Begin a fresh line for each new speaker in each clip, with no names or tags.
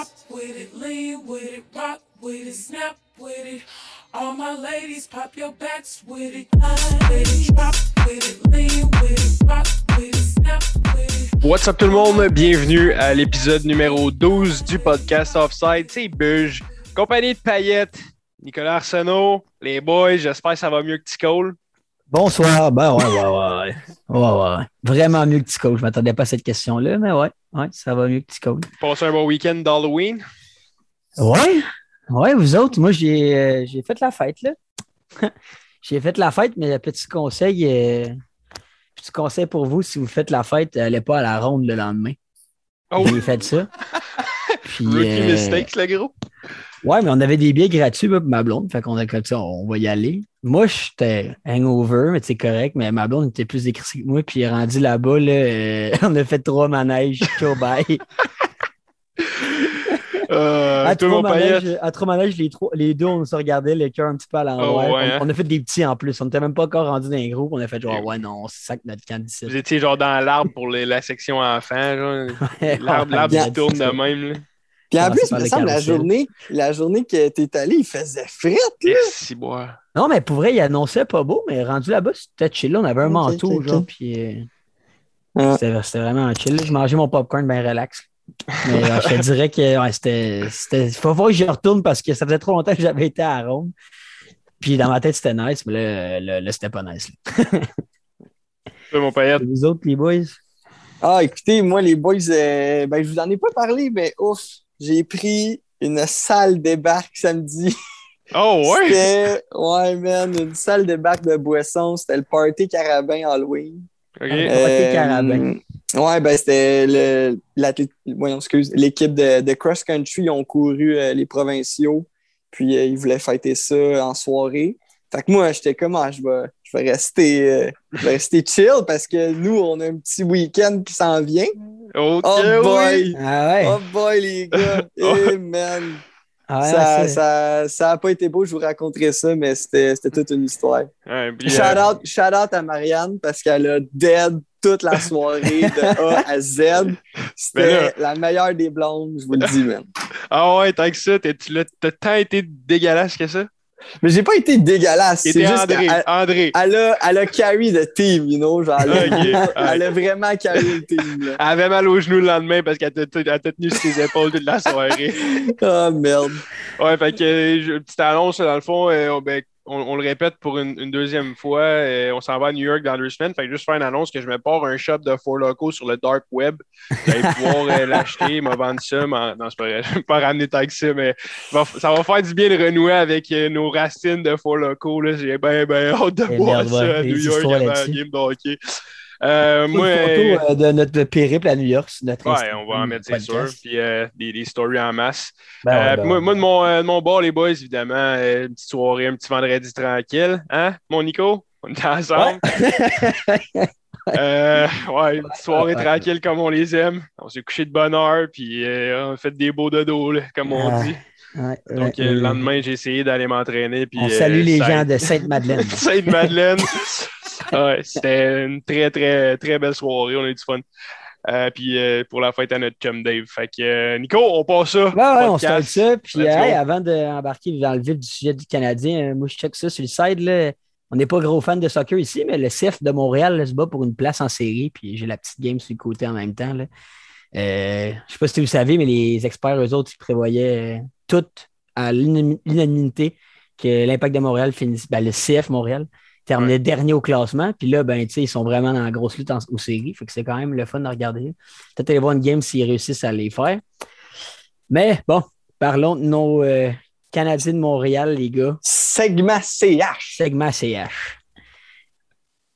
Hop with it, lean with it, rock with it, snap with it. All my ladies, pop your backs with it. With it, drop with it, lean with it, rock with it, snap with it.
What's up tout le monde? Bienvenue à l'épisode numéro 12 du podcast Offside. C'est Buge, compagnie de paillettes, Nicolas Arsenault, les boys, j'espère que ça va mieux que Ticole.
Bonsoir. Ben ouais, ouais, ouais. Ouais, ouais, ouais. Vraiment mieux que Tico. Je m'attendais pas à cette question-là, mais ouais, ouais, ça va mieux que Tico.
Passez un bon week-end d'Halloween.
Ouais, ouais, vous autres, moi j'ai euh, fait la fête, là. j'ai fait la fête, mais petit conseil, euh, petit conseil pour vous, si vous faites la fête, allez pas à la ronde le lendemain.
Oh,
J'ai fait ça. Puis,
rookie
euh,
mistakes, le gros.
Ouais, mais on avait des billets gratuits pour ma blonde. Fait qu'on a comme ça, on va y aller. Moi, j'étais hangover, mais c'est correct, mais ma blonde était plus décrissée que moi. Puis rendu là-bas, là, euh, on a fait trois manèges. Ciao, bye.
Euh,
à, trois manèges, à trois manèges, les, trois, les deux, on se regardait, le cœur un petit peu à l'envers.
Oh, ouais,
on,
hein?
on a fait des petits en plus. On n'était même pas encore rendu dans les groupes. On a fait genre, ouais, non, c'est ça que notre camp d'ici.
Vous étiez genre dans l'arbre pour les- la section enfants. L'arbre l'arbre
bien.
qui tourne de même, là.
Puis en
Ah,
plus, il
par
me
le
semble, la journée, la journée que t'es allé, il faisait frette,
boire.
Non, mais pour vrai, il annonçait pas beau, mais rendu là-bas, c'était chill. Là, on avait un manteau, genre, puis euh,
Ah.
c'était c'était vraiment chill. là. Je mangeais mon popcorn bien relax. Mais euh, je te dirais que ouais, c'était. c'était- Il faut voir que j'y retourne parce que ça faisait trop longtemps que j'avais été à Rome. Puis dans ma tête, c'était nice, mais là, là, là, c'était pas nice.
mon paillette.
Et Vous autres, les boys?
Ah, écoutez, moi, les boys, euh, ben, je vous en ai pas parlé, mais ouf, j'ai pris une sale débarque samedi.
Oh, ouais!
C'était, ouais, man, une salle débarque de boisson. C'était le party carabin Halloween.
Ok.
Euh, Party carabin.
Ouais, ben, c'était le, voyons, excuse, l'équipe de, de cross-country. Ils ont couru euh, les provinciaux. Puis, euh, ils voulaient fêter ça en soirée. Fait que moi, j'étais comme, ah, je vais, je vais rester, euh, je vais rester chill parce que nous, on a un petit week-end qui s'en vient. Oh
oui.
boy!
Ah ouais?
Oh boy, les gars! Eh, man!
Ah ouais,
ça,
c'est-
ça, ça a pas été beau, je vous raconterai ça, mais c'était c'était toute une histoire.
Ouais,
Shout out, shout out à Marianne parce qu'elle a dead toute la soirée de A à Z. C'était la meilleure des blondes, je vous le dis, man.
Ah ouais, tant que ça, t'as tant été dégueulasse que ça?
Mais j'ai pas été dégueulasse. C'est juste
André.
qu'elle
André.
elle a, elle a carry the team, you know? Genre, elle, a, elle vraiment carry le team. Là.
Elle avait mal aux genoux le lendemain parce qu'elle t'a elle tenu sur ses épaules toute la soirée.
Oh merde.
Ouais, fait que, euh, petite annonce, dans le fond, euh, ben, on, on le répète pour une, une deuxième fois. euh, on s'en va à New York dans deux semaines. Fait que juste faire une annonce que je me pars un shop de Four Locaux sur le dark web. Allez pouvoir euh, l'acheter, me vendre ça. mais- non, c'est pas vrai. Je vais pas ramener tant que ça, mais ça va faire du bien de renouer avec euh, nos racines de Four Locaux. J'ai bien, bien hâte de
Eh
voir
merde,
ça
ouais,
à New York avant la game de hockey. Euh,
Une
moi, euh,
photo euh, de notre périple à New York notre
Ouais, on va en mettre, c'est sûr. Puis euh, des, des stories en masse.
Ben ouais, ben
moi,
ouais.
moi, de mon, de mon bord, les boys, évidemment, une petite soirée, un petit vendredi tranquille. Hein, mon Nico? On est ensemble. Euh, ouais, une petite soirée
Ouais.
tranquille comme on les aime. On s'est couché de bonne heure, puis euh, on a fait des beaux dodos, là, comme on
Ah,
dit.
Ouais,
Donc,
ouais,
le
ouais.
lendemain, j'ai essayé d'aller m'entraîner. Puis,
On
euh,
salue les gens de Sainte-Madeleine.
Sainte-Madeleine. ouais, c'était une très, très, très belle soirée. On a eu du fun. Euh, puis euh, pour la fête à notre chum Dave. Fait que, euh, Nico, on passe ça.
Ouais, ouais, on start ça. Puis, hey, avant d'embarquer dans le vif du sujet du Canadien, moi, je check ça sur le side. Là. On n'est pas gros fan de soccer ici, mais le CF de Montréal là, se bat pour une place en série. Puis, j'ai la petite game sur le côté en même temps. Là. Je ne sais pas si vous savez, mais les experts, eux autres, ils prévoyaient euh, tout à l'unanimi- l'unanimité que l'Impact de Montréal finisse, ben, le CF Montréal terminait dernier au classement. Puis là, ben, tu sais, ils sont vraiment dans la grosse lutte en- aux séries. Fait que c'est quand même le fun de regarder. Peut-être aller voir une game s'ils réussissent à les faire. Mais bon, parlons de nos euh, Canadiens de Montréal, les gars.
Segment CH.
Segment CH.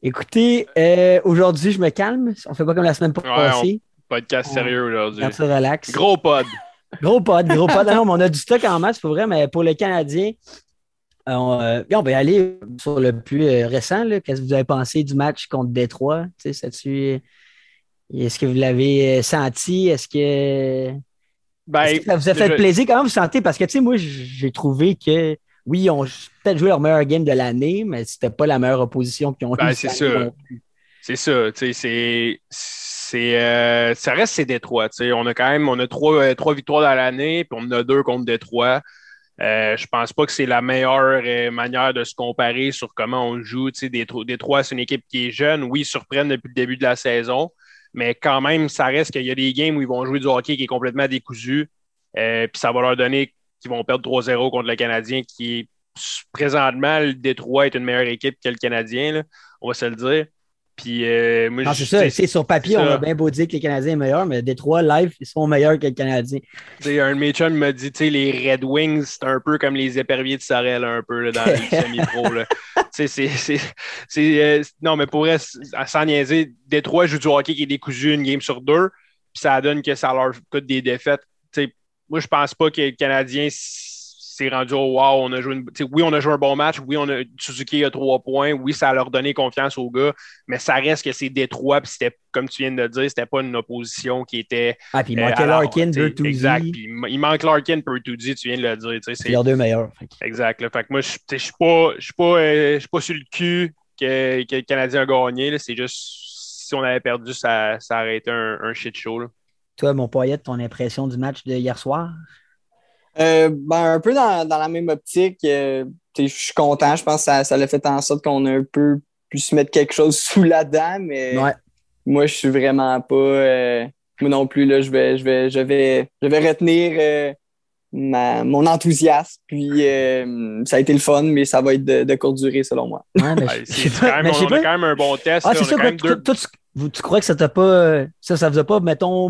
Écoutez, euh, aujourd'hui, je me calme. On fait pas comme la semaine passée.
Podcast sérieux aujourd'hui.
Relax.
Gros pod.
Gros pod, gros pod. Non, mais on a du stock en masse, pour vrai, mais pour le Canadien, on, euh, on va aller sur le plus euh, récent. Qu'est-ce que vous avez pensé du match contre Détroit? Ça-tu- Est-ce que vous l'avez euh, senti? Est-ce que,
Ben,
est-ce que ça vous a fait
je-
plaisir? Comment vous sentez? Parce que, tu sais, moi, j'ai trouvé que, oui, ils ont peut-être joué leur meilleur game de l'année, mais c'était pas la meilleure opposition qu'ils ont
Ben, c'est ça. C'est ça, tu sais, c'est. c'est euh, ça reste c'est Détroit. tu sais. On a quand même on a trois, euh, trois victoires dans l'année, puis on en a deux contre Détroit. Euh, je pense pas que c'est la meilleure euh, manière de se comparer sur comment on joue. Sais, Détro- Détroit, c'est une équipe qui est jeune. Oui, ils surprennent depuis le début de la saison, mais quand même, ça reste qu'il y a des games où ils vont jouer du hockey qui est complètement décousu. Euh, puis ça va leur donner qu'ils vont perdre 3-0 contre le Canadien, qui est présentement, le Détroit est une meilleure équipe que le Canadien, on va se le dire. Puis, euh, moi,
Non,
je-
c'est ça. C'est sur papier,
c'est
on
ça.
a bien beau dire que les Canadiens sont meilleurs, mais Détroit, live, ils sont meilleurs que le Canadien.
Tu sais, un de mes chums m'a dit, tu sais, les Red Wings, c'est un peu comme les éperviers de Sorel, un peu, là, dans le semi-pro. là. Tu sais, c'est- c'est- c'est, euh, non, mais pour c'est- sans niaiser, Détroit joue du hockey qui est décousu une game sur deux, puis ça donne que ça leur coûte des défaites. Tu sais, moi, je pense pas que le Canadien s'est rendu au wow, on a joué une- oui, on a joué un bon match, oui, on a Suzuki a trois points, oui, ça a leur donné confiance aux gars, mais ça reste que c'est Détroit, puis c'était, comme tu viens de le dire, c'était pas une opposition qui était
Ah, puis il
euh,
manquait
alors,
Larkin, Bertuzzi,
Exact. Puis il ma- il manque Larkin, Bertuzzi, tu viens de le dire.
c'est
C'est
leurs deux meilleurs.
Exact. là. Fait que moi, je suis pas, pas, euh, pas sur le cul que, que le Canadien a gagné. C'est juste si on avait perdu, ça, ça aurait été un, un shit show. là.
Toi, mon poète, ton impression du match de hier soir?
Euh, ben, un peu dans, dans la même optique. euh, tu sais, je suis content. Je pense que ça, ça l'a fait en sorte qu'on a un peu pu se mettre quelque chose sous la dent, mais
Ouais.
moi, je suis vraiment pas. euh, moi non plus, là, je vais, je vais, je vais, je vais retenir euh, ma, mon enthousiasme. Puis euh, ça a été le fun, mais ça va être de, de courte durée selon moi.
Ouais, mais
c'est quand même-
mais
on a quand même un bon test.
Ah, c'est ça.
quand même
que
deux-
toi, tu, vous- tu crois que ça t'a pas. Ça, ça vous a pas, mettons,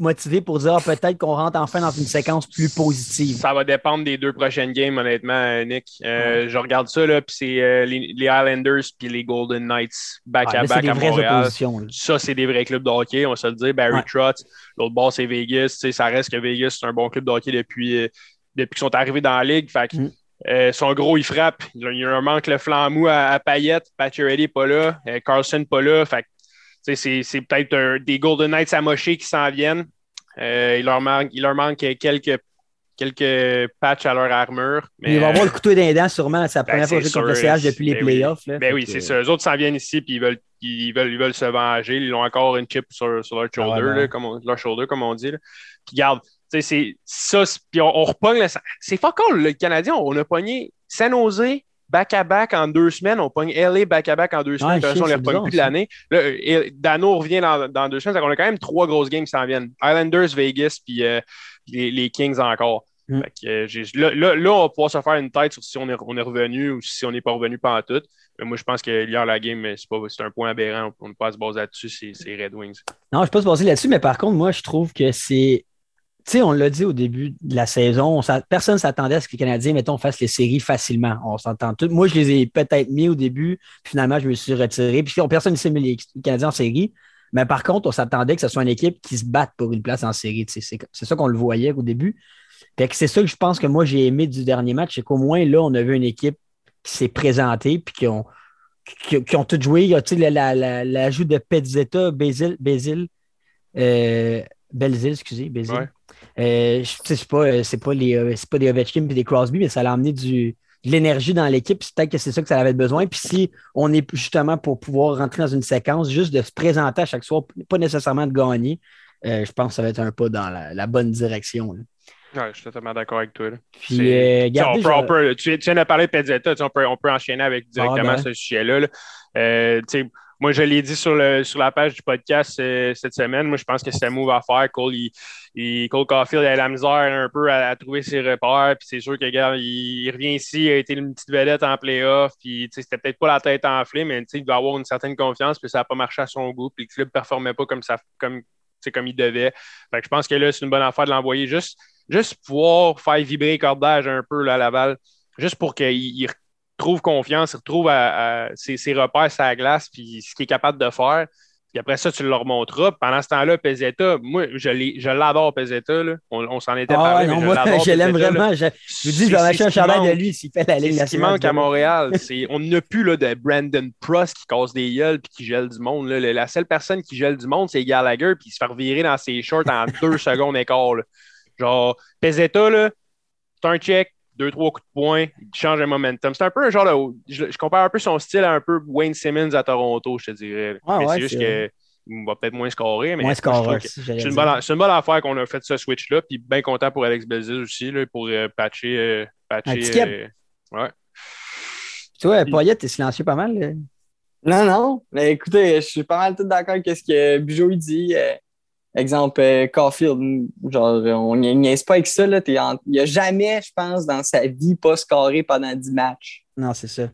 motivé pour dire ah, peut-être qu'on rentre enfin dans une séquence plus positive.
Ça va dépendre des deux prochaines games, honnêtement, euh, Nick. Euh, Je regarde ça, là, puis c'est euh, les, les Islanders puis les Golden Knights back-à-back
des
à Montréal. Ça, c'est des vrais clubs de hockey, on va se le dire. Barry
Ouais.
Trotz, l'autre bord, c'est Vegas. Ça reste que Vegas, c'est un bon club de hockey depuis, euh, depuis qu'ils sont arrivés dans la ligue. Fait
Mm.
euh, son gros, il frappe. Il, manque le flanc mou à, à Payette. Pacioretty pas là. euh, Carlson pas là. Fait c'est, c'est peut-être un- des Golden Knights amochés qui s'en viennent. Euh, il, leur manque, il leur manque quelques, quelques patchs à leur armure. Mais,
Mais il va
euh,
avoir le couteau dans les dents, sûrement. C'est la
ben,
première fois que je contre le CH depuis les
ben oui.
playoffs. là.
ben oui,
que,
c'est ça. Eux autres s'en viennent ici puis ils veulent, ils veulent, ils veulent se venger. Ils ont encore une chip sur, sur leur shoulder,
Ah ouais, ben.
là, comme on, leur shoulder, comme on dit. là. Puis garde, c'est ça. Puis on, on repogne. le- C'est fuck all, le Canadien. On a pogné San Jose back-à-back en deux semaines. On pogne LA back-à-back en deux semaines. Toute façon, on les repogne plus de l'année. Dano revient dans, dans deux semaines. On a quand même trois grosses games qui s'en viennent. Islanders, Vegas, puis euh, les, les Kings encore.
Mm.
Fait que, euh, là, là, là, on va pouvoir se faire une tête sur si on est, on est revenu ou si on n'est pas revenu pendant tout. Mais moi, je pense que hier, la game, c'est pas- un point aberrant. On ne peut pas se baser là-dessus, c'est c'est Red Wings.
Non, je ne peux pas se baser là-dessus, mais par contre, moi, je trouve que c'est. On l'a dit au début de la saison, personne ne s'attendait à ce que les Canadiens, mettons, fassent les séries facilement. On s'entend. Moi, je les ai peut-être mis au début, puis finalement, je me suis retiré. Puis personne ne s'est mis les Canadiens en série. Mais par contre, on s'attendait que ce soit une équipe qui se batte pour une place en série. C'est ça qu'on le voyait au début. C'est ça que je pense que moi, j'ai aimé du dernier match, c'est qu'au moins, là, on a vu une équipe qui s'est présentée, puis qui ont, qui, tout joué. Il y a l'ajout de Petzetta, Bézil, Bézil, euh, Belzil, excusez, Bézil. Euh, je- sais, pas, euh, c'est pas, les, euh, c'est pas des Ovechkin et des Crosby, mais ça a amené du, de l'énergie dans l'équipe. puis Peut-être que c'est ça que ça avait besoin. Puis si on est justement pour pouvoir rentrer dans une séquence, juste de se présenter à chaque soir, pas nécessairement de gagner, euh, je pense que ça va être un pas dans la, la bonne direction. là.
Ouais, je suis totalement d'accord avec toi. là.
Puis, euh,
on peut-
je-
on peut- tu, tu viens de parler de Pezzetta, on peut, on peut enchaîner avec directement
Ah, ben.
ce sujet-là. là. Euh, moi, je l'ai dit sur, la page du podcast euh, cette semaine. Moi, je pense que c'est un move à faire. Cole, il, Cole Caulfield a la misère un peu à, trouver ses repères. Puis c'est sûr que, gars, il, revient ici, il a été une petite vedette en playoff. Puis c'était peut-être pas la tête enflée, mais il doit avoir une certaine confiance. Puis ça n'a pas marché à son goût. Puis le club ne performait pas comme, ça, comme, comme il devait. Fait que je pense que là, c'est une bonne affaire de l'envoyer juste, juste pouvoir faire vibrer le cordage un peu là, à Laval, juste pour qu'il il retrouve confiance, il retrouve à- à ses, ses repères la glace, puis ce qu'il est capable de faire. Puis après ça, tu le remonteras. Pendant ce temps-là, Pezzetta, moi, je l'adore, Pezzetta. là. On, on s'en était
Ah
parlé,
ouais, non, moi, je l'aime vraiment. Je, je vous dis, je vais un chandail de lui s'il fait la
C'est ce qui manque à Montréal. C'est, on n'a plus là, de Brandon Prost qui casse des gueules puis qui gèle du monde. là. La seule personne qui gèle du monde, c'est Gallagher, puis il se fait revirer dans ses shorts en deux secondes et quart. là. Genre, Pezzetta, là, c'est un check, deux, trois coups de poing, il change le momentum. C'est un peu un genre de. Je, je compare un peu son style à un peu Wayne Simmons à Toronto, je te dirais.
Ah
Mais
ouais,
c'est juste
c'est
que il va peut-être moins scorer, mais c'est une, bonne, c'est une bonne affaire qu'on a fait ce switch-là. Puis bien content pour Alex Belzil aussi, là, pour euh, patcher. euh, patcher
Un
euh, ouais.
Tu vois, Poyet, t'es silencieux pas mal. là.
Non, non. Mais écoutez, je suis pas mal tout d'accord avec ce que Bujo il dit. Exemple, euh, Caulfield, genre, on n'y niaise pas avec ça. Là. En- Il n'y a jamais, je pense, dans sa vie, pas scoré pendant 10 matchs.
Non, c'est ça.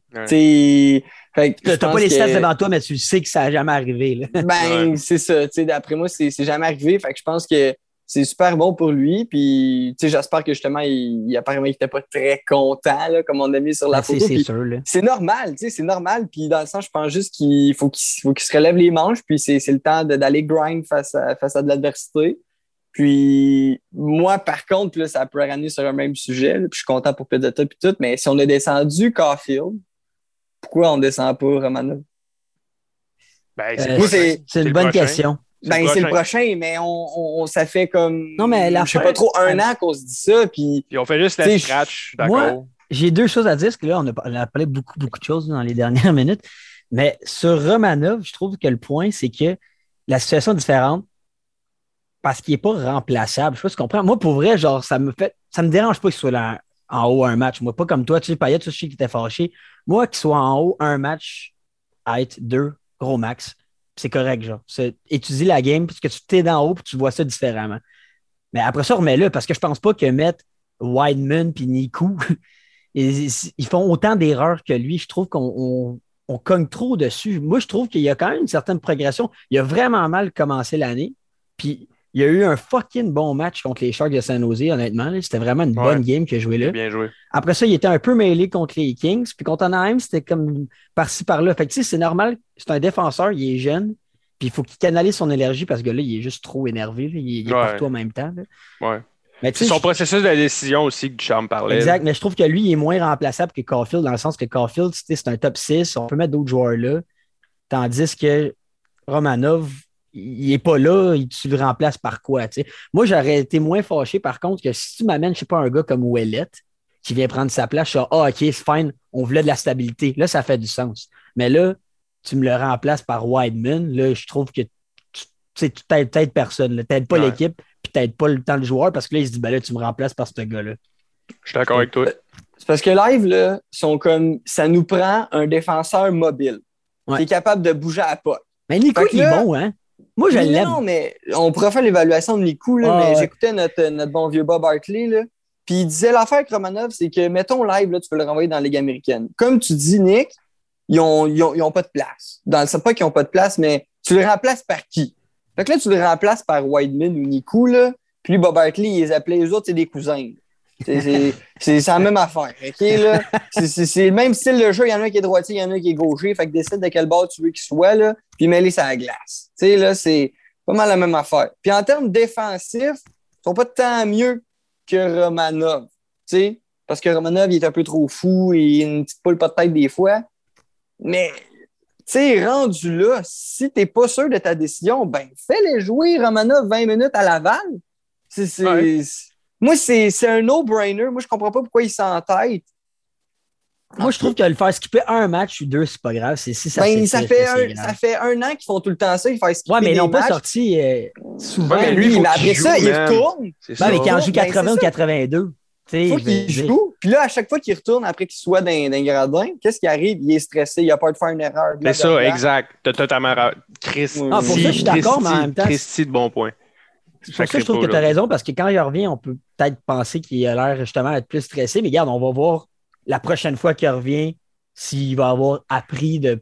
T'as
pense
pas les stats
que-
devant toi, mais tu sais que ça n'a jamais arrivé. là.
Ben,
Ouais.
c'est ça. Tu sais, d'après moi, c'est c'est jamais arrivé. Fait que je pense que c'est super bon pour lui. Puis, tu sais, j'espère que justement, il, il apparemment, il était pas très content, là, comme on a mis sur la
Ben, c'est
photo.
c'est sûr.
Normal, tu sais, c'est normal. Puis dans le sens, je pense juste qu'il faut qu'il faut qu'il se relève les manches. Puis c'est c'est le temps d'aller grind face à, face à de l'adversité. Puis moi, par contre, là, ça peut ramener sur un même sujet. là, puis je suis content pour Pedota puis tout. Mais si on a descendu Caulfield, pourquoi on descend pas Romanov?
Ben,
Euh,
c'est-
une bonne
prochain?
question.
Ben, c'est le prochain, mais on, on- on- ça fait comme.
Non, mais
Je sais pas trop un an qu'on se dit ça. Puis
Puis on fait juste la scratch, d'accord.
J'ai deux choses à dire, parce que là, on a, on a parlé beaucoup, beaucoup de choses dans les dernières minutes. Mais sur Romanov, je trouve que le point, c'est que la situation est différente parce qu'il n'est pas remplaçable. Je sais pas si tu comprends. Moi, pour vrai, genre, ça me fait. Ça me dérange pas qu'il soit là en haut un match. Moi, pas comme toi, tu sais, Payet, tu sais, qu'il était fâché. Moi, qu'il soit en haut un match, être deux, gros max, c'est correct, genre. Étudie la game, parce que tu t'es d'en haut, puis tu vois ça différemment. Mais après ça, remets-le, parce que je pense pas que mettre Wideman puis Niku, ils, font autant d'erreurs que lui. Je trouve qu'on on, on cogne trop dessus. Moi, je trouve qu'il y a quand même une certaine progression. Il a vraiment mal commencé l'année. Puis il y a eu un fucking bon match contre les Sharks de San Jose, honnêtement. C'était vraiment une
Ouais.
bonne game qu'il a joué là.
Bien joué.
Après ça, il était un peu mêlé contre les Kings. Puis contre Anaheim, c'était comme par-ci, par-là. Fait que tu sais, c'est normal. C'est un défenseur, il est jeune. Puis il faut qu'il canalise son énergie parce que là, il est juste trop énervé. là. Il, il est
Ouais.
partout en même temps. là.
Ouais.
Mais
C'est son
je-
processus de décision aussi que Duchamp parlait.
Exact, mais je trouve que lui, il est moins remplaçable que Caulfield dans le sens que Caulfield, c'est un top 6. On peut mettre d'autres joueurs là. Tandis que Romanov, il n'est pas là, il- tu le remplaces par quoi? tu sais? Moi, j'aurais été moins fâché par contre que si tu m'amènes, je sais pas, un gars comme Ouellet qui vient prendre sa place, je suis ah, ok, c'est fine, on voulait de la stabilité. Là, ça fait du sens. Mais là, tu me le remplaces par Wideman, là, je trouve que tu t'aides peut-être personne. Tu n'aides pas
Ouais.
l'équipe, puis tu n'aides pas le temps le joueur parce que là, il se dit, ben là, tu me remplaces par ce gars-là.
Je suis d'accord avec toi.
c'est parce que live, là, sont comme ça nous prend un défenseur mobile
Ouais.
qui est capable de bouger à pas.
Mais Nico, il est bon, hein? Moi, je l'aime.
Non, mais on pourrait faire l'évaluation de Nico, là,
Ah,
mais
ouais.
j'écoutais notre, notre bon vieux Bob Hartley, là, puis il disait l'affaire avec Romanov, c'est que, mettons, live, là, tu peux le renvoyer dans la Ligue américaine. Comme tu dis, Nick, ils ont, ils ont, ils ont pas de place. Dans le sens pas qu'ils ont pas de place, mais tu le remplaces par qui? Fait que là, tu le remplaces par Wideman ou Nico, là, puis Bob Hartley, il les appelait, les autres, c'est des cousins. C'est- la même affaire, là? C'est le même style de jeu. Il y en a un qui est droitier, il y en a un qui est gaucher. Fait que décide de quel bord tu veux qu'il soit, là, puis mets-les sur la glace. Tu sais, là, c'est pas mal la même affaire. Puis en termes défensifs, ils sont pas tant mieux que Romanov, tu sais, parce que Romanov, il est un peu trop fou et il a une petite poule pas de tête des fois. Mais, tu sais, rendu là, si t'es pas sûr de ta décision, ben, fais-les jouer Romanov 20 minutes à Laval. C'est, c'est-
Ouais.
Moi, c'est, c'est un no-brainer. Moi, je comprends pas pourquoi il s'entête.
Moi, je trouve que le faire skipper un match ou deux, c'est pas grave. C'est si ça
Ben,
fait
ça, un, ça fait un an qu'ils font tout le temps ça. Ils font skipper
Ouais, mais ils n'ont pas sorti euh, souvent.
Ouais, mais
Ben
lui,
mais après ça,
joue,
il retourne.
Ben, mais quand joue
Ben, c'est
80 ou
ça.
82, tu sais,
Il faut qu'il joue. Puis là, à chaque fois qu'il retourne après qu'il soit dans, dans un gradin, qu'est-ce qui arrive? Il est stressé, il a peur de faire une erreur.
C'est ça, exact. T'as totalement ra- Christy,
Ah, pour ça, je
suis d'accord, mais en même temps,
Christy de bon point.
C'est pour ça que je trouve que tu as raison, parce que quand il revient, on peut peut-être penser qu'il a l'air justement d'être plus stressé. Mais regarde, on va voir la prochaine fois qu'il revient s'il va avoir appris de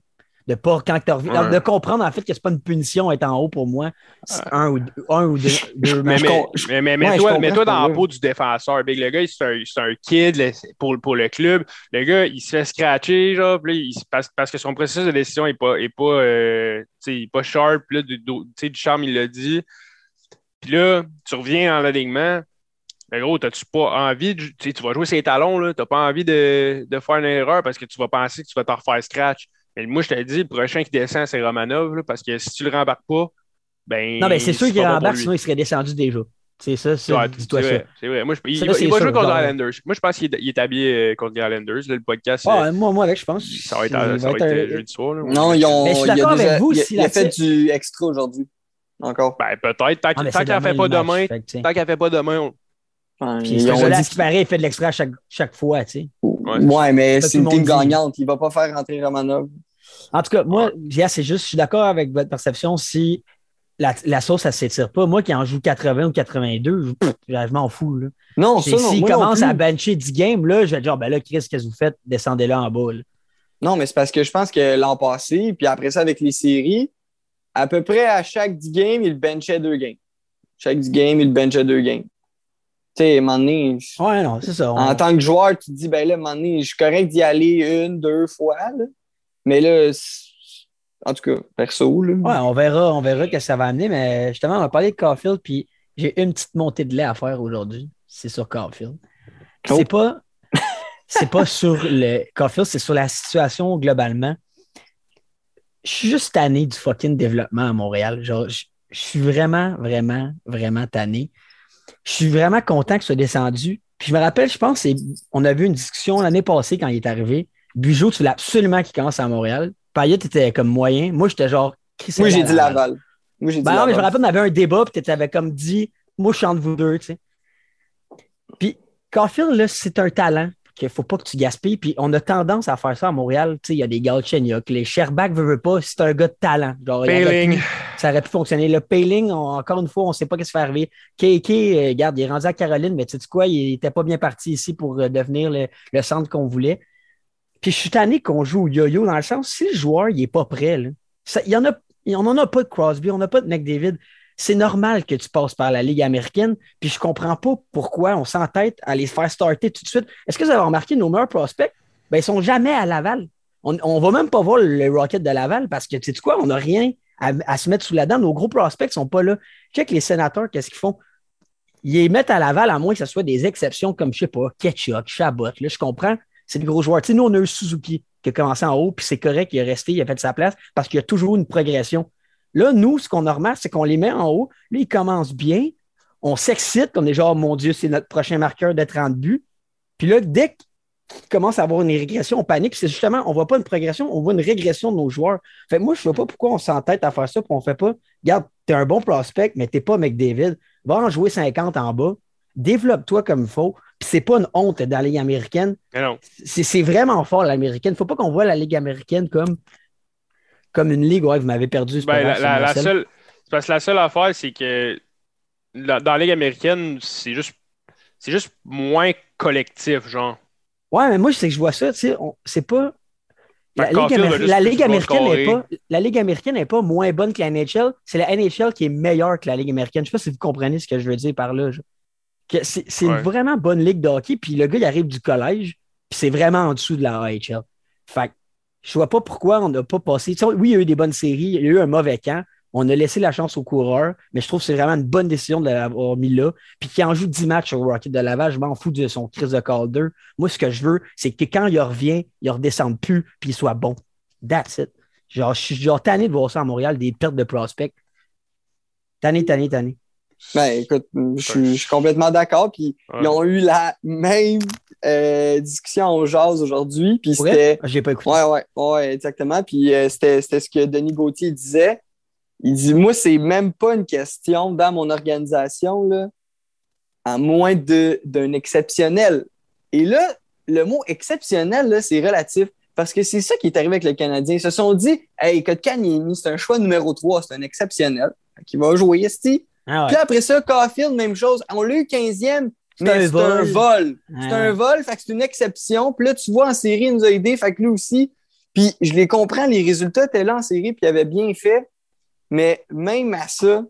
de pas quand tu reviens,
Ouais.
de comprendre en fait que c'est pas une punition être en haut pour moi. C'est un ou deux, un ou deux, deux
Mais, mais, mais, mais
ouais, je
mets-toi dans la peau du défenseur. Big, le gars, c'est un, un kid pour, pour le club. Le gars, il se fait scratcher, genre, puis là, il parce, parce que son processus de décision n'est pas, est pas, euh, il est pas sharp. Là, du, du- charme, il l'a dit. Puis là, tu reviens en alignement. Mais gros, t'as-tu pas envie de. Tu sais, tu vas jouer ses talons, là. T'as pas envie de, de faire une erreur parce que tu vas penser que tu vas t'en refaire scratch. Mais moi, je t'ai dit, le prochain qui descend, c'est Romanov, là, parce que si tu le rembarques pas, ben.
non, mais c'est sûr qu'il rembarque, sinon il serait descendu déjà. C'est ça, ça.
Ouais,
Dis-toi
c'est
ça.
C'est vrai. Moi, je, il,
Ça,
il va,
c'est
il va
sûr,
jouer contre les Islanders. Moi, je pense qu'il est, il est habillé euh, contre les Islanders. Là, le podcast,
Ah,
euh,
moi, moi, avec, je pense.
ça va être,
il
ça va être, euh,
un-
jeudi soir. là.
Non, ils ont.
Mais je suis d'accord avec vous,
il a- fait du extra aujourd'hui. Encore.
Ben, peut-être. Tant,
Ah, c'est
qu'elle
demain
fait pas demain, tant qu'elle fait pas demain,
Puis
dit
qui paraît, il fait de l'extra à chaque, chaque fois, tu sais.
Ouais, mais
Ça,
c'est une team gagnante. Il va pas faire rentrer Romanov.
En tout cas, moi, c'est juste, je suis d'accord avec votre perception si la, la sauce, elle s'étire pas. Moi qui en joue 80 ou 82, je, je m'en fous. Là.
Non, ça, non.
S'il
non
commence à bencher 10 games, là, je vais dire, ben là, Chris, qu'est-ce que vous faites? Descendez là en bas. là.
Non, mais c'est parce que je pense que l'an passé, puis après ça, avec les séries, à peu près à chaque 10 games, il benchait deux games. Chaque 10 games, il benchait deux games. Tu sais, donné,
Ouais, non, c'est ça. on-
en tant que joueur, tu te dis, ben là, à je suis correct d'y aller une, deux fois. là. Mais là, en tout cas, perso, là.
Ouais, on verra, on verra que ça va amener, mais justement, on va parler de Caulfield, puis j'ai une petite montée de lait à faire aujourd'hui. C'est sur Caulfield.
Oh.
C'est pas, c'est pas sur le Caulfield, c'est sur la situation globalement. Je suis juste tanné du fucking développement à Montréal. Genre, je, je suis vraiment, vraiment, vraiment tanné. Je suis vraiment content que ce soit descendu. Puis je me rappelle, je pense, on a vu une discussion l'année passée quand il est arrivé. Bugeaud, tu voulais absolument qu'il commence à Montréal. Payet était comme moyen. Moi, j'étais genre.
Moi, j'ai dit Laval. Moi, j'ai dit
ben non, mais je me
Laval.
rappelle, on avait un débat, puis tu avais comme dit, moi, je suis entre vous deux, tu sais. Puis, Caulfield, là, c'est un talent qu'il faut pas que tu gaspilles. Puis, on a tendance à faire ça à Montréal. Il y a des Galchenyuk, les Sherbach veut, veut pas, c'est un gars de talent. Genre,
Payling.
pu- ça aurait pu fonctionner. Le Payling, on- encore une fois, on ne sait pas ce qui va arriver. KK, euh, regarde, il est rendu à Caroline, mais tu sais quoi, il n'était pas bien parti ici pour euh, devenir le, le centre qu'on voulait. Puis je suis tanné qu'on joue au yo-yo dans le sens, si le joueur n'est pas prêt, là, ça- il y en a, on n'en a pas de Crosby, on n'a pas de McDavid. C'est normal que tu passes par la Ligue américaine, puis je comprends pas pourquoi on s'entête à les faire starter tout de suite. Est-ce que vous avez remarqué nos meilleurs prospects? Ben, ils sont jamais à Laval. On ne va même pas voir le Rocket de Laval parce que, tu sais quoi, on n'a rien à, se mettre sous la dent. Nos gros prospects sont pas là. Check les sénateurs, qu'est-ce qu'ils font? Ils les mettent à Laval, à moins que ce soit des exceptions comme, je sais pas, Ketchuk, Chabot. Là, je comprends, c'est des gros joueurs. Tu sais, nous, on a eu Suzuki qui a commencé en haut, puis c'est correct, il est resté, il a fait sa place parce qu'il y a toujours une progression. Là, nous, ce qu'on a remarqué, c'est qu'on les met en haut. Là, ils commencent bien. On s'excite, on est genre, mon Dieu, c'est notre prochain marqueur de 30 buts. Puis là, dès qu'ils commencent à avoir une régression, on panique. C'est justement, on ne voit pas une progression, on voit une régression de nos joueurs. Fait que moi, je ne vois pas pourquoi on s'entête à faire ça, puis on ne fait pas. Regarde, tu es un bon prospect, mais tu n'es pas McDavid. Va en jouer 50 en bas. Développe-toi comme il faut. Puis c'est pas une honte dans la Ligue américaine. C'est vraiment fort, l'américaine. Il ne faut pas qu'on voit la Ligue américaine comme, comme une ligue. Ouais, vous m'avez perdu.
Ben, la, la- la seule, c'est parce que la seule affaire, c'est que la- dans la Ligue américaine, c'est juste, c'est juste moins collectif, genre.
Ouais, mais moi, c'est que je vois ça, tu sais, on- c'est pas. La Ligue, la américaine pas, la Ligue américaine n'est pas moins bonne que la NHL. C'est la NHL qui est meilleure que la Ligue américaine. Je sais pas si vous comprenez ce que je veux dire par là. C'est une vraiment bonne ligue de hockey. Puis le gars, il arrive du collège, puis c'est vraiment en dessous de la AHL. Fait que je vois pas pourquoi on n'a pas passé. oui, il y a eu des bonnes séries, il y a eu un mauvais camp. On a laissé la chance aux coureurs, mais je trouve que c'est vraiment une bonne décision de l'avoir mis là. Puis qui en joue 10 matchs au Rocket de Laval, je m'en fous de son Chris de Calder. Moi, ce que je veux, c'est que quand il revient, il ne redescende plus, puis il soit bon. That's it. Genre, je suis genre tanné de voir ça à Montréal, des pertes de prospects. Tanné, tanné, tanné.
Ben, écoute, je suis- complètement d'accord. Puis
Ouais.
ils ont eu la même euh, discussion en jazz aujourd'hui. Puis c'était.
Je n'ai pas écouté.
Ouais, ouais, ouais, exactement. Puis euh, c'était c'était ce que Denis Gauthier disait. Il dit Moi, c'est même pas une question dans mon organisation, là, à moins de- d'un exceptionnel. Et là, le mot exceptionnel, là, c'est relatif. Parce que c'est ça qui est arrivé avec le Canadien. Ils se sont dit Hey, Kotkaniemi, c'est un choix numéro 3, c'est un exceptionnel. Qui va jouer ici.
Ah ouais.
Puis après ça, Caulfield, même chose. On l'a eu 15e,
C'est
mais
un
c'est un
vol.
vol.
Ah
C'est
ouais.
un vol, fait que c'est une exception. Puis là, tu vois, en série, il nous a aidé, fait que lui aussi. Puis je les comprends, les résultats étaient là en série, puis il avait bien fait. Mais même à ça,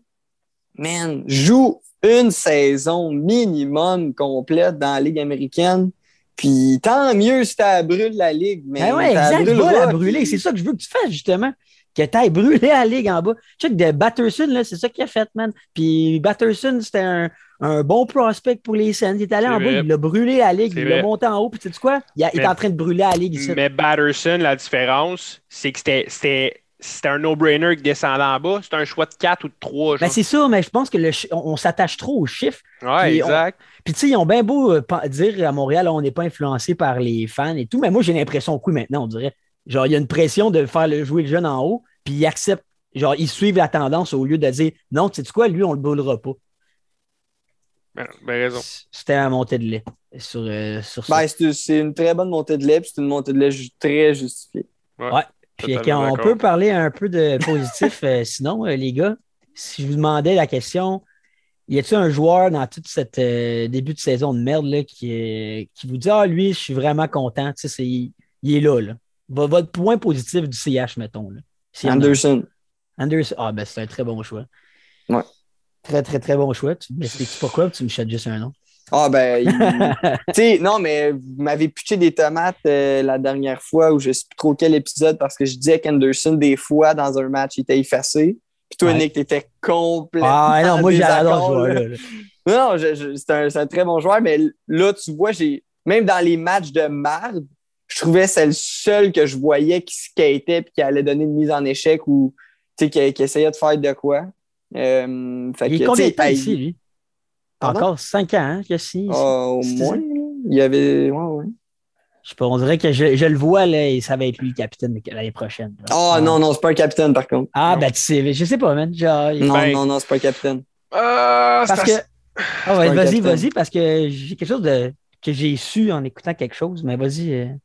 man, joue une saison minimum complète dans la Ligue américaine. Puis tant mieux si t'as brûlé la Ligue. Mais
Ah ouais, exact, la brûler. C'est ça que je veux que tu fasses, justement. Que tu ailles brûler la ligue en bas. Check de Batterson, là, c'est ça qu'il a fait, man. Puis Batterson, c'était un, un bon prospect pour les Sens. Il est allé
C'est
en bas, il a brûlé la ligue,
C'est
il l'a monté en haut. Puis tu sais quoi? Il, a- il est en train de brûler la ligue ici.
Mais Batterson, la différence, c'est que c'était- c'était c'était un no-brainer qui descendait en bas. C'était un choix de 4 ou de 3.
Ben, c'est ça, mais je pense que le chi- on, on s'attache trop aux chiffres.
ouais,
on-
exact.
Puis, tu sais, ils ont bien beau euh, dire à Montréal, on n'est pas influencé par les fans et tout, mais moi, j'ai l'impression que oui, maintenant, on dirait. Genre, il y a une pression de faire le, jouer le jeune en haut, puis ils acceptent, genre, ils suivent la tendance au lieu de dire, non, tu sais quoi, lui, on le boulera pas.
Ben, ben raison.
C'était un montée de lait sur, euh, sur ça.
Ben, c'est c'est une très bonne montée de lait, puis c'est une montée de lait ju- très justifiée.
Puis
Totalement
on peut parler un peu de positif, euh, sinon, euh, les gars. Si je vous demandais la question, y a-t-il un joueur dans tout cette euh, début de saison de merde là, qui, qui vous dit Ah, lui, je suis vraiment content, tu sais, c'est- il, il est là, là. Votre point positif du CH, mettons. Là.
Anderson.
Anderson. Ah, ben c'est un très bon choix.
Ouais.
Très, très, très bon choix. Tu m'expliques pourquoi? Tu me chattes juste un nom?
Ah, ben, il- tu sais, non, mais vous m'avez pitché des tomates euh, la dernière fois où je sais plus trop quel épisode parce que je disais qu'Anderson, des fois, dans un match, il était effacé. Puis toi,
Ouais.
Nick, t'étais complètement.
Ah non, moi j'adore ce joueur-là. là.
Non, non, un, c'est un très bon joueur, mais là, tu vois, j'ai même dans les matchs de marde, je trouvais que c'est le seul que je voyais qui skatait et qui allait donner une mise en échec ou tu sais, qui, qui essayait de faire de quoi. Euh, fait
Il
que,
est combien de temps ici, lui?
Pardon?
Encore 5 ans, hein, ici.
ah, au moins, il y avait. Ouais, ouais.
Je sais pas, on dirait que je, je le vois, là, et ça va être lui le capitaine l'année prochaine.
Ah non, non, c'est pas un capitaine par contre.
Ah,
Non.
ben tu sais, je sais pas, man. Genre,
Non,
Ben-
non, non, c'est pas un capitaine.
Ah,
parce
c'est
que. Ah ouais,
un
vas-y,
capitaine.
vas-y, parce que j'ai quelque chose de que j'ai su en écoutant quelque chose, mais vas-y.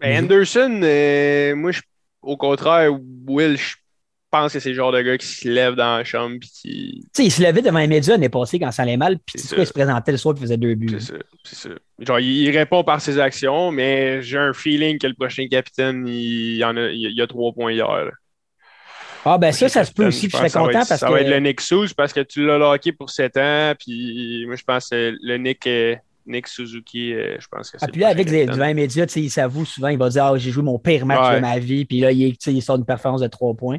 Ben, Anderson, euh, moi, je- au contraire, Will, je pense que c'est le genre de gars qui se lève dans la chambre puis qui.
Tu sais, il se levait devant les médias l'année passée quand ça allait mal, puis
ça.
il se présentait le soir et faisait deux buts.
C'est ça, c'est ça. Genre, il il répond par ses actions, mais j'ai un feeling que le prochain capitaine, il, y en a, il a trois points hier. là.
Ah, ben ça, ça se peut aussi, puis je
pense
serais
ça
content
être-
parce
ça
que.
va être le Nick Sous parce que tu l'as locké pour 7 ans, puis moi, je pense que le Nick, Nick Suzuki, euh, je pense que c'est
Ah, puis là, avec les, devant les médias, il s'avoue souvent, il va dire Ah, j'ai joué mon pire match
Ouais.
de ma vie, puis là, il, sort une performance de trois points.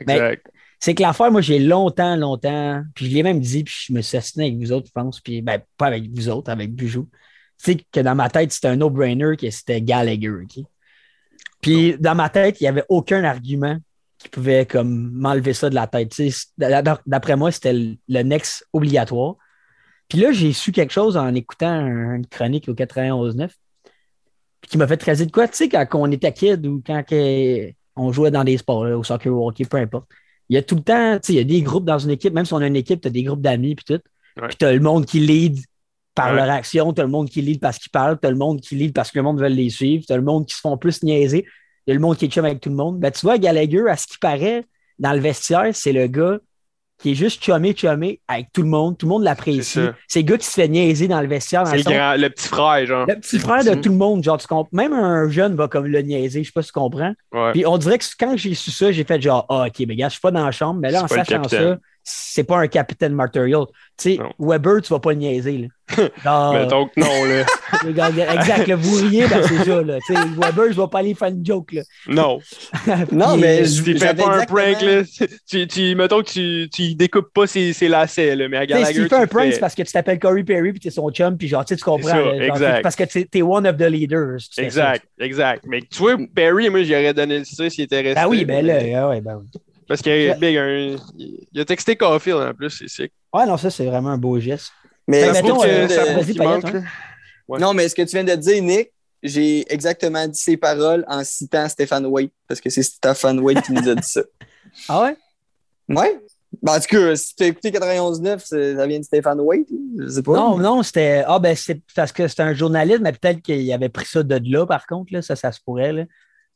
Exact.
C'est que l'affaire, moi, j'ai longtemps, longtemps, puis je l'ai même dit, puis je me suis avec vous autres, je pense, puis ben, pas avec vous autres, avec Bijou. Tu sais, que dans ma tête, c'était un no-brainer que c'était Gallagher, OK? Puis dans ma tête, il n'y avait aucun argument qui pouvait comme m'enlever ça de la tête. Tu sais, d- D'après moi, c'était le, le next obligatoire. Puis là, j'ai su quelque chose en écoutant un- une chronique au 91.9 puis qui m'a fait tracer de quoi. Tu sais, quand on était kid ou quand on jouait dans des sports, là, au soccer au hockey, peu importe. Il y a tout le temps, tu sais, il y a des groupes dans une équipe, même si on a une équipe, tu as des groupes d'amis, puis tout.
Ouais.
Puis tu as le monde qui lead par
Ouais.
leur action, tu as le monde qui lead parce qu'ils parlent, tu as le monde qui lead parce que le monde veut les suivre, tu as le monde qui se font plus niaiser, il y a le monde qui est chum avec tout le monde. Ben, tu vois, Gallagher, à ce qui paraît, dans le vestiaire, c'est le gars qui est juste chumé, chumé avec tout le monde. Tout le monde l'apprécie.
C'est
le gars qui se fait niaiser dans le vestiaire.
C'est le,
le
petit frère, genre.
le petit frère de
Mm.
tout le monde, genre, tu comprends. Même un jeune va comme le niaiser, je sais pas si tu comprends.
Ouais.
Puis on dirait que quand j'ai su ça, j'ai fait genre, ah, ok, mais gars, je suis pas dans la chambre, mais là, en sachant ça, c'est pas un capitaine Marterial. Tu sais. Weber, tu vas pas le niaiser, là.
Mettons que non, là.
exact, le vous riez, ben c'est ça, là. Tu sais, Weber, je vais pas aller faire une joke, là.
Non.
Non, mais
euh,
je
Tu fais pas un prank, là. Tu, tu, mettons que tu, tu découpes pas ses, ses lacets, là, mais à
Tu
Gallagher,
un
tu le
prank,
fais.
c'est parce que tu t'appelles Corey Perry puis t'es son chum, puis genre, tu sais, tu comprends.
ça,
là, genre,
exact.
Parce que t'es t'es one of the leaders. tu fais ça.
Exact, exact. Mais tu vois, Perry, moi, j'aurais donné le 6 s'il était resté.
Ben oui, ben là, ah ouais, ben oui.
Parce que Big, un- il a texté Caulfield en plus, c'est sick.
Ouais, non, ça, c'est vraiment un beau geste.
Mais ce que
mettons,
tu
euh,
viens de-
ça-
prouve
vas-y,
qu'il
Payette,
manque,
hein.
là. Ouais.
Non, mais ce que tu viens de dire, Nick, j'ai exactement dit ces paroles en citant Stéphane Waite, parce que c'est Stéphane Waite qui nous a dit ça.
Ah ouais?
Ouais? Ben, en tout cas, si tu as écouté 91.9, c'est- ça vient de Stéphane Waite, là, je sais pas.
Non, non, c'était. Ah, ben, c'est parce que c'était un journaliste, mais peut-être qu'il avait pris ça de là, par contre, là, ça, ça se pourrait. Là.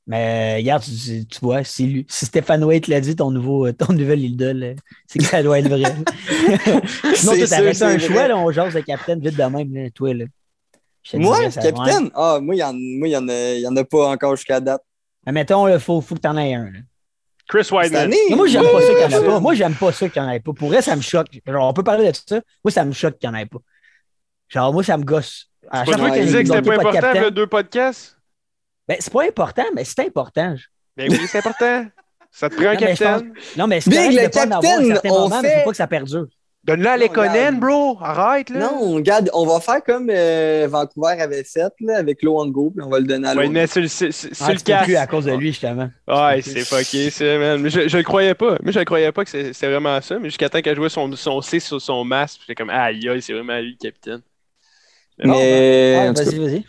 Mais regarde, tu, tu vois, si, si Stéphane Waite l'a dit, ton, nouveau, ton nouvel idole, là, c'est que ça doit être vrai. Sinon, tu avais ça un choix, là, on jase de capitaine vite de même, là, toi. Là.
Moi,
dirais,
capitaine? Ah, moi, il y en, moi, il y en a, il y en a pas encore jusqu'à date.
Mais mettons, il faut, faut que tu en aies un. là.
Chris Weidman.
moi, j'aime pas ça qu'il n'y en a
Ouais.
pas. Moi, j'aime pas ça qu'il n'y en ait pas. Pour vrai, ça me choque. Genre, on peut parler de ça. Moi, ça me choque qu'il n'y en ait pas. Genre, moi, ça me gosse.
C'est pas toi qui disais que c'était pas important, le deux podcasts?
Ben, c'est pas important, mais c'est important.
Ben oui, c'est important. Ça te prend un
mais
capitaine.
Non, mais c'est
Big, le
de pas en avoir à
capitaine,
certains
on
moments, mais
fait-
faut pas que ça perdure.
Donne-le à
regarde.
bro. Arrête, là.
Non, regarde, on va faire comme euh, Vancouver avait fait là, avec Loango, puis on va le donner à
Ouais,
Loango.
mais sur le, sur- sur
Ah,
le
peux plus à cause de lui, justement.
Ouais, c'est fucké, ça, man. Mais je, je le croyais pas. Moi, je le croyais pas que c'est- c'était vraiment ça. Mais jusqu'à temps qu'elle jouait son, son C sur son masque, j'étais comme, aïe, aïe, c'est vraiment lui le capitaine. Mais bon,
Mais,
Ouais,
en tout cas,
vas-y, vas-y.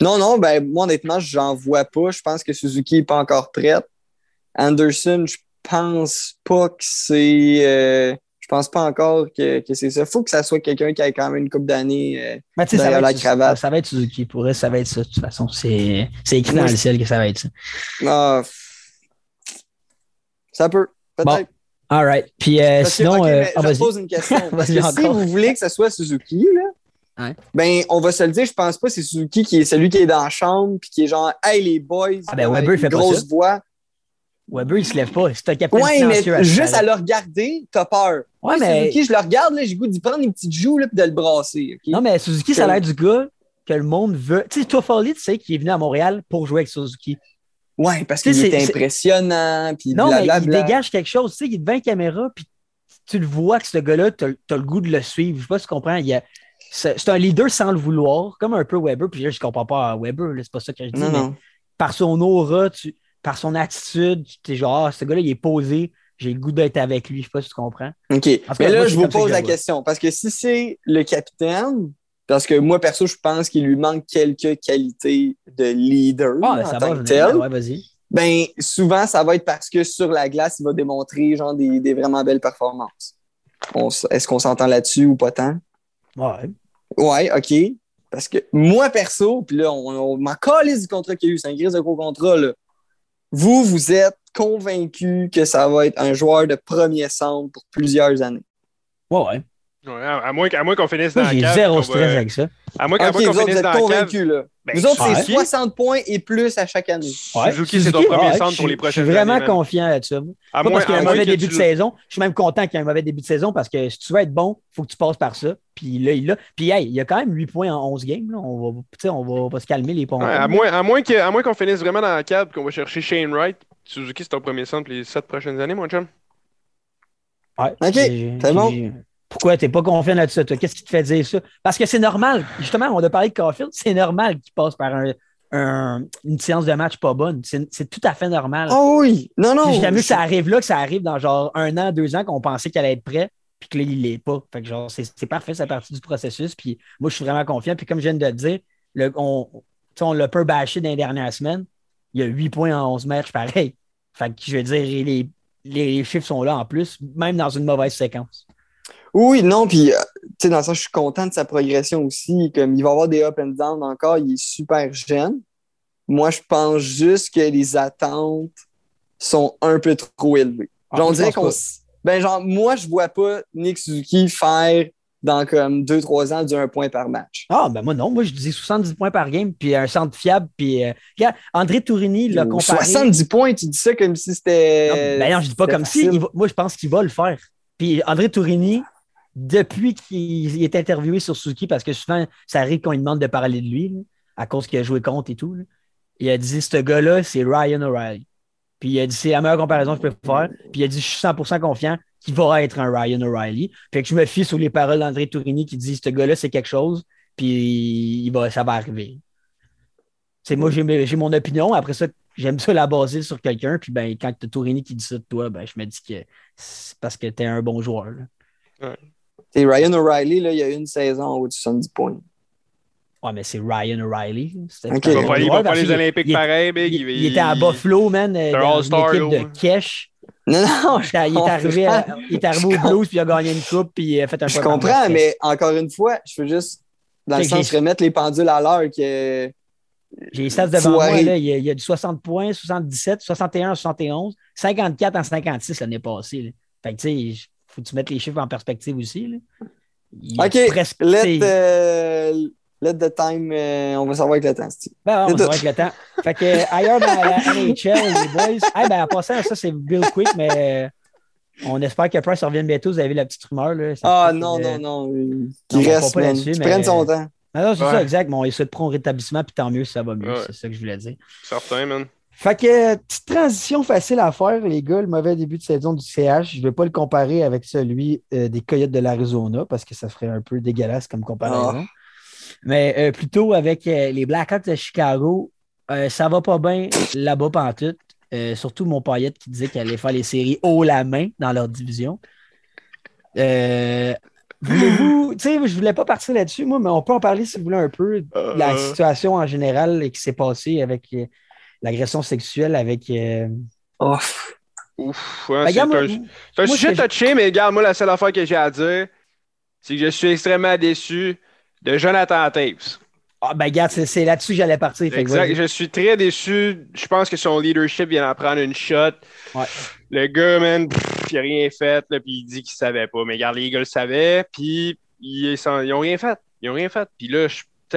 Non, non, ben, moi, honnêtement, j'en vois pas. Je pense que Suzuki n'est pas encore prête. Anderson, je pense pas que c'est. euh, je pense pas encore que, que c'est ça. faut que ça soit quelqu'un qui ait quand même une couple d'années. euh,
ça,
Derrière
va
la
être-
cravate.
ça va être Suzuki. Pour eux, ça va être ça. De toute façon, c'est écrit dans le ciel que ça va être ça.
ah, ça peut, peut-être.
All right. Puis euh, sinon,
ok,
euh, ah,
je pose une question. Que si vous voulez que ce soit Suzuki, là,
Ouais.
ben, on va se le dire, je pense pas c'est Suzuki qui est celui qui est dans la chambre puis qui est genre Hey les boys,
Ah, ben, Weber,
avec
il fait
grosse
ça.
voix.
Weber, il se lève pas. C'est un capitaine
Ouais, mais
silencieux à
juste à le regarder, t'as peur.
Ouais, mais-
Suzuki, je le regarde, là, j'ai le goût d'y prendre une petite joue là, puis de le brasser.
Non, mais Suzuki, ça a l'air du gars que le monde veut. Tu sais, Toffoli, tu sais, qui est venu à Montréal pour jouer avec Suzuki.
Ouais, parce qu'il est
c'est-
impressionnant, puis
Non, mais il dégage quelque chose. Tu sais, il est devant la caméra, puis tu le vois que ce gars-là, tu as, le goût de le suivre. Je sais pas si tu comprends. Il y a- C'est un leader sans le vouloir, comme un peu Weber. Puis là, je comprends pas à Weber, c'est pas ça que je dis.
Non,
mais
non.
par son aura, tu- par son attitude, tu es genre, ah, ce gars-là, il est posé, j'ai le goût d'être avec lui. Je sais pas si tu comprends.
OK.
Cas,
Mais là, je vous
que
pose la question. Parce que si c'est le capitaine, parce que moi, perso, je pense qu'il lui manque quelques qualités de leader
Ah,
en
ça
tant
va
que tel.
Ouais, vas-y.
Ben, souvent, ça va être parce que sur la glace, il va démontrer genre des, des vraiment belles performances. Est-ce qu'on s'entend là-dessus ou pas tant?
Ouais.
Ouais, OK. Parce que moi, perso, puis là, on, on m'en du contrat qu'il y a eu, c'est un grise de gros contrat, là. Vous, vous êtes convaincu que ça va être un joueur de premier centre pour plusieurs années.
Ouais, ouais.
Ouais, à, à moins, qu'à moins qu'on finisse dans
Moi,
la
j'ai
cave.
zéro
qu'on va-
stress avec ça.
À moins, qu'on finisse dans la cave.
là.
Ben,
Vous autres, c'est
Suzuki.
60 points et plus à chaque année.
Ouais,
Suzuki, c'est ton premier
ouais,
centre pour les prochaines
Je suis vraiment
années,
confiant là-dessus.
À
Pas
moins,
parce qu'il y a un mauvais début de saison. Je suis même content qu'il y ait un mauvais début de saison parce que si tu veux être bon, il faut que tu passes par ça. Puis là, il l'a. Puis hey, il y a quand même 8 points en 11 games. là. On, va, tu sais, on, va, on va se calmer les.
Ouais, à moins, à moins qu'on finisse vraiment dans la cave et qu'on va chercher Shane Wright. Suzuki, c'est ton premier centre pour les 7 prochaines années, mon chum.
Ouais,
OK,
j'ai-
c'est bon.
J'ai- Pourquoi tu n'es pas confiant là-dessus, toi? Qu'est-ce qui te fait dire ça? Parce que c'est normal. Justement, on a parlé de Caulfield. C'est normal qu'il passe par un- un- une séance de match pas bonne. C'est tout à fait normal.
Oh oui! Non, non!
Puis J'aime mieux que
je-
ça arrive là, que ça arrive dans genre un an, deux ans, qu'on pensait qu'elle allait être prêt, puis que là, il l'est pas. Fait que genre, c'est parfait, c'est partie du processus. Puis moi, je suis vraiment confiant. Puis comme je viens de te dire, le, on, l'a peu bâché dans les dernières semaines. Il y a 8 points en 11 matchs, pareil. Fait que je veux dire, les, les chiffres sont là en plus, même dans une mauvaise séquence.
Oui, non, puis, euh, tu sais, dans ça, je suis content de sa progression aussi. Comme il va avoir des up and down encore, il est super jeune. Moi, je pense juste que les attentes sont un peu trop élevées.
Ah,
Genre, on dirait qu'on. Ben, genre, moi, je vois pas Nick Suzuki faire dans comme 2-3 ans du 1 point par match.
Ah, ben moi non, moi je dis 70 points par game, puis un centre fiable, puis euh, regarde, André Tourini l'a comparé.
70 points, tu dis ça comme si c'était.
Non, ben non, je dis pas comme si.
facile.
va- moi, je pense qu'il va le faire. Puis André Tourini, depuis qu'il est interviewé sur Suzuki, parce que souvent, ça arrive qu'on lui demande de parler de lui, là, à cause qu'il a joué contre et tout, là, il a dit ce gars-là, c'est Ryan O'Reilly. Puis il a dit c'est la meilleure comparaison que je peux faire. Puis il a dit je suis 100% confiant qu'il va être un Ryan O'Reilly. Fait que je me fie sur les paroles d'André Tourini qui dit ce gars-là, c'est quelque chose, puis il va, ça va arriver. C'est moi, j'ai mon opinion. Après ça, j'aime ça la baser sur quelqu'un. Puis ben, quand tu Tourini qui dit ça de toi, ben, je me dis que c'est parce que tu es un bon joueur. là.
C'est Ryan O'Reilly, là, il y a une saison en haut de 70 points.
Ouais, mais c'est Ryan O'Reilly. C'était
Ok.
un
Il va faire, il va
parce
les Olympiques
il-
pareil, big.
Il, il était à Buffalo, man, euh,
C'est un
dans une
All-Star,
équipe
là.
de Kesh.
Non, non,
Il est il est arrivé, à- il est arrivé au Blues, puis il a gagné une coupe, puis il a fait un
Je comprends, mais encore une fois, je veux juste, dans le sens, remettre les pendules à l'heure que.
J'ai les stats devant moi, là, il, y a, il y a du 60 points, 77, 61, 71, 54 en 56 l'année passée. là. Fait que, tu sais, faut que tu mettes les chiffres en perspective aussi. Là.
OK,
presque-
let, euh, let the time, euh, on va savoir avec le temps.
Ben, on va
tout.
voir avec le temps. Fait que euh, ailleurs dans la NHL, les boys. Eh ben, en passant, ça, c'est Bill Quick, mais on espère que Price revienne bientôt. Vous avez vu la petite rumeur. Là.
Ah non, non, non, euh,
Non, on
reste,
pas mais-
prenne son temps.
Non, non, c'est
Ouais.
ça, exact. Bon, il se prend au rétablissement, puis tant mieux si ça va mieux.
Ouais.
C'est ça que je voulais dire.
Certain, man.
Fait que, petite transition facile à faire, les gars. Le mauvais début de saison du CH, je ne vais pas le comparer avec celui euh, des Coyotes de l'Arizona parce que ça ferait un peu dégueulasse comme comparaison. Mais euh, plutôt avec euh, les Blackhawks de Chicago, euh, ça va pas bien là-bas pantoute. Euh, surtout mon paillette qui disait qu'elle allait faire les séries haut la main dans leur division. Euh, Voulez-vous, tu sais, je voulais pas partir là-dessus, moi, mais on peut en parler si vous voulez un peu de la
Euh.
situation en général qui s'est passée avec euh, l'agression sexuelle avec. euh,
Oh.
Ouf, ouais,
Ben,
c'est
regarde,
un, c'est un
moi,
sujet touché, mais regarde, moi, la seule affaire que j'ai à dire, c'est que je suis extrêmement déçu de Jonathan Taves.
Ah, ben, regarde, c'est, c'est là-dessus que j'allais partir. fait que
Exact. Je suis très déçu. Je pense que son leadership vient d'en prendre une shot.
Ouais.
Le gars, man, pff, il a rien fait, là, puis il dit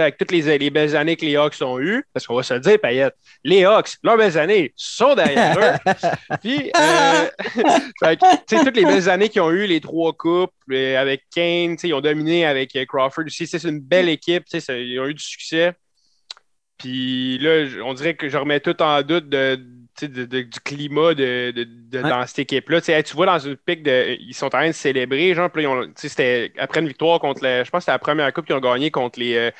avec toutes les, les belles années que les Hawks ont eues, parce qu'on va se le dire, Payette, les Hawks, leurs belles années sont derrière eux. Puis, euh, tu sais, toutes les belles années qu'ils ont eu, les trois coupes, euh, avec Kane, ils ont dominé avec euh, Crawford aussi. C'est une belle équipe, ça- ils ont eu du succès. Puis là, on dirait que je remets tout en doute de, de- de- du climat de,
Ouais.
dans cette équipe-là. Tu sais, hey, tu vois dans une pique de. Ils sont en train de célébrer, genre, ils ont- après une victoire contre. Je pense que c'était la première coupe qu'ils ont gagné contre les.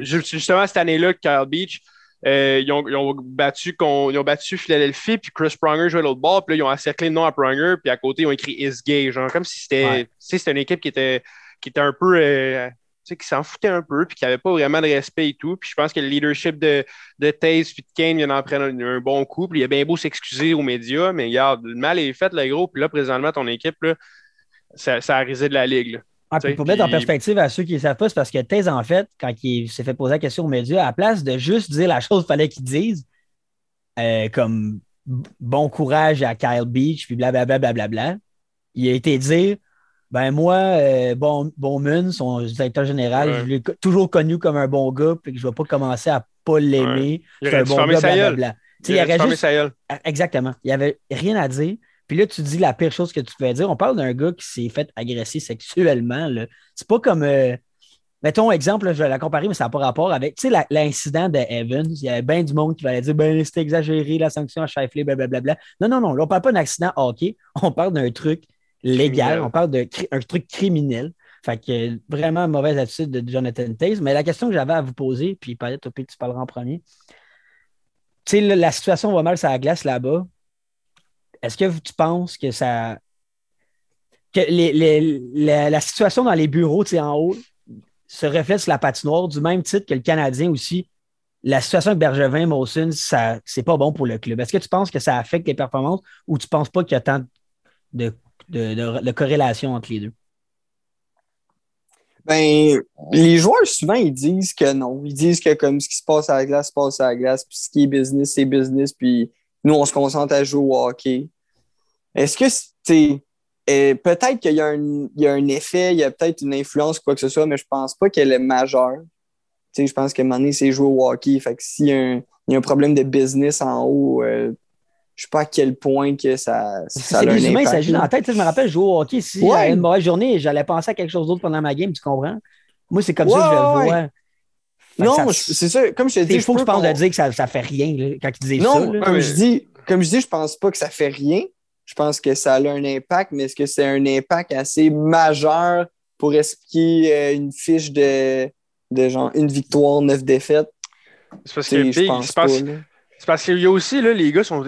Justement cette année-là, Kyle Beach. euh, ils, ont, ils ont battu ils ont battu Philadelphie, puis Chris Pronger jouait l'autre bord, puis là, ils ont encerclé le nom à Pronger, puis à côté, ils ont écrit Is Gay, genre, comme si c'était
Ouais.
tu sais, c'était une équipe qui était, qui était un peu. euh, tu sais, qui s'en foutait un peu, puis qui n'avait pas vraiment de respect et tout. Puis je pense que le leadership de, de Taze puis de Kane vient d'en prendre un, un bon coup. Puis il a bien beau s'excuser aux médias, mais regarde, le mal est fait, le gros. Puis là, présentement, ton équipe, là, ça, ça a risé de la ligue. là.
Ah, puis pour mettre en perspective à ceux qui ne savent pas, c'est parce que Thèse, en fait, quand il s'est fait poser la question aux médias, à la place de juste dire la chose qu'il fallait qu'il dise, euh, comme bon courage à Kyle Beach, puis blablabla, blablabla, il a été dire ben moi, euh, bon, bon Mun, son directeur général,
Ouais.
je l'ai toujours connu comme un bon gars, puis que je ne vais pas commencer à pas l'aimer.
Il
C'est un bon gars, blablabla.
Il
il
aurait
juste ah, Exactement. Il n'y avait rien à dire. Puis là, tu dis la pire chose que tu pouvais dire. On parle d'un gars qui s'est fait agresser sexuellement. C'est pas comme. euh, mettons, exemple, là, je vais la comparer, mais ça n'a pas rapport avec. Tu sais, l'incident de Evans, il y avait bien du monde qui va dire ben, c'était exagéré, la sanction à Shifley, blablabla. Non, non, non. Là, on ne parle pas d'un accident hockey. On parle d'un truc légal.
Criminel.
On parle d'un un truc criminel. Fait que vraiment mauvaise attitude de Jonathan Taze. Mais la question que j'avais à vous poser, puis peut-être tu parleras en premier. Tu sais, la situation va mal sur la glace là-bas. Est-ce que tu penses que ça. que la, situation dans les bureaux, tu en haut, se reflète sur la patinoire, du même titre que le Canadien aussi. La situation avec Bergevin, Mawson, ça, c'est pas bon pour le club. Est-ce que tu penses que ça affecte les performances ou tu penses pas qu'il y a tant de corrélation entre les deux?
Ben, les joueurs, souvent, ils disent que non. Ils disent que comme ce qui se passe à la glace, se passe à la glace, puis ce qui est business, c'est business, puis nous, on se concentre à jouer au hockey. Est-ce que, c'est euh, peut-être qu'il y, a un- il y a un effet, il y a peut-être une influence, quoi que ce soit, mais je pense pas qu'elle est majeure. Je pense qu'à un moment donné, c'est jouer au hockey. Fait que s'il y, a un- il y a un problème de business en haut, euh, je sais pas à quel point que ça, ça
C'est des humains, ça joue dans la tête. Je me rappelle, jouer au hockey, si
Ouais.
j'avais une mauvaise journée, j'allais penser à quelque chose d'autre pendant ma game, tu comprends? Moi, c'est comme ça que je le vois. Que
Non, c'est ça. Comme je te dis, je
faux que je
peux
pense de dire que ça, ça fait rien là, quand ils disent
Non,
ça. là.
comme, je dis, comme je dis, je pense pas que ça fait rien. Je pense que ça a un impact, mais est-ce que c'est un impact assez majeur pour expliquer euh, une fiche de, de genre une victoire, neuf défaites?
C'est parce
Tu
que
sais, je
Big,
pense
c'est
pas.
parce,
là.
c'est parce qu'il y a aussi, là, les gars sont.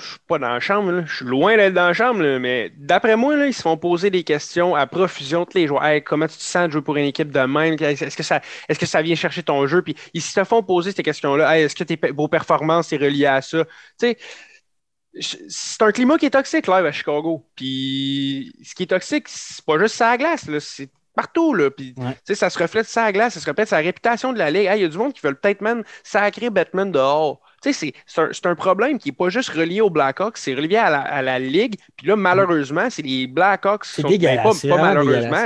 Je suis pas dans la chambre, là. je suis loin d'être dans la chambre, là, mais d'après moi, là, ils se font poser des questions à profusion tous les joueurs. Hey, comment tu te sens de jouer pour une équipe de même? Est-ce que ça, est-ce que ça vient chercher ton jeu? Puis ils se font poser ces questions-là. Hey, est-ce que tes, vos performances sont reliées à ça? Tu sais, je- c'est un climat qui est toxique là à Chicago. Puis ce qui est toxique, c'est pas juste ça à glace, c'est partout. Là. Puis,
Ouais.
ça se reflète ça à glace, ça se reflète sa réputation de la Ligue. Hey, Il y a du monde qui veut peut-être même sacrer Batman dehors. Tu sais, c'est- c'est un, c'est un problème qui n'est pas juste relié aux Blackhawks, c'est relié à la, à la Ligue. Puis là, malheureusement, c'est les Blackhawks qui
C'est
sont. ben, pas, malheureusement,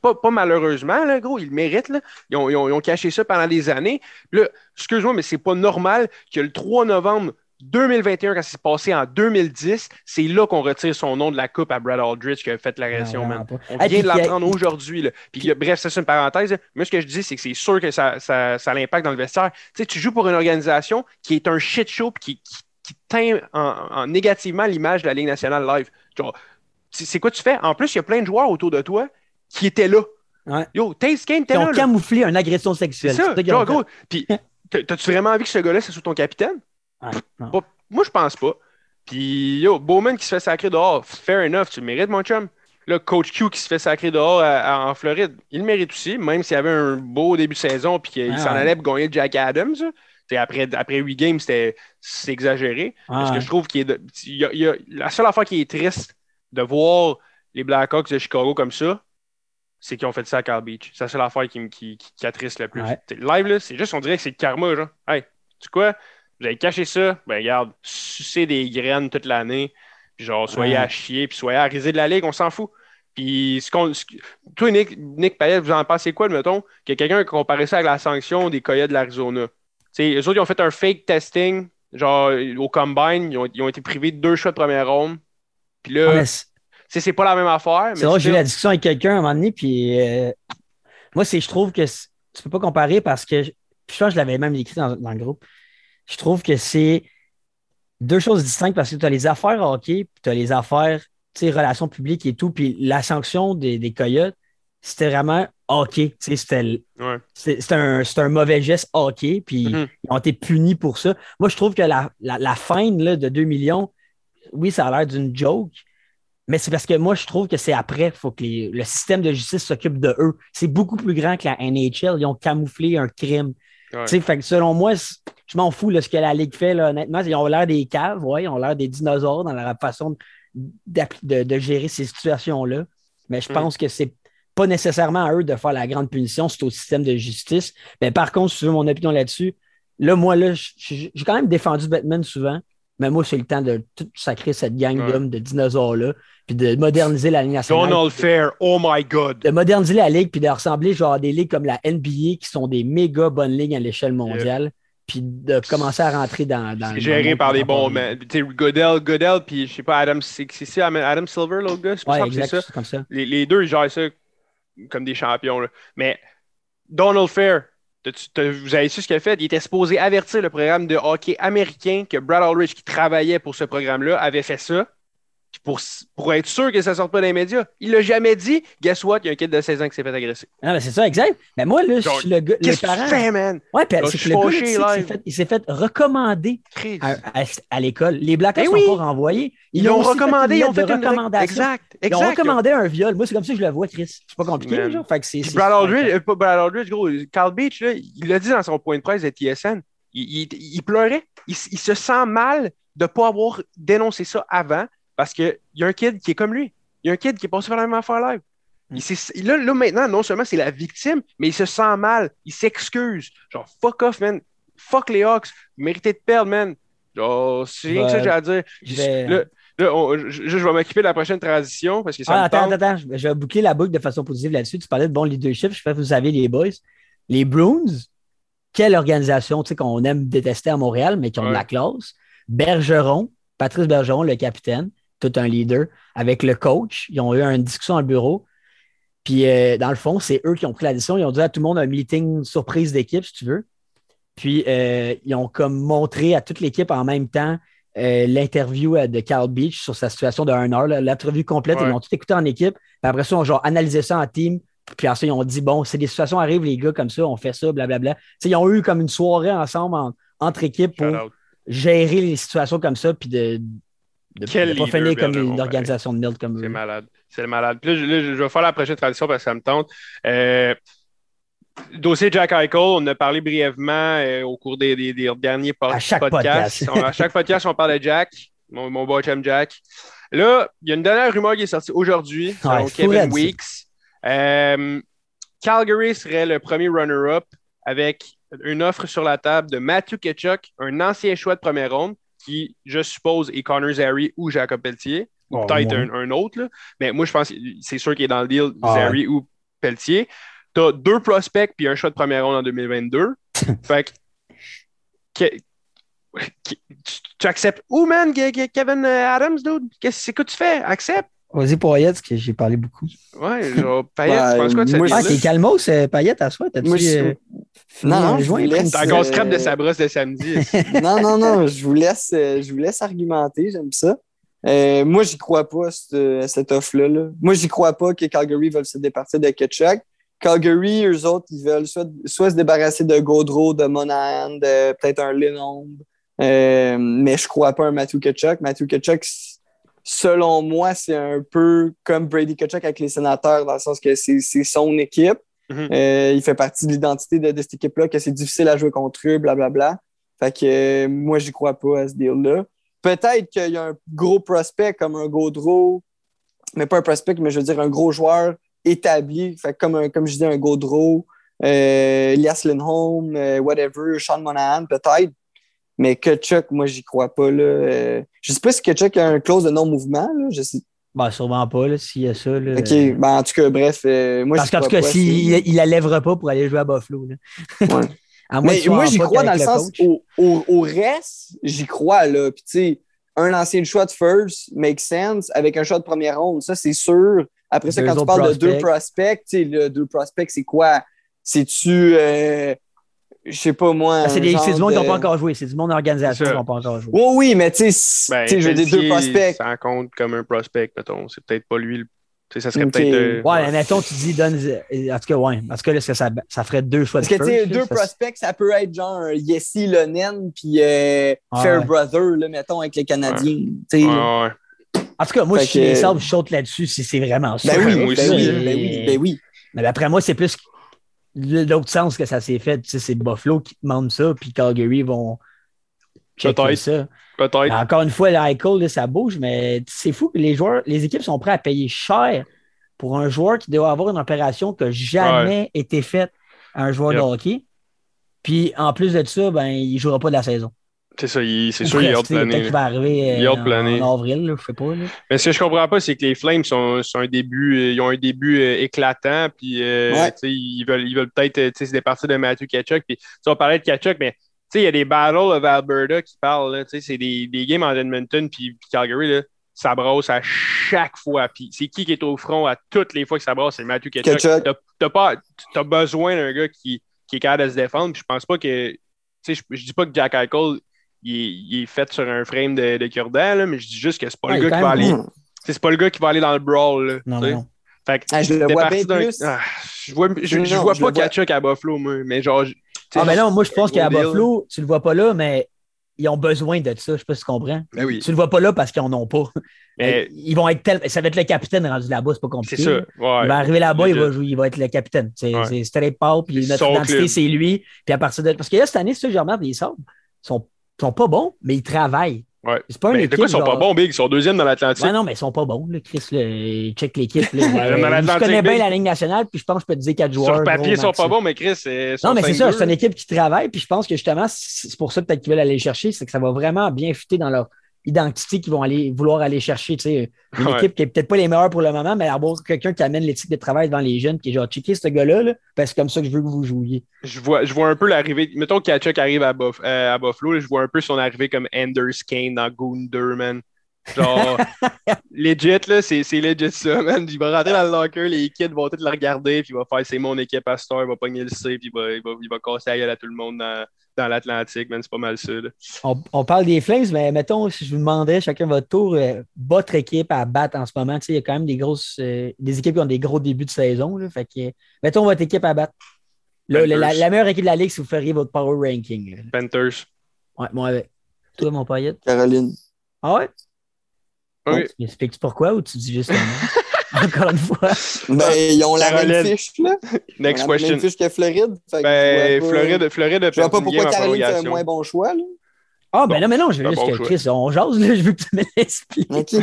pas, pas malheureusement, là, gros, ils le méritent. Là. Ils, ont, ils ont- ils ont caché ça pendant des années. Là, excuse-moi, mais c'est pas normal que le 3 novembre 2021, quand c'est passé en 2010, c'est là qu'on retire son nom de la coupe à Brad Aldrich qui a fait l'agression,
Non,
man.
pas.
On vient de
y a-
l'apprendre aujourd'hui. là. Puis, là, bref, ça, c'est une parenthèse. là. Moi, ce que je dis, c'est que c'est sûr que ça, ça, ça a l'impact dans le vestiaire. Tu sais, tu joues pour une organisation qui est un shit show puis qui, qui qui teint en, en négativement l'image de la Ligue nationale live. Genre, c'est c'est quoi tu fais? En plus, il y a plein de joueurs autour de toi qui étaient là.
Ouais.
Yo, Taze Kane était
Ils ont
là. là.
camouflé une agression
C'est
sexuelle.
ça,
qu'ils
genre, gros. Puis, t'as- t'as-tu vraiment envie que ce gars-là, c'est sous ton capitaine?
Ouais.
Pas- Moi, je pense pas. Puis, yo, Bowman qui se fait sacrer dehors, fair enough, tu le mérites, mon chum. Là, Coach Q qui se fait sacrer dehors à- à- en Floride, il le mérite aussi, même s'il avait un beau début de saison puis qu'il
Ah,
s'en
ouais.
allait pour gagner Jack Adams. Après, après 8 games, c'était c'est exagéré.
Ah,
Parce que je trouve qu'il est de- il y a- la seule affaire qui est triste de voir les Blackhawks de Chicago comme ça, c'est qu'ils ont fait ça à Carl Beach. C'est la seule affaire qui, qui, qui, qui attriste le plus.
Ouais.
Live, là, c'est juste, on dirait que c'est le karma, genre. Hey, tu sais quoi? Vous avez caché ça, ben regarde, sucez des graines toute l'année, puis genre, soyez à chier, puis soyez à riser de la ligue, on s'en fout. Puis, ce qu'on, ce- toi, Nick, Nick Payet, vous en pensez quoi, mettons, que quelqu'un a comparé ça avec la sanction des Coyotes de l'Arizona? sais, eux autres, ils ont fait un fake testing, genre au combine, ils ont, ils ont été privés de deux choix de première ronde. Puis
Ah,
là,
mais c'est-
pas la même affaire.
C'est drôle, j'ai eu la discussion avec quelqu'un à un moment donné, puis euh, moi, c'est je trouve que tu peux pas comparer parce que je pense que je l'avais même écrit dans, dans le groupe. Je trouve que c'est deux choses distinctes parce que tu as les affaires hockey, puis tu as les affaires, relations publiques et tout, puis la sanction des, des coyotes, c'était vraiment hockey. C'était
Ouais.
un, un mauvais geste hockey, puis
Mhm.
ils ont été punis pour ça. Moi, je trouve que la, la, la fine là, de 2 millions, oui, ça a l'air d'une joke, mais c'est parce que moi, je trouve que c'est après. Il faut que les- le système de justice s'occupe de eux. C'est beaucoup plus grand que la NHL. Ils ont camouflé un crime.
Ouais.
Tu sais, Fait que selon moi, je m'en fous là, ce que la Ligue fait. Là, honnêtement, ils ont l'air des caves, ouais, ils ont l'air des dinosaures dans leur façon de, de gérer ces situations-là. Mais je
Mm.
pense que c'est pas nécessairement à eux de faire la grande punition, c'est au système de justice. Mais par contre, si tu veux mon opinion là-dessus, là, moi, là, j'ai quand même défendu Batman souvent, mais moi, c'est le temps de tout sacrer cette gang
Ouais.
d'hommes, de dinosaures-là, puis de moderniser la Ligue nationale.
Donald Fair, oh my god.
De moderniser la Ligue, puis de ressembler genre à des ligues comme la NBA, qui sont des méga bonnes ligues à l'échelle mondiale, puis de commencer à rentrer dans. dans
C'est géré par des bons sais, Goodell, Goodell, puis je sais pas, Adam, c'est c'est ça, Adam Silver, l'autre gars, c'est
Ouais, exact,
ça?
c'est comme ça.
Les, les deux, ils gèrent ça comme des champions. là. Mais Donald Fair, vous avez su ce qu'il a fait? Il était supposé avertir le programme de hockey américain que Brad Aldrich, qui travaillait pour ce programme-là, avait fait ça. Pour, pour être sûr que ça ne sorte pas dans les médias. Il l'a jamais dit. Guess what? Il y a un kid de 16 ans qui s'est fait agresser.
Non, mais c'est ça, exact. Mais moi, là, je suis le gars.
Qu'est-ce que tu fais, man?
Ouais, puis c'est le gars, il s'est
live.
fait- il s'est fait recommander à, à- à l'école. Les
Ben
ne
oui.
sont pas renvoyés.
Ils
une
recommandé, ils ont fait une
recommandation.
Exact,
Ils ont recommandé un viol. Moi, c'est comme ça que je le vois, Chris. C'est pas compliqué,
Man.
genre. Fait que c'est.
Puis
c'est-
Brad Aldridge, euh, pas Brad Aldridge, gros, Carl Beach, là, il l'a dit dans son point de presse de TSN. Il, il- il pleurait. Il se sent mal de ne pas avoir dénoncé ça avant parce qu'il y a un kid qui est comme lui. Il y a un kid qui est passé par la même affaire live.
Mm.
Il s'est- là, là, maintenant, non seulement c'est la victime, mais il se sent mal. Il s'excuse. Genre, fuck off, man. Fuck les Hawks. Vous méritez de perdre, man. Genre, c'est rien que ça que j'ai à dire.
Je vais-
Là, là, on- je, vais m'occuper de la prochaine transition parce que ça
Ah,
me
attends,
tente.
attends, attends. Je vais boucler la boucle de façon positive là-dessus. Tu parlais de bon leadership. Je fais, vous savez, les boys. Les Bruins, quelle organisation tu sais, qu'on aime détester à Montréal, mais qui ont de la classe. Bergeron, Patrice Bergeron, le capitaine, tout un leader, avec le coach. Ils ont eu une discussion au bureau. Puis, euh, dans le fond, c'est eux qui ont pris la décision. Ils ont dit à tout le monde un meeting surprise d'équipe, si tu veux. Puis, euh, ils ont comme montré à toute l'équipe en même temps euh, l'interview de Carl Beach sur sa situation de 1 heure. L'interview complète,
Ouais.
ils l'ont tout écouté en équipe. Puis après ça, ils ont genre analysé ça en team. Puis ensuite, ils ont dit bon, c'est des situations arrivent, les gars, comme ça, on fait ça, blablabla. Ils ont eu comme une soirée ensemble en- entre équipes pour gérer les situations comme ça, puis de ne
Quel
pas finir comme une organisation de merde comme
C'est malade. C'est malade. Puis là, je, vais faire la prochaine tradition parce que ça me tente. Euh, dossier Jack Eichel, on a parlé brièvement euh, au cours des, des- des derniers po-
À chaque
podcasts.
podcast.
On- à chaque podcast, on parle de Jack, mon, mon boy chum Jack. Là, il y a une dernière rumeur qui est sortie aujourd'hui,
Ouais,
Kevin. Weeks. Euh, Calgary serait le premier runner-up avec une offre sur la table de Matthew Ketchuk, un ancien choix de première ronde, qui, je suppose, est Connor Zary ou Jacob Pelletier, ou
Oh,
peut-être
ouais.
un, un autre. là. Mais moi, je pense que c'est sûr qu'il est dans le deal,
Ah,
Zary ou Pelletier. Tu as deux prospects puis un choix de première ronde en 2022. fait que, que- que- tu, tu acceptes où, man, Ke- Ke- Kevin Adams, dude? Qu'est-ce c'est que tu fais? Accepte.
Vas-y, Payette, parce que j'ai parlé beaucoup.
Ouais, genre, Payet, tu penses quoi de cette
moi,
Ah,
deal-là?
t'es calmos, Payette, à soi. T'as-tu.
Moi, je-
euh,
Non, non,
je
vous laisse.
T'as encore
euh,
scrap de sa brosse de samedi.
non, non, non, je vous laisse, euh, je vous laisse argumenter, j'aime ça. Euh, moi, j'y crois pas, cette, cette offre-là. là. Moi, j'y crois pas que Calgary veulent se départir de Ketchuk. Calgary, eux autres, ils veulent soit, soit se débarrasser de Gaudreau, de Monahan, de peut-être un. Euh, mais je crois pas un Matthew Ketchuk. Matthew Ketchuk, selon moi, c'est un peu comme Brady Ketchuk avec les sénateurs, dans le sens que c'est son équipe.
Mhm.
Euh, il fait partie de l'identité de, de cette équipe-là, que c'est difficile à jouer contre eux, blablabla. Fait que euh, moi, j'y crois pas à ce deal-là. Peut-être qu'il y a un gros prospect comme un Gaudreau, mais pas un prospect, mais je veux dire un gros joueur établi. Fait que comme, un- comme je disais, un Gaudreau, euh, Elias Lindholm, euh, whatever, Sean Monahan, peut-être. Mais Kachuk, moi, j'y crois pas. Là. Euh, je sais pas si Kachuk a un clause de non-mouvement. Je sais.
Ben, sûrement pas, s'il y a ça. Là.
OK. Ben, en tout cas, bref, euh, moi,
Parce qu'en tout cas, s'il il la lèvera pas pour aller jouer à Buffalo. Là.
Ouais.
À moins
Mais moi, j'y crois dans le sens au, au, au reste, j'y crois. Là. Puis, tu sais, un ancien choix de first make sense avec un choix de première ronde. Ça, c'est sûr. Après ça,
Deux
quand tu parles de deux
prospects.
prospects, tu sais, le deux prospects, c'est quoi? C'est-tu, euh, je sais pas moi.
Ah, c'est des- du monde qui n'ont pas encore joué. C'est du monde d'organisation qui
ça.
n'ont pas encore joué.
Oui, oui, mais tu sais,
Ben,
je veux dire, deux prospects.
Ça compte comme un prospect, mettons. C'est peut-être pas lui. le- Tu sais, ça serait peut-être. euh,
Ouais, mais mettons, tu dis, donne. euh, En tout cas, ouais. En tout cas, là, ça, ça, ça ferait deux choix
Parce
de
que, tu sais, deux
ça-
prospects, ça peut être genre un Yessi Lonen puis euh,
Ah,
Fairbrother, là, mettons, avec les Canadiens. Tu sais,
Ouais.
En tout cas, moi,
Fait
je suis
que-
je saute là-dessus si c'est vraiment ça.
Ben oui,
moi
ben
aussi,
oui, ben oui, ben oui.
Mais après moi, c'est plus l'autre sens que ça s'est fait. Tu sais, c'est Buffalo qui demande ça, puis Calgary vont checker ça.
Peut-être.
Encore une fois, l'Eichel, ça bouge, mais c'est fou que les joueurs, les équipes sont prêtes à payer cher pour un joueur qui doit avoir une opération qui n'a jamais été faite à un joueur
Yep.
de hockey. Puis en plus de ça, ben, il ne jouera pas de la saison.
C'est ça, il- c'est sûr, il est hors
tu
planer.
qu'il va arriver
Il est
euh, en, en avril, là, je sais pas. là.
Mais ce que je comprends pas, c'est que les Flames sont, sont un début, euh, ils ont un début euh, éclatant, puis euh,
Ouais.
tu ils veulent, ils veulent peut-être euh, tu sais, se départir de Matthew Kachuk. Puis tu on parlait de Kachuk, mais tu sais, il y a des Battles of Alberta qui parlent. là, tu sais, C'est des, des games en Edmonton puis, puis Calgary, là, ça brasse à chaque fois. Puis c'est qui qui est au front à toutes les fois que ça brasse? C'est Matthew Kachuk.
Tkachuk.
T'as- T'as pas- t'as besoin d'un gars qui, qui est capable de se défendre. Puis je pense pas que. Tu je dis pas que Jack Eichel il est, il est fait sur un frame de, de cure-dent, mais je dis juste que c'est pas
Ouais,
le gars qui va aller. C'est pas le gars qui va aller dans le brawl. Là,
Non, non, non.
Fait que
Ah, je le vois bien plus.
Ah, je vois, je, vois
je
pas. Kachuk à Buffalo, moi. Mais genre.
Ah, ben non, moi, je pense qu'à Buffalo, tu le vois pas là, mais ils ont besoin de ça. Je sais pas si tu comprends.
Ben oui.
Tu le vois pas là parce qu'ils en ont pas.
Mais
Ils vont être tel... Ça va être le capitaine rendu là-bas, c'est pas compliqué.
c'est ça. Ouais.
Il va arriver là-bas, il va, jouer, il va être le capitaine. C'est
Ouais.
straight power, puis
C'est
notre identité, c'est lui. Puis à partir de. Parce que là, cette année, c'est ça que je remarque, les Sabres sont, sont pas bons, mais ils travaillent.
Ouais.
C'est pas
Mais
équipe.
de quoi ils sont
genre-
pas bons, Big? Ils sont deuxième dans l'Atlantique.
Ouais, non, mais ils sont pas bons, là, Chris. Là, check l'équipe. Euh, je connais bien la Ligue nationale, puis je pense que je peux te dire quatre joueurs.
Sur papier, ils sont pas bons, mais Chris, c'est.
Non, mais c'est ça, c'est une équipe qui travaille, puis je pense que justement, c'est c'est pour ça peut-être qu'ils veulent aller chercher, c'est que ça va vraiment bien fitter dans leur identité qu'ils vont aller vouloir aller chercher. Tu sais, une
Ouais.
équipe qui est peut-être pas les meilleurs pour le moment, mais avoir quelqu'un qui amène l'éthique de travail devant les jeunes, qui est genre checker ce gars-là, là, parce que c'est comme ça que je veux que vous jouiez.
Je vois, je vois un peu l'arrivée. Mettons que Kachuk arrive à, Buff- euh, à Buffalo, là, je vois un peu son arrivée comme Anders Kane dans Gunder, man. Genre, legit, là, c'est c'est legit ça, man. Il va rentrer dans le locker, les kids vont tous le regarder, puis il va faire c'est mon équipe à Star, il va pogner le C, puis il va, il va, il va casser la gueule à tout le monde dans, dans l'Atlantique. C'est pas mal ça.
On, on parle des Flames, mais mettons, si je vous demandais chacun votre tour, euh, votre équipe à battre en ce moment, tu sais, il y a quand même des grosses euh, des équipes qui ont des gros débuts de saison. Là, fait que, mettons votre équipe à battre. Le- la, meilleure équipe de la Ligue, si vous feriez votre power ranking. là.
Panthers.
Ouais, moi avec. Toi, mon paillette.
Caroline.
Ah ouais?
Oui.
Tu m'expliques pourquoi ou tu dis juste un nom? Encore une fois.
Ben, ils ont la même
Caroline.
fiche, là.
Next
Ils ont la
question.
même fiche que Floride. Fait que
Ben,
je vois pas-
Floride, Floride
Je vois pas pourquoi Caroline fait un moins bon choix, là.
Ah, ben
Bon,
non, mais non, je veux juste
bon
que
choix.
Chris, on jase, là, je veux que tu me l'expliques.
OK.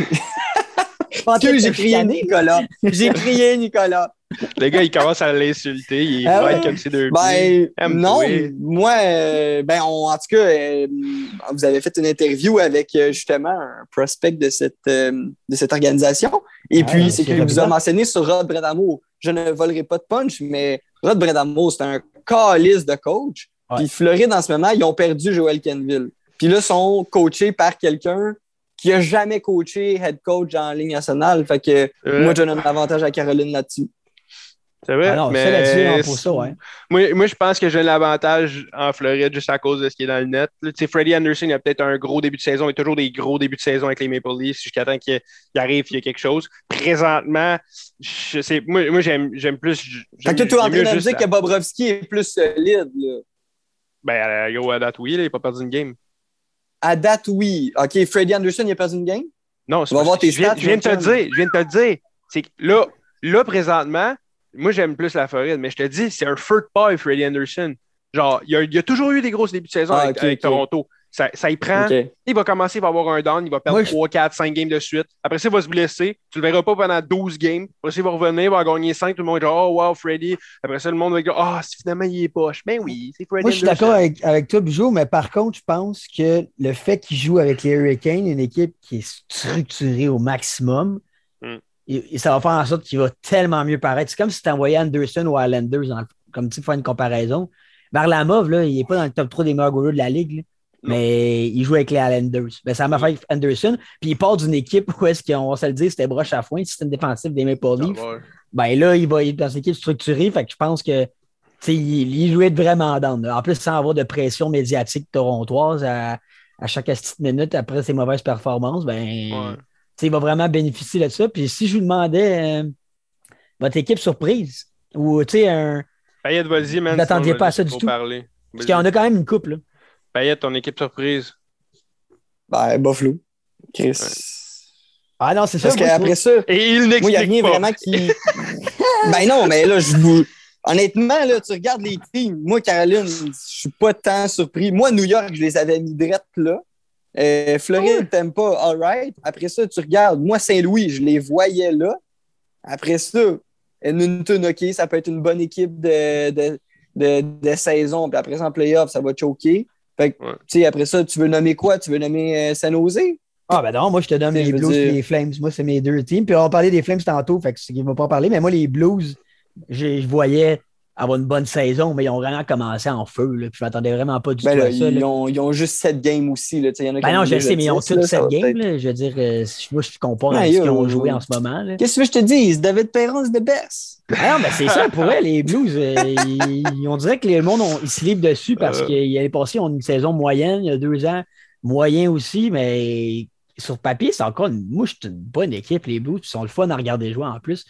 J'ai
chicaner.
Nicolas. J'ai crié Nicolas.
Le gars, il commence à l'insulter. Il
Ah ouais?
comme ses deux.
Ben, non, moi, euh, ben, on- en tout cas, euh, vous avez fait une interview avec euh, justement un prospect de cette, euh, de cette organisation. Et
Ah,
puis, c'est qu'il vous a mentionné sur Rod Bredamour. Je ne volerai pas de punch, mais Rod Bredamour, c'est un calice de coach.
Ouais.
Puis, Floride, en ce moment, ils ont perdu Joel Kenville. Puis là, ils sont coachés par quelqu'un qui a jamais coaché head coach en ligne nationale. Fait que
Euh,
moi, je donne un avantage à Caroline là-dessus.
C'est vrai.
Ah non,
mais
là-dessus, non, pour ça, ouais.
moi, moi, je pense que j'ai l'avantage en Floride juste à cause de ce qui est dans le net. Tu sais, Freddie Anderson, il a peut-être un gros début de saison. Il a toujours des gros débuts de saison avec les Maple Leafs jusqu'à temps qu'il il arrive, il y a quelque chose. Présentement, je sais, moi, moi j'aime j'aime plus.
Fait que toi, tu es en train de me dire que Bobrovski est plus solide. Là.
Ben, gros, à date, oui, là, il n'a pas perdu une game.
À date, oui. OK, Freddie Anderson, il a perdu une game?
Non, c'est
On va
pas-
voir tes
je viens,
stats,
je viens de te dire, je viens de te dire. C'est que là, là, présentement, moi, j'aime plus la Floride, mais je te dis, c'est un feu de paille, Freddie Anderson. Genre, il y a, il y a toujours eu des grosses débuts de saison
Ah,
avec. Toronto. Ça, ça y prend. Il va commencer, il va avoir un down, il va perdre
Moi, je-
3, 4, 5 games de suite. Après ça, il va se blesser. Tu le verras pas pendant 12 games. Après ça, il va revenir, il va gagner 5. Tout le monde va dire Oh, wow, Freddy. Après ça, le monde va dire Ah, finalement, il est poche. Ben oui, c'est Freddy.
Moi, je suis d'accord avec, avec toi, Bijou, mais par contre, je pense que le fait qu'il joue avec les Hurricanes, une équipe qui est structurée au maximum,
Mm.
et, et ça va faire en sorte qu'il va tellement mieux paraître. C'est comme si tu envoyais Anderson ou Islanders, dans comme tu fais une comparaison. Varlamov, là, il n'est pas dans le top 3 des meilleurs goalers de la ligue, là. Mais il joue avec les Islanders. Ben, ça m'a fait avec Anderson, puis il part d'une équipe où est-ce qu'on va se le dire, c'était broche à foin, système défensif des Maple
Ça
Leafs ben là, il va être dans une équipe structurée. Fait que je pense que il, il jouait vraiment down. là. En plus, sans avoir de pression médiatique torontoise à, à chaque petite minute après ses mauvaises performances, ben
Ouais.
il va vraiment bénéficier de ça. Puis si je vous demandais euh, votre équipe surprise, ou tu sais, un.
Payette, vas-y, man.
Vous n'attendiez pas à ça du tout?
Parler.
Parce qu'il y en a quand même une couple. Là.
Payette, ton équipe surprise?
Ben, Buffalo. Chris.
Ah non, c'est ça.
Parce qu'après ça,
Et il
moi, il n'y a
n'explique
rien
pas.
vraiment qui. ben non, mais là, je vous. Honnêtement, là, tu regardes les teams. Moi, Caroline, je suis pas tant surpris. Moi, New York, je les avais mis drettes là. Euh, Floride, t'aimes pas, all right. Après ça, tu regardes. Moi, Saint-Louis, je les voyais là. Après ça, Edmonton, OK, ça peut être une bonne équipe de, de, de, de saison. Puis après ça, en playoff, ça va choquer. Fait que,
Ouais.
tu sais, après ça, tu veux nommer quoi? Tu veux nommer euh, San Jose?
Ah ben non, moi je te
sais,
les Blues et les Flames. Moi, c'est mes deux teams. Puis on va parler des Flames tantôt, fait que c'est qu'ils vont pas en parler, mais moi, les Blues, j'ai- je voyais avoir une bonne saison, mais ils ont vraiment commencé en feu. Là, puis je m'attendais vraiment pas du
Ben
tout
là,
à ça.
ils,
là.
ont, ils ont juste 7 games aussi. Là. Y en a
Ben non, je sais, mais ils ont
10,
toutes
là, ça
cette
va
game.
peut-être-
Là. Je veux dire, euh, moi, je compare
Ouais,
à ce qu'ils ont joué en ce moment.
Qu'est-ce que je te dis? David Perron, c'est the best.
Ah non, mais c'est ça pour elle, les Blues. euh, ils- on dirait que le monde, on- ils se livrent dessus parce
Euh.
qu'il est passé, une saison moyenne, il y a deux ans, moyen aussi, mais sur papier, c'est encore une, suis une bonne équipe, les Blues, ils sont le fun à regarder jouer en plus.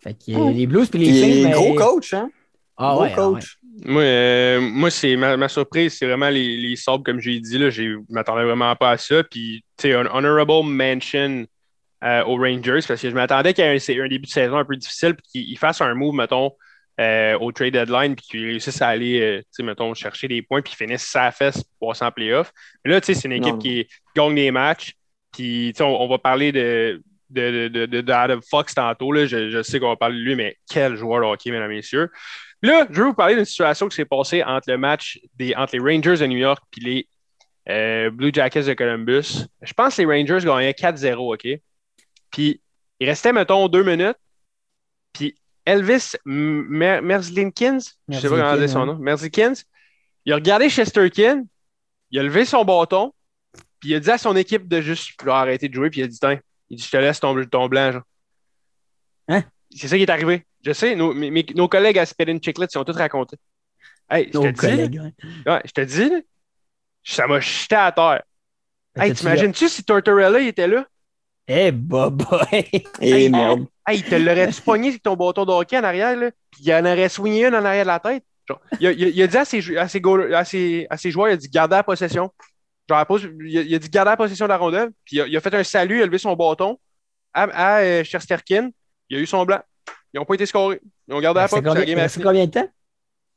Fait que euh, les Blues puis les
Il est
Flames. mais-
gros coach, hein?
Ah
gros
ouais, ah ouais.
coach.
Moi, euh, moi c'est ma, ma surprise, c'est vraiment les, les Sabres, comme j'ai dit. Là, je m'attendais vraiment pas à ça. Puis, tu sais, un honorable mention euh, aux Rangers, parce que je m'attendais qu'il y ait un, début de saison un peu difficile, puis qu'ils fassent un move, mettons, euh, au trade deadline, puis qu'ils réussissent à aller, euh, tu sais, mettons, chercher des points, puis qu'ils finissent sa fesse pour passer en playoff. Mais là, tu sais, c'est une équipe
Non.
qui, gagne des matchs. Puis, tu sais, on, on va parler de, de, de, de, de Adam Fox tantôt. Là. Je, je sais qu'on va parler de lui, mais quel joueur de hockey, mesdames et messieurs. Là, je veux vous parler d'une situation qui s'est passée entre le match des, entre les Rangers de New York et les euh, Blue Jackets de Columbus. Je pense que les Rangers gagnaient 4-0, OK? Puis, il restait, mettons, deux minutes. Puis, Elvis Mer- Merzlinkins, je sais pas comment dire son nom, Merzlikins, il a regardé Chesterkin, il a levé son bâton, puis il a dit à son équipe de juste arrêter de jouer, puis il a dit Tiens, il dit Je te laisse ton, ton blanc. Genre.
Hein?
C'est ça qui est arrivé. Je sais, nos, mes- mes- nos collègues à Spelling Chiclet, ils ont tout raconté. Hey, je te dis,
ouais.
je te dis, ça m'a jeté à terre. Hey, t'imagines-tu si Tortorella il était là?
Eh, bah, bah.
Et
Hey,
merde.
Hey, il te l'aurait-tu pogné avec ton bâton de hockey en arrière, là? Puis il en aurait soigné une en arrière de la tête? Genre, il, a, il a- il a dit à ses, à, ses goal- à, ses, à ses joueurs, il a dit garder la possession. Genre, il, a, il a dit garder la possession de la rondelle. Puis il a, il a fait un salut, il a levé son bâton à, à euh, Chesterkin. Il a eu son blanc. Ils n'ont pas été scorés. Ils ont gardé la
C'est
puis la
combien, de temps?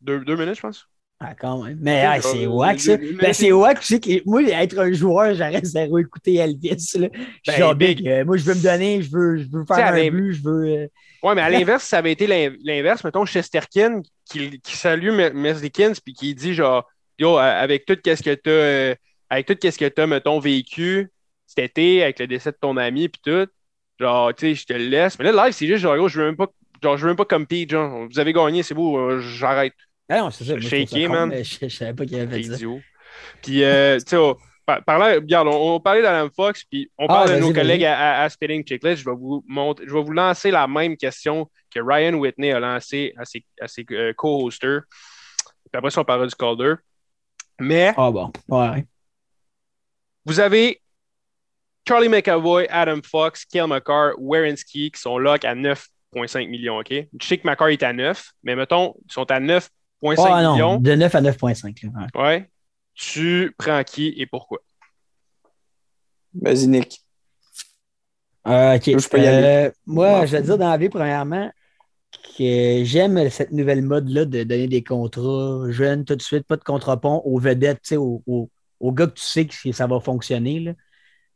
Deux, deux minutes, je pense.
Ah, quand même. Mais ah, c'est wack, ça.
mais-
Ben, c'est wack, tu sais, que moi, être un joueur, j'arrête zéro écouter Elvis. Là. Je suis
Ben,
genre
big.
euh, moi, je veux me donner, je veux, je veux faire un but, je veux. euh,
Ouais, mais à l'inverse, ça avait été l'in- l'inverse. Mettons, Chesterkin qui, qui salue Me- Merzlikins puis qui dit genre, yo, avec tout qu'est-ce que t'as, euh, avec tout qu'est-ce que t'as, mettons, vécu cet été, avec le décès de ton ami puis tout, genre, tu sais, je te le laisse. Mais là, live, c'est juste genre, yo, je veux même pas, genre, je veux même pas compete, genre, vous avez gagné, c'est beau, j'arrête.
Ah non, c'est ça.
Shaky, man.
mais Je, je savais pas qu'il avait fait ça.
Puis, euh, tu sais, par- parlant, regarde, on, on parlait d'Alan Fox, puis on
Ah,
parle de nos collègues à, à, à Spelling Chiclet. Je vais vous monter, je vais vous lancer la même question que Ryan Whitney a lancé à ses, à ses euh, co-hosters. Puis après ça, on parlera du Calder. Mais
Ah bon. Ouais.
vous avez Charlie McAvoy, Adam Fox, Kel McCarr, Werenski qui sont lock à 9,5 millions. OK? Je sais que McCarr est à 9, mais mettons, ils sont à 9,5
Ah non,
millions.
de 9 à 9,5. là. Ouais.
Ouais. Tu prends qui et pourquoi?
Vas-y, Nick.
Euh, ok.
Je peux y aller.
Euh, moi, je vais te dire dans la vie, premièrement, que j'aime cette nouvelle mode-là de donner des contrats jeunes tout de suite, pas de contrat pont aux vedettes, tu sais, aux, aux- aux gars que tu sais que ça va fonctionner. Là.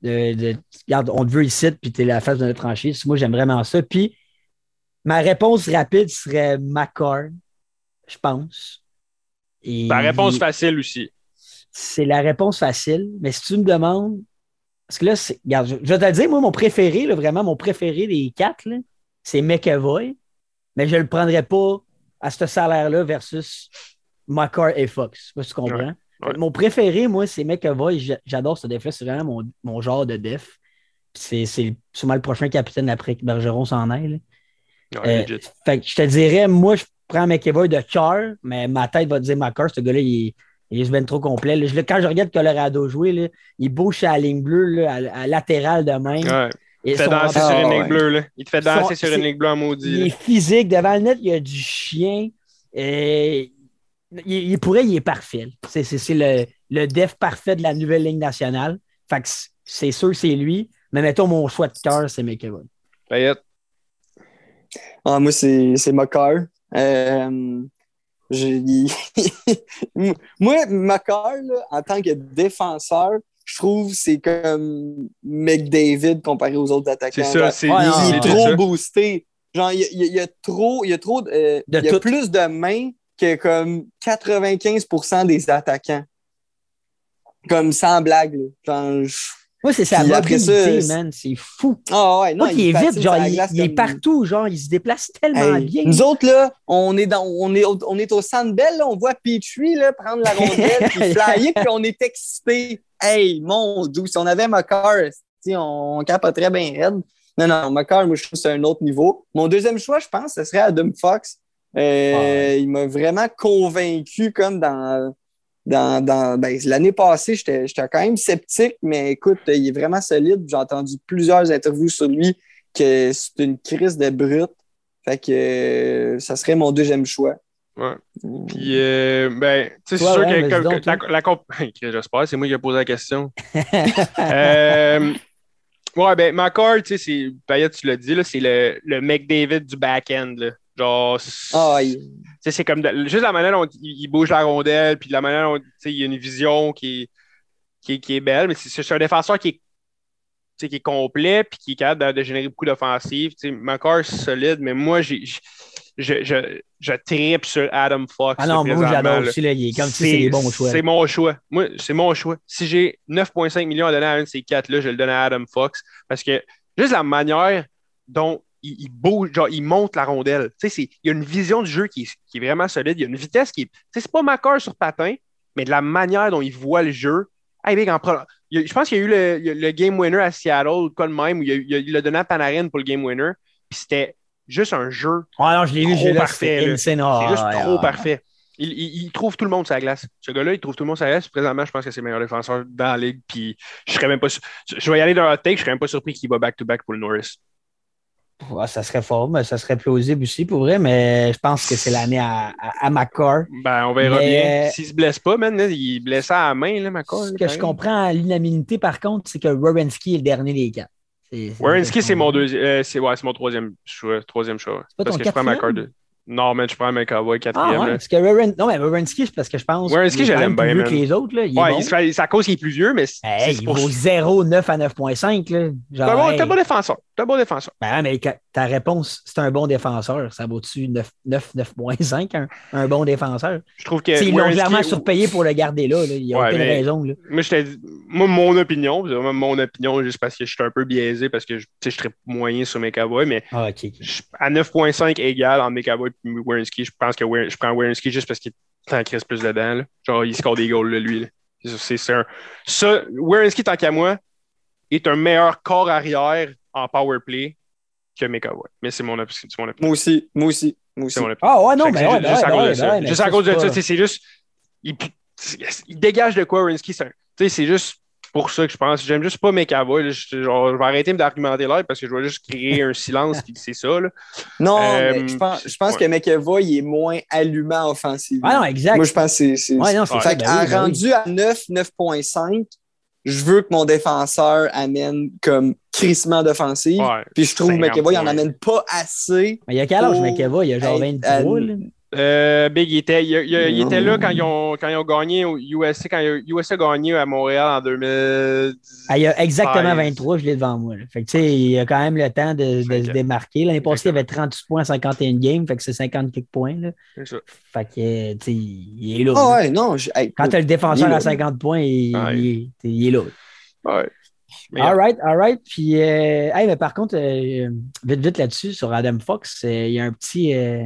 De, de- regarde, on te veut ici, puis tu es la face de notre franchise. Moi, j'aime vraiment ça. Puis, ma réponse rapide serait McCarr, je pense. Et
Ta réponse
il-
facile aussi.
c'est la réponse facile. Mais si tu me demandes, parce que là, regarde, je, je vais te le dire, moi, mon préféré, là, vraiment, mon préféré des quatre, c'est McAvoy, mais je ne le prendrais pas à ce salaire-là versus McCarr et Fox. Je sais pas si tu comprends.
Ouais, ouais.
Mon préféré, moi, c'est McAvoy. J'a- J'adore ce def-là. C'est vraiment mon, mon genre de def. C'est sûrement le prochain capitaine après que Bergeron s'en aille.
Ouais,
Euh. Fait que je te dirais, moi, je prends McEvoy de Char, mais ma tête va dire McCarr, ce gars-là, il, est- il est ben trop complet. là. Je le- quand je regarde Colorado jouer, là, il bouge à la ligne bleue, là, à, à latéral de même.
Ouais. Il te fait danser sur une ligne
ouais.
bleue. Là. Il te fait danser
Son-
sur une ligne bleue en
il
maudit.
est
là.
physique. Devant le net, il y a du chien. Et il, il pourrait, il est parfait. C'est, le, le def parfait de la nouvelle ligne nationale. Fait que c'est sûr, c'est lui. Mais mettons, mon choix de cœur, c'est McEvoy.
Payette.
Ah, moi, c'est c'est Makar. Euh, j'ai- moi, Makar, là, en tant que défenseur, je trouve que c'est comme McDavid comparé aux autres attaquants.
C'est ça, c'est
Ouais,
il, est trop
ça.
boosté. Genre, il y a, il y a- il y a trop, il y a trop, de, euh,
De
il y a
tout.
plus de mains que comme 95% des attaquants. Comme sans blague. là. Genre, je-
Moi, c'est sa mobilité,
ça,
man. C'est fou.
Ah ouais, non,
Moi, il est vite, genre, il, est partout, genre, il se déplace tellement
Hey,
bien.
Nous autres, là, on est, dans, on est, au- on est au Sandbell, là, on voit Petrie là, prendre la rondelle, puis flyer, puis on est excité. Hey, mon dieu, si on avait Makar, si on, on capoterait bien raide. Non, non, Makar, moi, je trouve que c'est un autre niveau. Mon deuxième choix, je pense, ce serait Adam Fox. Euh,
Ah ouais.
Il m'a vraiment convaincu, comme dans. Dans, dans ben, L'année passée, j'étais j'étais quand même sceptique, mais écoute, il est vraiment solide. J'ai entendu plusieurs interviews sur lui que c'est une crise de brute. Fait que euh, ça serait mon deuxième choix.
Ouais. Puis, euh, ben, tu sais, c'est sûr
ouais,
que comme-
donc,
la,
toi.
la comp- J'espère, c'est moi qui ai posé la question. Euh, ouais, ben, McCord, tu sais, c'est, Payette, tu l'as dit, là, c'est le, le McDavid du back-end, là. Genre, c'est-
Ah, il-
tu sais, c'est comme de- juste la manière dont il, il bouge la rondelle, puis la manière dont, tu sais, il y a une vision qui est, qui est, qui est belle, mais c'est, c'est un défenseur qui est, tu sais, qui est complet, puis qui est capable de, de générer beaucoup d'offensives. Tu sais, McCord, c'est solide, mais moi, j'ai, je, je, je tripe sur Adam Fox.
Ah
là,
non, moi, j'adore aussi, là, il est comme si c'est des bons choix.
C'est mon choix. Moi, c'est mon choix. Si j'ai 9,5 millions à donner à un de ces quatre-là, je le donne à Adam Fox. Parce que juste la manière dont il, il bouge, genre, il monte la rondelle. Tu sais, c'est- il y a une vision du jeu qui est, qui est vraiment solide. Il y a une vitesse qui est. Tu sais, c'est pas Macar sur patin, mais de la manière dont il voit le jeu. Hey, big, en pro- il je pense qu'il y a eu le, game winner à Seattle, quoi de même, où il, l'a donné à Panarin pour le game winner. Puis c'était juste un jeu
Ah non, je l'ai vu, j'ai
parfait.
Ah,
c'est juste
ouais,
trop
ah.
parfait. Il, il- il trouve tout le monde la glace. Ce gars-là, il trouve tout le monde la glace. Présentement, je pense que c'est le meilleur défenseur dans la ligue. Puis je serais même pas Je vais y aller dans un hot take, je serais même pas surpris qu'il va back-to-back pour le Norris.
Ouais, ça serait fort, mais ça serait plausible aussi pour vrai, mais je pense que c'est l'année à, à.
Ben, on verra
Mais-
bien. S'il se blesse pas, man, là, il est blessé à la main, là, Macor.
Ce que je comprends à l'unanimité, par contre, c'est que Wierenski est le dernier des quatre. C'est- c'est-
mon deuxième. euh, c'est ouais, c'est mon troisième choix. Troisième choix.
pas
Parce que je prends
quatrième?
Macor de. Non, man, je prends McAvoy
Ah
quatrième.
ouais,
là.
parce que Wierenski, non, mais c'est parce que je pense est
je l'aime bien,
vieux
man.
que les autres. Là. Il est
Ouais,
bon.
il se fait- c'est à cause qu'il est plus vieux, mais c'est
Hey, il
pour-
vaut 0, 9 à 9.5. là.
T'es un
Genre,
bon-
hey.
t'es un bon défenseur. T'es un bon défenseur.
Ben, mais ta réponse, c'est un bon défenseur. Ça vaut-tu 9, 9, 9.5, un, un bon défenseur?
Je trouve que.
Ils l'ont clairement surpayé pour le garder là. là. Il n'y a
Ouais,
aucune
mais-
raison. Là.
Moi, je dit- moi, mon opinion, c'est vraiment mon opinion, juste parce que je suis un peu biaisé, parce que je, serais moyen sur McAvoy, mais
Ah, ok. ok.
je- à 9.5 égal en McAvoy Wierenski, je pense que je prends Wierenski juste parce qu'il t'en crisse plus dedans. là. Genre, il score des goals, là, lui. là. C'est- C'est un... Ça, Wierenski, tant qu'à moi, est un meilleur corps arrière en power play que McAvoy. Mais c'est mon, op- c'est mon opinion.
Moi aussi, moi aussi, moi aussi.
C'est mon opinion.
Ah ouais, non, mais
c'est
ouais,
juste,
ben
juste à cause de
ben
ça.
ouais, mais
Juste à
ça,
cause de
c'est
ça,
pas-
tu sais, c'est juste. Il, il dégage de quoi, Rinsky. C'est un- tu sais, c'est juste pour ça que je pense. J'aime juste pas McAvoy. là. Je, genre, je vais arrêter d'argumenter l'air parce que je vais juste créer un silence, puis c'est ça. Là.
Non,
Euh,
mais je pense, je pense
ouais.
que McEvoy il est moins allumant offensivement.
Ah non, exact.
Moi, je pense que c'est.
Ouais, non, c'est
Ouais.
Fait
ben oui, ben oui.
rendu à 9, 9.5, je veux que mon défenseur amène comme crissement d'offensive.
Ouais,
Puis je trouve que
50
McEvoy, il en
points.
amène pas assez.
Mais il y a quel âge, McEvoy? Il y a genre
hey,
23,
euh,
là.
Euh, Big, il était, il, il- il était là quand ils, ont, quand ils ont gagné au USC, quand USC a gagné à Montréal en 2010.
Ah, il y a exactement
16.
23, je l'ai devant moi. là. Fait que, tu sais, il y a quand même le temps de, se
que-
démarquer. L'année passée, il avait 38 points en 51 games, fait que c'est 50 quelques points. Là.
Ça.
Fait que, euh, tu sais, il est là.
Ah ouais, non. je- hey,
Quand tu as le défenseur à
là.
50 points, il,
Ouais.
il est- il est là.
Ouais. Mais,
All right, all right. Puis, euh, hey, mais par contre, euh, vite, vite là-dessus, sur Adam Fox, euh, il y a un petit, euh,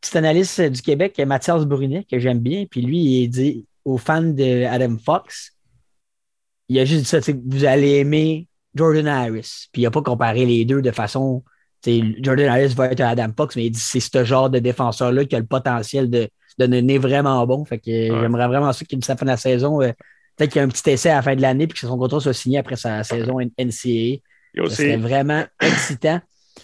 petit analyste du Québec, Mathias Brunet, que j'aime bien. Puis lui, il dit aux fans de Adam Fox, il a juste dit ça, vous allez aimer Jordan Harris. Puis il n'a pas comparé les deux de façon. Jordan Harris va être Adam Fox, mais il dit c'est ce genre de défenseur-là qui a le potentiel de, de devenir vraiment bon. Fait que euh, j'aimerais vraiment ça qu'il dise à la fin de la saison. euh, Peut-être qu'il y a un petit essai à la fin de l'année puis que son contrat soit signé après sa saison NCAA.
c'est
vraiment excitant.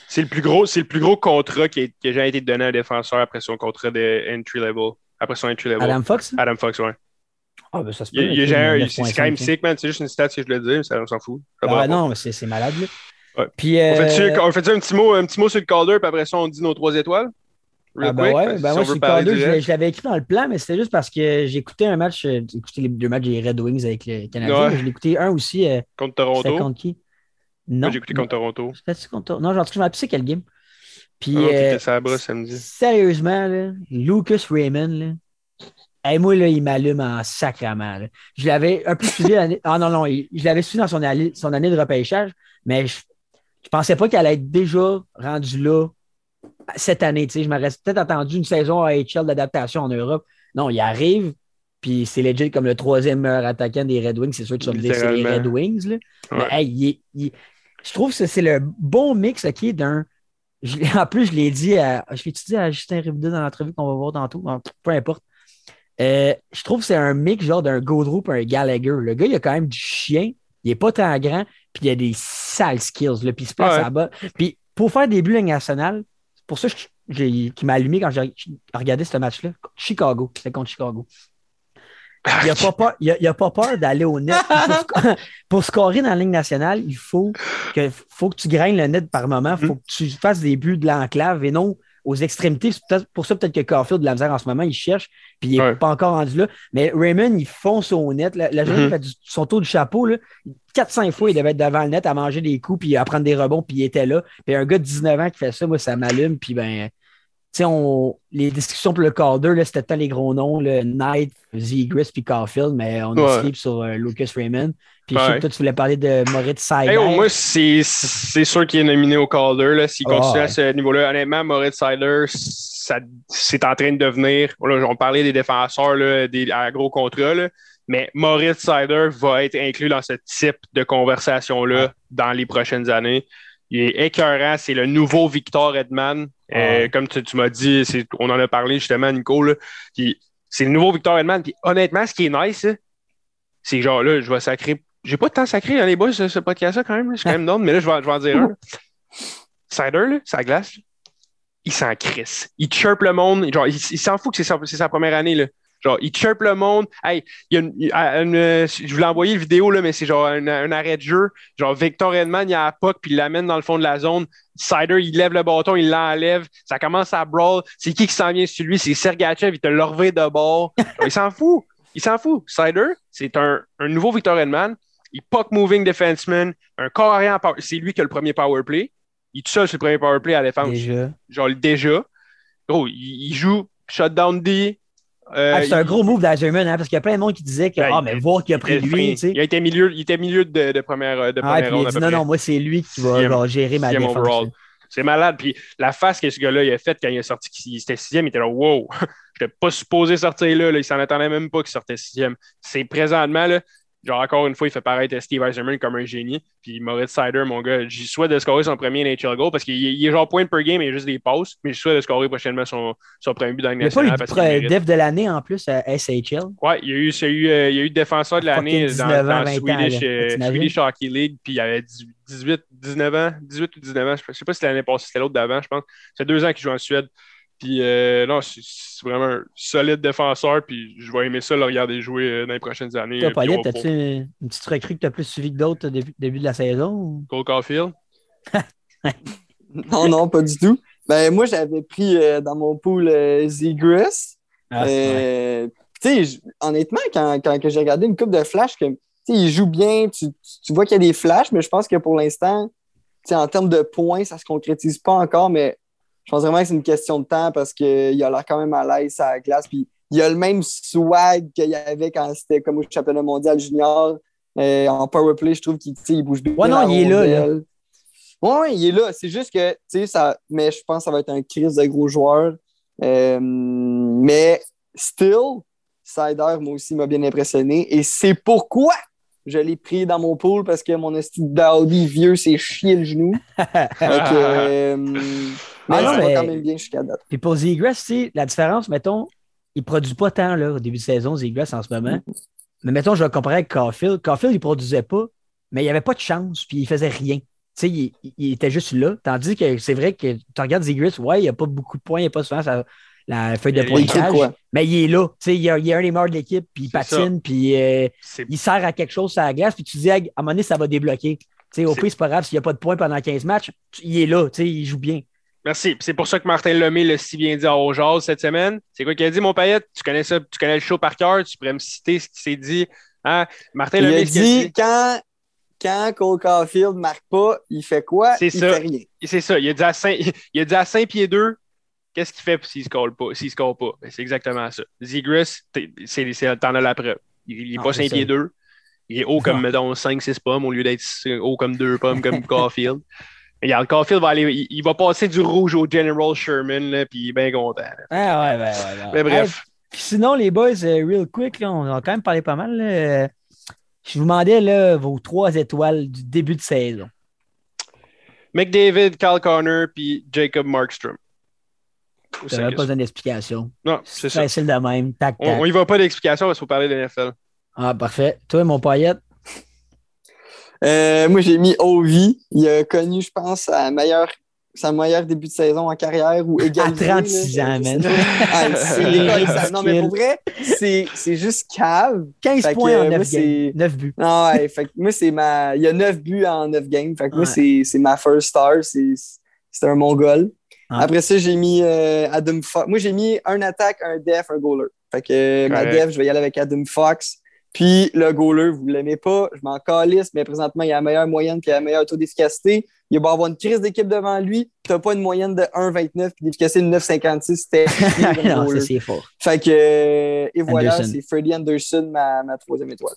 C'est le plus gros, c'est le plus gros contrat qui, a- qui a jamais été donné à un défenseur après son contrat de entry level. Après son entry level.
Adam Fox?
Adam Fox, ouais.
Ah, ben ça se
Il,
peut.
il,
ok,
gère-
9.5,
c'est quand même
hein.
sick, man. C'est juste une stat que je le dis, mais ça, on s'en fout.
Ah, non, mais c'est malade. Là.
Ouais.
Puis,
On
euh,
fait-tu on fait-tu un, petit mot, un petit mot sur le Calder, puis après ça, on dit nos trois étoiles? Real
ah, ben
quick,
ouais, ben
si
moi, sur le Calder, je je l'avais écrit dans le plan, mais c'était juste parce que j'ai écouté un match, euh, j'ai écouté les deux matchs des Red Wings avec le Canadien,
Ouais.
mais je l'ai écouté un aussi. euh,
Contre Toronto.
contre qui? Non.
Moi, j'ai écouté contre Toronto.
C'était contre Non, genre, je me rappelle plus c'est quel game. Puis,
non,
euh,
samedi.
sérieusement, là, Lucas Raymond, là, hey, moi, là, il m'allume en sacrament. là. Je l'avais un peu suivi l'année. Ah non, non, il- je l'avais suivi dans son année, son année de repêchage, mais je, je pensais pas qu'elle allait être déjà rendue là cette année. sais. Je m'aurais peut-être attendu une saison AHL d'adaptation en Europe. Non, il arrive, puis c'est legit comme le troisième meilleur attaquant des Red Wings. C'est sûr que tu vas me dire c'est les. Red Wings. Là. Mais hey, il est- il- je trouve que c'est le bon mix OK, d'un. en plus, je l'ai dit à. Je l'ai dit à Justin Rivida dans l'entrevue qu'on va voir tantôt? Bon, peu importe. Euh, je trouve que c'est un mix genre d'un Gaudreau et un Gallagher. Le gars, il a quand même du chien. Il n'est pas tant grand, puis il a des sales skills. Là, puis il se place
Ouais.
à bas. Puis pour faire des buts Ligue nationale, c'est pour ça que qui m'a allumé quand j'ai regardé ce match-là. Chicago. C'était contre Chicago. Il n'a pas peur, il a- il a pas peur d'aller au net. Pour, sc- pour scorer dans la ligne nationale, il faut que, faut que tu graignes le net par moment. Il faut que tu fasses des buts de l'enclave et non aux extrémités. C'est peut-être- pour ça, peut-être que Carfield, de la misère en ce moment, il cherche, puis il n'est
Ouais.
pas encore rendu là. Mais Raymond, il fonce au net. La, la journée
Mhm.
il fait du- son tour du chapeau, là, 4-5 fois, il devait être devant le net à manger des coups, puis à prendre des rebonds, puis il était là. Puis un gars de 19 ans qui fait ça, moi, ça m'allume. Puis ben, on, les discussions pour le Calder, là, c'était tant les gros noms, le Knight, Zegris, puis Caulfield, mais on a
Ouais.
sur euh, Lucas Raymond. Puis je sais que toi, tu voulais parler de Moritz Seider.
Hey, moi, c'est sûr qu'il est nominé au Calder. là. S'il
Ah,
continue
ouais.
à ce niveau-là, honnêtement, Moritz ça- c'est en train de devenir. Là, on parlait des défenseurs là, des, à gros contrat, là, mais Moritz Sider va être inclus dans ce type de conversation-là dans les prochaines années. Il est écœurant. C'est le nouveau Victor Edman. Euh,
Ouais.
comme tu, tu m'as dit, on en a parlé justement, Nico. là. Puis C'est le nouveau Victor Edman. Puis honnêtement, ce qui est nice, c'est genre là, je vais sacrer. J'ai pas de temps sacré dans les boys, ce, ce podcast-là quand même. Je suis quand même down, mais là, je vais, je vais en dire un. là. Cider, là, sa glace, là, il s'en crisse. Il chirpe le monde. Genre, il, il s'en fout que c'est sa, première année. Là. Genre, il chirpe le monde. Hey, il y a une, une- euh, je voulais envoyer une vidéo, là, mais c'est genre un, un arrêt de jeu. Genre, Victor Edman, il a la puck, puis il l'amène dans le fond de la zone. Cider, il lève le bâton, il l'enlève. Ça commence à brawl. C'est qui qui s'en vient sur lui? C'est Sergachev, il te l'a de bord. Genre, il s'en fout. Il s'en fout. Cider, c'est un, un nouveau Victor Edman. Il puck moving defenseman, un corps arrière C'est lui qui a le premier power play. Il est tout seul sur le premier power play à la défense.
Déjà.
Genre, déjà. Gros, il, il joue shutdown D. Euh,
Ah, c'est un
il-
gros move d'Azerman, hein, parce qu'il y a plein de monde qui disait que,
Ouais,
ah, mais voir qui a pris
il,
lui,
il a été milieu, il était milieu de, de première, de
Ah,
première ronde.
dit non, non, moi, c'est lui qui va gérer ma défense.
overall. C'est malade. Puis la face que ce gars-là a faite quand il est sorti, qu'il était sixième, il était là, wow, je n'étais pas supposé sortir là, là. Il s'en attendait même pas qu'il sortait sixième. C'est présentement, là, Genre, encore une fois, il fait paraître Steve Eiserman comme un génie. Puis Moritz Sider, mon gars, j'y souhaite de scorer son premier NHL goal parce qu'il il est genre point per game et juste des passes. Mais je souhaite de scorer prochainement son, son premier but dans le
Il n'y a pas eu
national.
de
mérite.
def de l'année en plus à SHL.
Ouais, il y a eu, il eu, euh, il y a eu défenseur de l'année dans,
19 ans,
dans
20 ans,
Swedish, euh? Swedish Hockey League, puis il y avait 18, 19 ans, 18 ou 19 ans, je ne sais pas si c'était l'année passée, c'était l'autre d'avant, je pense. C'est deux ans qu'il joue en Suède. Puis euh, non, c'est vraiment un solide défenseur, puis je vais aimer ça le regarder jouer euh, dans les prochaines années.
Toi,
Puis
Paulette,
on va
as-tu une, une petite recrue que tu as plus suivi que d'autres au début, début de la saison? ou?
Cole Caulfield.
Non, non, pas du tout. Ben, moi, j'avais pris euh, dans mon pool euh, Zegras.
Ah.
Euh, honnêtement, quand, quand que j'ai regardé une coupe de flash, que, il joue bien, tu, tu- vois qu'il y a des flashs, mais je pense que pour l'instant, en termes de points, ça se concrétise pas encore, mais je pense vraiment que c'est une question de temps parce qu'il a l'air quand même à l'aise à la glace. Puis il a le même swag qu'il y avait quand c'était comme au championnat mondial junior. Euh, en power play, je trouve qu'il il bouge bien.
Ouais, non, il est là, là.
ouais, il est là. C'est juste que, tu sais, ça. Mais je pense que ça va être un crise de gros joueur. Euh, mais still, Sider, moi aussi, m'a bien impressionné. Et c'est pourquoi je l'ai pris dans mon pool parce que mon esti Dowdy vieux s'est chié le genou. Que, euh, mais
Ah non,
ça
mais-
va quand même bien jusqu'à date.
Puis pour sais, la différence, mettons, il ne produit pas tant là, au début de saison, Zegras, en ce moment. Mais mettons, je vais comparer avec Caulfield. Caulfield, il ne produisait pas, mais il n'y avait pas de chance, puis il faisait rien. Tu sais, il, il était juste là. Tandis que c'est vrai que tu regardes Zegras, ouais, il n'y a pas beaucoup de points, il n'y a pas souvent sa- la feuille de pointage,
quoi.
mais il est là. Tu sais, il, y a, il y a un des meilleurs de l'équipe, puis il patine, puis euh, il sert à quelque chose sur la glace, puis tu dis, à un moment donné, ça va débloquer. Tu sais, au pire, c'est pas grave s'il n'y a pas de points pendant 15 matchs, tu- il est là, tu sais, il joue bien.
Merci. Puis C'est pour ça que Martin Lemay l'a si bien dit à Ojaz cette semaine. C'est quoi qu'il a dit, mon paillette? Tu connais ça, tu connais le show par cœur, tu pourrais me citer ce qu'il s'est dit. Hein? Martin
Il
Lemay,
a dit quand, quand Cole Caulfield marque pas, il fait quoi?
C'est
il
ça.
fait rien.
c'est ça, il a dit à 5, il a dit à 5 pieds 2, qu'est-ce qu'il fait s'il ne score pas? S'il score pas? Ben, c'est exactement ça. C'est- t'en as la preuve. Il n'est
Ah,
pas
c'est
5
ça.
pieds 2. Il est haut comme,
Non.
mettons, 5-6 pommes au lieu d'être haut comme 2 pommes comme Caulfield. Regarde, Caulfield va aller, il, il va passer du rouge au General Sherman, là, puis il est bien content. là.
Ah ouais, ouais, ouais.
Mais bref.
Hey, sinon, les boys, euh, real quick, là, on a quand même parlé pas mal. là. Je vous demandais là, vos trois étoiles du début de saison.
McDavid, Kyle Connor, puis Jacob Markstrom.
N'avait
que
pas d'explication.
Non, c'est ça.
Facile de même. Tac,
On,
tac.
on y va pas d'explication parce qu'il faut parler de NFL.
Ah, parfait. Toi, mon paillette?
Euh, moi, j'ai mis Ovi. Il a connu, je pense, sa meilleure, sa meilleure début de saison en carrière ou égalisé.
36
là.
ans, man.
Ah. Non, mais pour vrai, c'est c'est juste cave.
15
Fait que,
points en
euh,
9
moi,
games.
c'est-
9 buts.
Non, ouais, fait que moi, c'est ma. Il y a 9 buts en 9 games. Fait que moi,
Ouais.
c'est c'est ma first star. C'est c'est un Mongol.
Ouais.
Après ça, j'ai mis euh, Adam Fox. Moi, j'ai mis un attaque, un def, un goaler. Fait que euh, ma def, je vais y aller avec Adam Fox. Puis le goaler, vous ne l'aimez pas, je m'en calisse, mais présentement, il a la meilleure moyenne puis il a le meilleur taux d'efficacité. Il va avoir une crise d'équipe devant lui. Tu n'as pas une moyenne de 1,29 puis d'efficacité de 9,56. C'était
non, c'est fort.
Fait que, euh, et voilà,
Anderson.
c'est Freddie Anderson, ma, ma troisième étoile.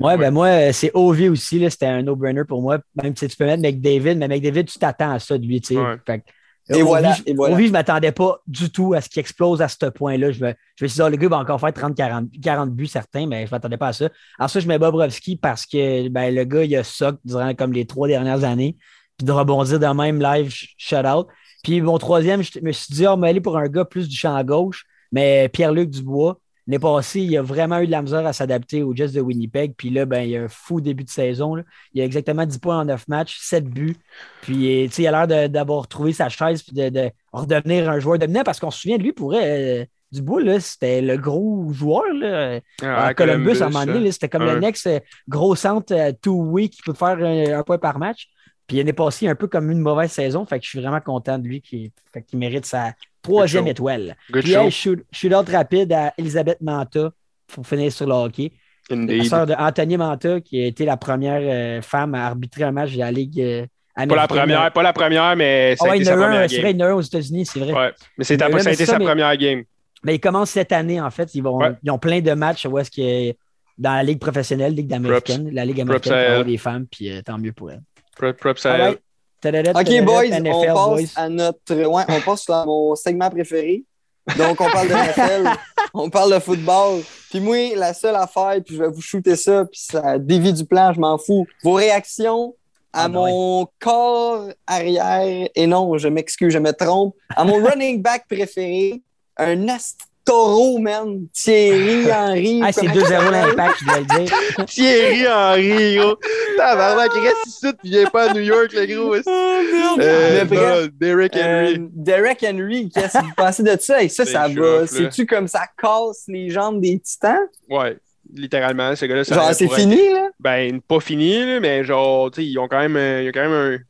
Ouais,
Ouais.
ben moi, c'est OV aussi. là, C'était un no-brainer pour moi. Même si tu peux mettre McDavid, mais McDavid, tu t'attends à ça de lui. tu sais.
Ouais.
Fait que,
Et voilà,
Ovi,
et voilà.
Ovi, je ne m'attendais pas du tout à ce qu'il explose à ce point-là. Je me, je me suis dit, oh, le gars va encore faire 30-40 40 buts certains, mais je ne m'attendais pas à ça. Alors ça, je mets Bobrovski parce que ben, le gars, il a soc durant comme les trois dernières années. Puis de rebondir de même live sh- shutout. Puis mon troisième, je me suis dit, oh, mais aller pour un gars plus du champ à gauche, mais Pierre-Luc Dubois. L'année passée, il a vraiment eu de la misère à s'adapter aux Jets de Winnipeg. Puis là, ben, il a un fou début de saison. là. Il a exactement 10 points en 9 matchs, 7 buts. Puis, euh, il a l'air de- d'avoir trouvé sa chaise puis de, de redevenir un joueur dominant parce qu'on se souvient de lui pour euh, Dubois, c'était le gros joueur là,
Ah,
à Columbus, à un moment donné. C'était comme le next euh, gros centre euh, two-way qui peut faire un, un point par match. Puis il est passé un peu comme une mauvaise saison. Fait que je suis vraiment content de lui qui, fait qu'il mérite sa troisième étoile.
Good
Puis
show.
hey, shoot, shootout rapide à Elisabeth Manta pour finir sur le hockey. La
Indeed.
sœur de Anthony Manta, qui a été la première euh, femme à arbitrer un match de la Ligue euh,
Pas
américaine.
la première, pas la première, mais ça
Ah
a
ouais,
été
il y en
sa première
c'est vrai, il y en a un aux États-Unis, c'est vrai.
Ouais. Mais c'est ça a été
ça,
sa
mais-
première game.
Mais ils commencent cette année, en fait. Ils, vont,
Ouais.
ils ont plein de matchs où est-ce que dans la Ligue professionnelle, Ligue américaine, la Ligue américaine pour des femmes, puis euh, tant mieux pour elles.
Elle.
right. Tadadad,
OK, boys,
NFL,
on passe
boys.
à notre. Ouais, on passe à mon segment préféré. Donc, on parle de NFL, on parle de football. Puis moi, la seule affaire, puis je vais vous shooter ça, puis ça dévie du plan, je m'en fous. Vos réactions à
Ah, ben
mon corps arrière, et non, je m'excuse, je me trompe, à mon running back préféré, un Astoro, man, Thierry Henry.
Ah, c'est
comment
2-0
il s'appelle?
l'impact, je dois le dire.
Thierry Henry, gros. Tabarnak, il reste ici, puis il vient pas à New York, le gros. esti. Euh,
Mais bref,
non, Derrick Henry.
Euh, Derek Henry, qu'est-ce que vous pensez de ça? Et ça, ça va. C'est-tu comme ça casse les jambes des titans?
Ouais, littéralement, ce gars-là. ça
Genre, c'est fini, là?
Ben, pas fini, là, mais genre, tu sais, ils ont quand même, euh, il y a quand même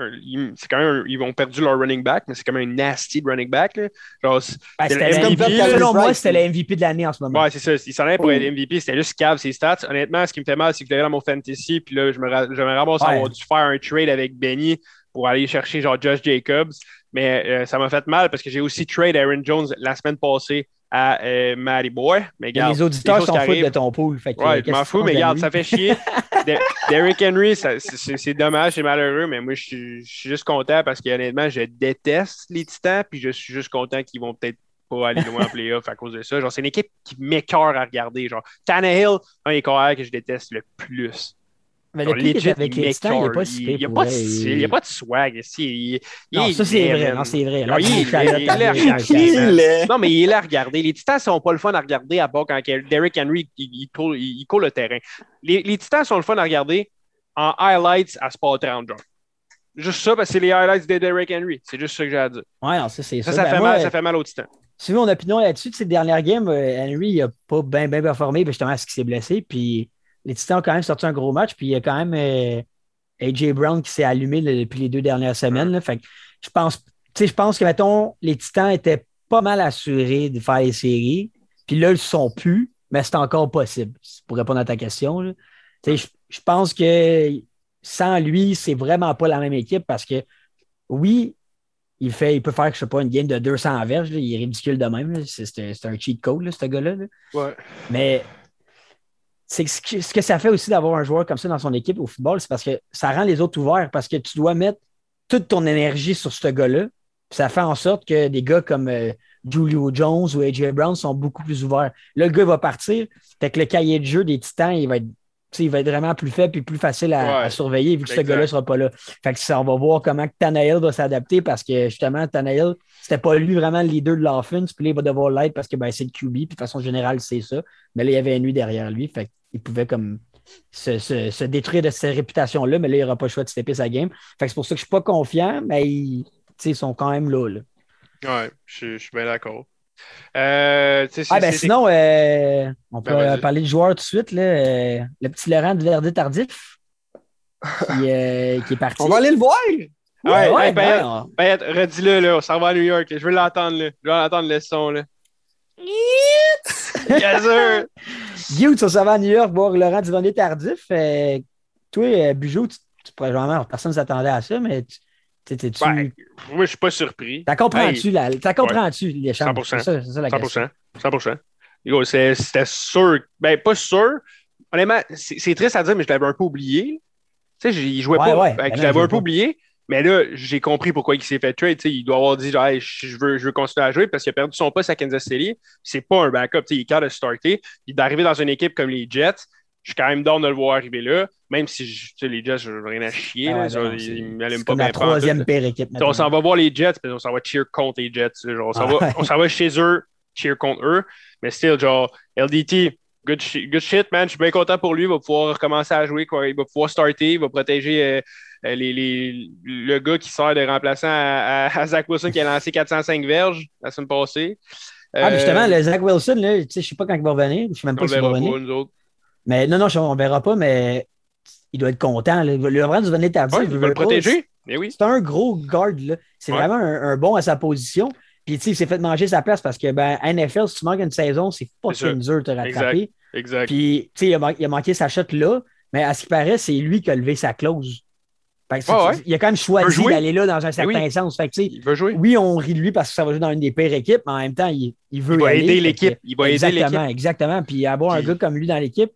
un. c'est quand même un- ils ont perdu leur running back, mais c'est quand même un nasty running back. Là. Genre, c'est-
Ben, c'était
le MVP.
Selon moi, c'était le MVP de l'année en ce moment.
ouais, c'est ça. Il s'en allait pour être MVP, c'était juste cave ses stats. Honnêtement, ce qui me fait mal, c'est que je l'avais dans mon fantasy, puis là, je me, je me ramasse à
Ouais.
avoir dû faire un trade avec Benny pour aller chercher genre Josh Jacobs. Mais euh, ça m'a fait mal parce que j'ai aussi trade Aaron Jones la semaine passée à euh, Matty Boy. Mais
Mais
regarde,
les auditeurs s'en foutent de ton pool. Fait que,
Ouais, je m'en fous, mais
de
regarde, ça fait chier. De- Derrick Henry, c'est- dommage, c'est malheureux, mais moi, je suis, je suis juste content parce que honnêtement, je déteste les Titans, puis je suis juste content qu'ils vont peut-être pas aller loin en playoff à cause de ça. Genre, c'est une équipe qui m'écœure à regarder. Genre, Tannehill, un des carrières que je déteste le plus.
Mais
legit,
est avec les Titans, il n'est pas si
Il n'y a, pas de
vrai.
style, il y a pas de swag. ici. Il- il
Non, ça, c'est vrai. Non, c'est vrai.
Non, mais il est là à regarder. Les Titans sont pas le fun à regarder à part quand Derrick Henry il, court le terrain. Les, Titans sont le fun à regarder en highlights à Sport 30, genre. Juste ça, parce que c'est les highlights de Derrick Henry. C'est juste ça que j'ai à dire.
Ouais, non, ça, c'est
Ça,
ça.
ça,
Ben,
fait,
moi,
mal, ça fait mal aux Titans.
Si mon opinion là-dessus, de ces dernières games, euh, Henry n'a pas bien bien performé, justement, à ce qu'il s'est blessé. Puis les Titans ont quand même sorti un gros match. Puis il y a quand même euh, AJ Brown qui s'est allumé là, depuis les deux dernières semaines. là. Fait que je pense, je pense que, mettons, les Titans étaient pas mal assurés de faire les séries. Puis là, ils ne sont plus, mais c'est encore possible. Pour répondre à ta question. Je, je pense que sans lui, c'est vraiment pas la même équipe parce que oui, il, fait, il peut faire, je sais pas, une game de 200 verges. là. il est ridicule de même. C'est un cheat code, là, ce gars-là. là.
Ouais.
Mais c'est ce que, ça fait aussi d'avoir un joueur comme ça dans son équipe au football, c'est parce que ça rend les autres ouverts parce que tu dois mettre toute ton énergie sur ce gars-là. Ça fait en sorte que des gars comme euh, Julio Jones ou AJ Brown sont beaucoup plus ouverts. Le gars va partir. Fait que le cahier de jeu des Titans, il va être, il va être vraiment plus faible et plus facile à,
Ouais.
à surveiller vu que ce gars-là ne sera pas là. Fait que ça, on va voir comment Tannehill va s'adapter parce que justement, Tannehill, c'était pas lui vraiment le leader de l'offense. Puis là, il va devoir l'être parce que ben, c'est le QB. Puis de façon générale, c'est ça. Mais là, il y avait une nuit derrière lui. Fait qu'il pouvait comme se, se- se détruire de cette réputation-là. Mais là, il n'aura pas le choix de stepper sa game. Fait que c'est pour ça que je suis pas confiant, mais ils, ils sont quand même là. là.
Ouais, je, je suis bien d'accord. Euh,
Ah, ben sinon, euh, on peut
Ben,
euh, parler de joueur tout de suite. Là, Euh, le petit Laurent de Verdet Tardif qui, euh, qui est parti.
On va aller le voir!
Ouais,
Ouais,
ben,
ben,
ben, redis-le, là. On s'en va à New York. là. Je veux l'entendre, là. Je veux entendre le son, là. yes, sir!
Guillaume, tu vas à New York voir Laurent Duvernay Tardif. Euh, toi, euh, Bugeaud, tu, tu pourrais vraiment, personne ne s'attendait à ça, mais tu, tu,
Ben, moi, je suis pas surpris.
t'as comprends-tu, là, t'as comprends-tu l'échange?
100%.
C'est ça, la question.
100%. 100%. Yo, c'est- C'était sûr. Ben, pas sûr. Honnêtement, c'est triste à dire, mais je l'avais un peu oublié. Tu sais, il jouait
Ouais,
pas.
ouais. Ben
je l'avais un peu oublié. Mais là, j'ai compris pourquoi il s'est fait trade. Il doit avoir dit genre, Hey, je, veux, je veux continuer à jouer parce qu'il a perdu son poste à Kansas City. C'est pas un backup. Il est capable de starter. Il est d'arriver dans une équipe comme les Jets. Je suis quand même down de le voir arriver là. Même si je- les Jets, je veux rien à chier.
Ah ouais, non,
ils ils m'allument pas
la troisième pire équipe.
On s'en va voir les Jets, puis on s'en va cheer contre les Jets. Genre, on s'en
Ah ouais.
on s'en va chez eux, cheer contre eux. Mais still, genre, LDT, good, good shit, man. Je suis bien content pour lui. Il va pouvoir recommencer à jouer. Quoi. Il va pouvoir starter. Il va protéger euh, euh, les, les- le gars qui sert de remplaçant à, à- à Zach Wilson qui a lancé 405 verges la semaine passée.
Ah, mais justement,
Euh,
le Zach Wilson, là, tu sais, je sais pas quand il va revenir. Je sais même pas s'il va revenir. Mais non, non, on verra pas, mais il doit être content. là. Le Laurent Duvernay Tardif,
Ouais,
il
il
veut
le protéger. Oui.
C'est un gros guard. C'est
Ouais.
vraiment un, un bon à sa position. Puis, il s'est fait manger sa place parce que, ben, NFL, si tu manques une saison, c'est
ça.
dur de te rattraper.
Exact.
Puis, tu sais, il, a man- il a manqué sa shot là, mais à ce qui paraît, c'est lui qui a levé sa clause. Fait que c'est-
Ouais, ouais.
Il a quand même choisi d'aller là dans un certain
oui.
sens. Fait que,
Il va jouer.
oui, on rit de lui parce que ça va jouer dans une des pires équipes, mais en même temps, il, il veut
Il va aider l'équipe. Il va aider
exactement,
l'équipe.
exactement. Puis avoir un gars comme lui dans l'équipe,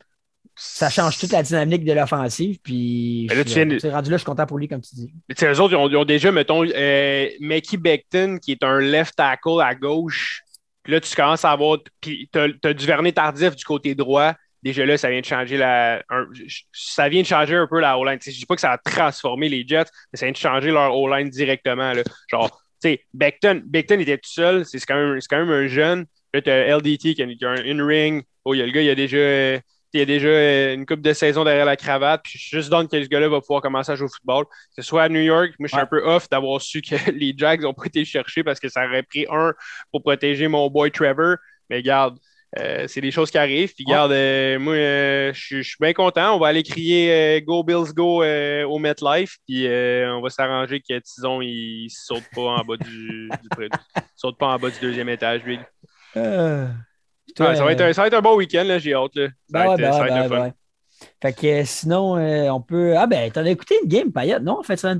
ça change toute la dynamique de l'offensive. Puis,
là,
je-
tu viens
rendu là, je suis content pour lui, comme tu dis.
Mais eux autres, ils ont, ils ont déjà, mettons, euh, Mackie Becton, qui est un left tackle à gauche, Puis là, tu commences à avoir. Puis tu as, du vernis tardif du côté droit. Déjà là, ça vient de changer la. ça vient de changer un peu la O-line. Je ne dis pas que ça a transformé les Jets, mais ça vient de changer leur O-line directement. Là. Genre, tu sais, Beckton, Beckton était tout seul. C'est quand, même, quand même un jeune. Là, tu as LDT qui a, un in-ring. Oh, il y a le gars, il a déjà il y a déjà euh, une coupe de saison derrière la cravate. Puis je suis juste donne que ce gars-là va pouvoir commencer à jouer au football. Que ce soit à New York, moi je suis un peu off d'avoir su que les Jags n'ont pas été chercher parce que ça aurait pris un pour protéger mon boy Trevor. Mais garde, euh, c'est des choses qui arrivent. Puis euh, moi je suis bien content. On va aller crier Go Bills Go au MetLife. Puis on va s'arranger que Tison il saute pas en bas du, saute pas en bas du deuxième étage, lui ça, va être un, ça, va être un, bon week-end, là, j'ai hâte. Là. Ça,
ben
va être,
ben
ça
va être ben fun. Fait que euh, sinon, euh, on peut. Ah ben, t'en as écouté une game, Payette, non? En fait, ça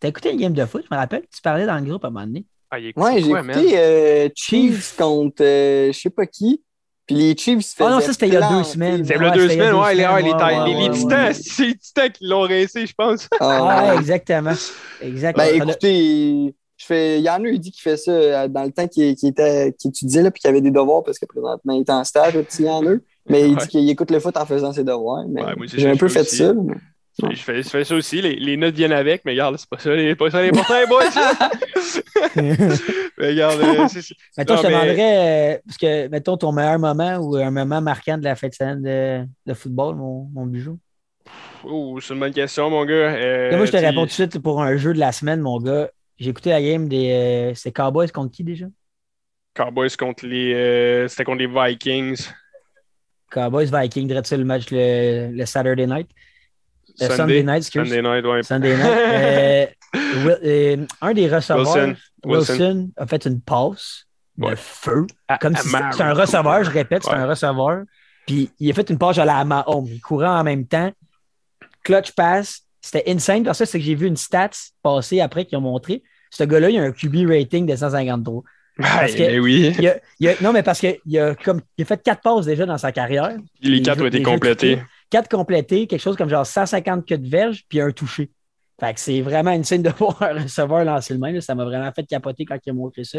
T'as écouté une game de foot, je me rappelle. Tu parlais dans le groupe à un moment donné.
Ah, ouais, j'ai écouté euh, Chiefs contre je sais pas qui. Puis les Chiefs
Ah non, ça c'était il y a deux semaines.
C'est il y a deux semaines, ouais, les, ouais, les, les, les, titans, c'est les titans qui l'ont rincé, je pense.
Ah, ouais, exactement. exactement.
Ben écoutez, je fais, il y en a, il dit qu'il fait ça euh, dans le temps qu'il était, étudiait, là, puis qu'il avait des devoirs parce que présentement, il est en stage, il y en a. Mais il dit qu'il écoute le foot en faisant ses devoirs. j'ai un peu fait ça.
Je fais, je fais, ça aussi, les, les, notes viennent avec, mais regarde, c'est pas ça, les, pas ça les boys. mais regarde, euh, c'est
Mettons, je te demanderais, euh, parce que, mettons, ton meilleur moment ou un moment marquant de la fête de, de football, mon, mon bijou?
Oh, c'est une bonne question, mon gars.
moi, je te réponds tout de suite pour un jeu de la semaine, mon gars. J'ai écouté la game des. Euh, c'était Cowboys contre qui déjà?
Cowboys contre les. Euh, c'était contre les Vikings.
Cowboys Vikings, dirais-tu le match le, le Saturday night? Le Sunday, Sunday night, excuse.
Sunday night, ouais.
Sunday night. euh, un des receveurs, Wilson, Wilson, a fait une passe de feu. Comme si c'était un receveur, je répète, c'est un receveur. Puis il a fait une passe à la Mahomes. Il courait en même temps. Clutch pass. C'était insane. Parce que c'est que j'ai vu une stats passer après qui ont montré ce gars-là, il a un QB rating de 153.
Parce que, oui.
non, mais parce qu'il a, comme, il a fait quatre passes déjà dans sa carrière.
Les quatre ont été complétés.
Quatre complétés, quelque chose comme genre 150 queues de verge, puis un touché. Fait que c'est vraiment une scène de voir un receveur lancer le même. Ça m'a vraiment fait capoter quand il a montré ça.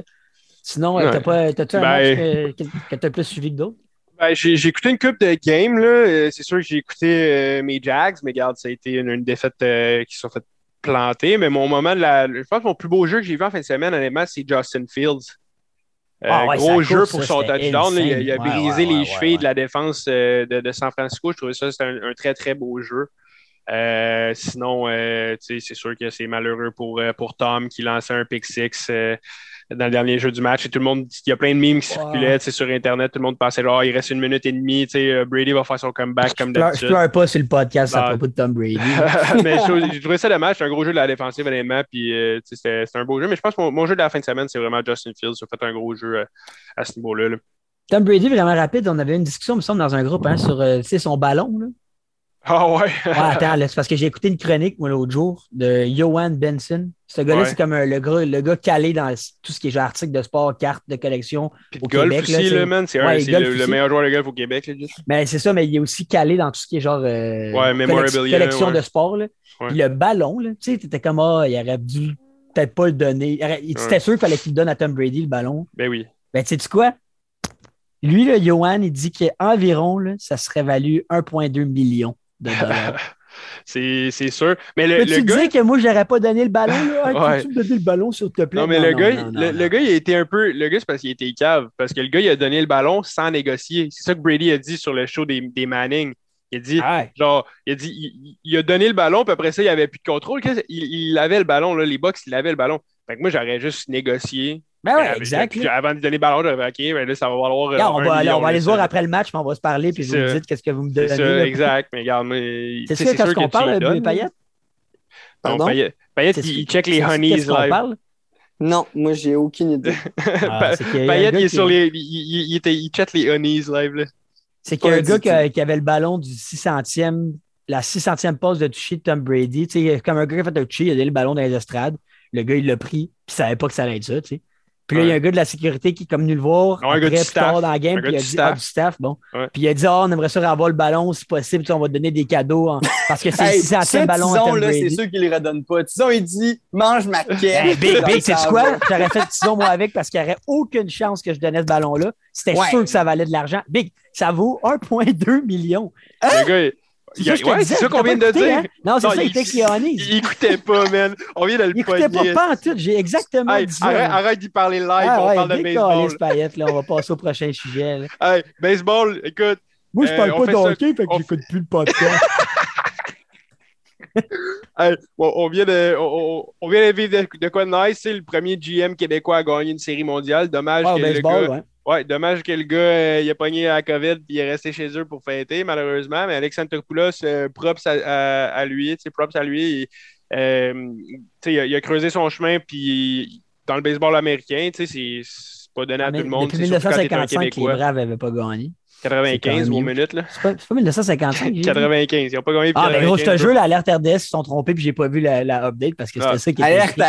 Sinon, euh, ouais. t'as-tu un match ben- que, tu as plus suivi que d'autres?
Ben, j'ai écouté une coupe de games. Euh, c'est sûr que j'ai écouté euh, mes Jags, mais regarde, ça a été une, défaite qui sont faites planté, mais mon moment de la. Je pense que mon plus beau jeu que j'ai vu en fin de semaine, honnêtement, c'est Justin Fields. Euh, ah gros jeu pour son touchdown. il, a, brisé les chevilles de la défense euh, de, San Francisco. Je trouvais ça c'était un, très, très beau jeu. Euh, sinon, c'est sûr que c'est malheureux pour, pour Tom qui lançait un pick six dans le dernier jeu du match. Et tout le monde, il y a plein de memes qui circulaient sur Internet. Tout le monde pensait, oh, il reste une minute et demie. Euh, Brady va faire son comeback comme d'habitude.
Je pleure pas sur le podcast à propos de Tom Brady.
mais j'ai trouvé ça dommage. C'est un gros jeu de la défensive, honnêtement. Puis euh, c'était un beau jeu. Mais je pense que mon, jeu de la fin de semaine, c'est vraiment Justin Fields. Il a fait un gros jeu euh, à, ce niveau-là.
Tom Brady, vraiment rapide. On avait une discussion, me semble, dans un groupe hein, sur son ballon. Là.
Ah ouais.
ouais attends, c'est parce que j'ai écouté une chronique, moi, l'autre jour, de Johan Benson. Ce gars-là, c'est comme le, gars, le gars calé dans tout ce qui est genre article de sport, carte de collection.
Puis au golf Québec, aussi, là, man. C'est le, meilleur joueur de golf au Québec. Là,
Mais c'est ça, mais il est aussi calé dans tout ce qui est genre euh, collection, collection de sport. Là. Puis le ballon, tu sais, t'étais comme, ah, il aurait dû peut-être pas le donner. C'était sûr qu'il fallait qu'il donne à Tom Brady le ballon.
Ben oui.
Ben, tu sais quoi? Lui, le Johan, il dit qu'environ, ça serait valu 1,2 million
c'est sûr. Mais le,
tu
gars...
que moi, j'aurais pas donné le ballon. Là? tu me donner le ballon, s'il te plaît?
Non, mais le, gars, le, gars, il a été un peu. Le gars, c'est parce qu'il était cave. Parce que le gars, il a donné le ballon sans négocier. C'est ça que Brady a dit sur le show des, des Manning. Il a dit, genre, il a dit, il, a donné le ballon, puis après ça, il n'y avait plus de contrôle. Il, il avait le ballon, là, les box, il avait le ballon. Fait que moi, j'aurais juste négocié
ben oui, exact.
avant de donner le ballon, j'avais OK, ben là, ça va valoir.
on, va, aller, on va aller voir après le match, puis on va se parler, puis vous me dites qu'est-ce que vous me donnez. C'est
ça, exact. Mais regarde,
c'est sûr, quand qu'on parle, de Payet?
Pardon? Payet, il, check les honeys live. Parle?
Non, moi, j'ai aucune idée.
ah, Payet, il est sur les. Il, il, check les honeys live, là.
C'est qu'il y a un gars qui, avait le ballon du 600e, la 600e passe de toucher de Tom Brady. Tu sais, comme un gars qui a fait un toucher, il a donné le ballon dans les estrades. Le gars, il l'a pris, puis il savait pas que ça allait être ça, tu sais. Puis là, il y a un gars de la sécurité qui est comme venu le voir
Non, un gars du staff.
dans la game,
Un
puis il a
du
dit
staff.
ah, du staff, bon.
Ouais.
Puis il a dit ah, on aimerait ça avoir le ballon si possible, tu sais, on va te donner des cadeaux parce que c'est
Hey,
le 600e
ça,
ballon
Tison, là, c'est sûr qu'il ne redonne pas. Tison, il dit mange ma
Hey,
quête.
big, big,
va.
quoi? J'aurais fait Tison, moi, avec, parce qu'il n'y aurait aucune chance que je donnais ce ballon-là. C'était
Ouais.
sûr que ça valait de l'argent. Big, ça vaut 1,2 million.
Le gars, il-
C'est ça,
ouais, qu'on vient de dire.
hein? Non, c'est ça, il était Cléonis.
Il écoutait pas, man. On vient de le
Il écoutait pas, pas en tout. J'ai exactement
Hey,
dit ça.
arrête, arrête d'y parler live,
Ah
on
ouais,
parle de baseball.
là, on va passer au prochain sujet.
Hey, baseball, écoute,
Moi, je
Euh,
parle pas
fait
de
ça-
hockey, fait que j'écoute plus le podcast.
hey, on, on vient de, on, vient de vivre de, de quoi de nice. C'est le premier GM québécois à gagner une série mondiale. Dommage
Ah,
que le gars,
ouais.
ouais, dommage que le gars euh, il a pogné la COVID puis il est resté chez eux pour fêter, malheureusement. Mais Alexandre Topoulos, euh, props à, à- à lui, props à lui. Il, euh, il, a, il a creusé son chemin puis dans le baseball américain, c'est pas donné à
Mais
tout le monde.
Depuis
c'est surtout quand t'es un
1955, les. Braves n'avaient pas gagné. C'est quand
95
même
aux
mieux.
minutes, là.
C'est pas, c'est pas 1955, j'ai dit?
95. Ils n'ont pas gagné
Ah, ben gros, je te
95,
jure, l'alerte RDS, ils se sont trompés, puis j'ai pas vu la, la update parce que c'était
Ah.
ça qui était.
Alerte.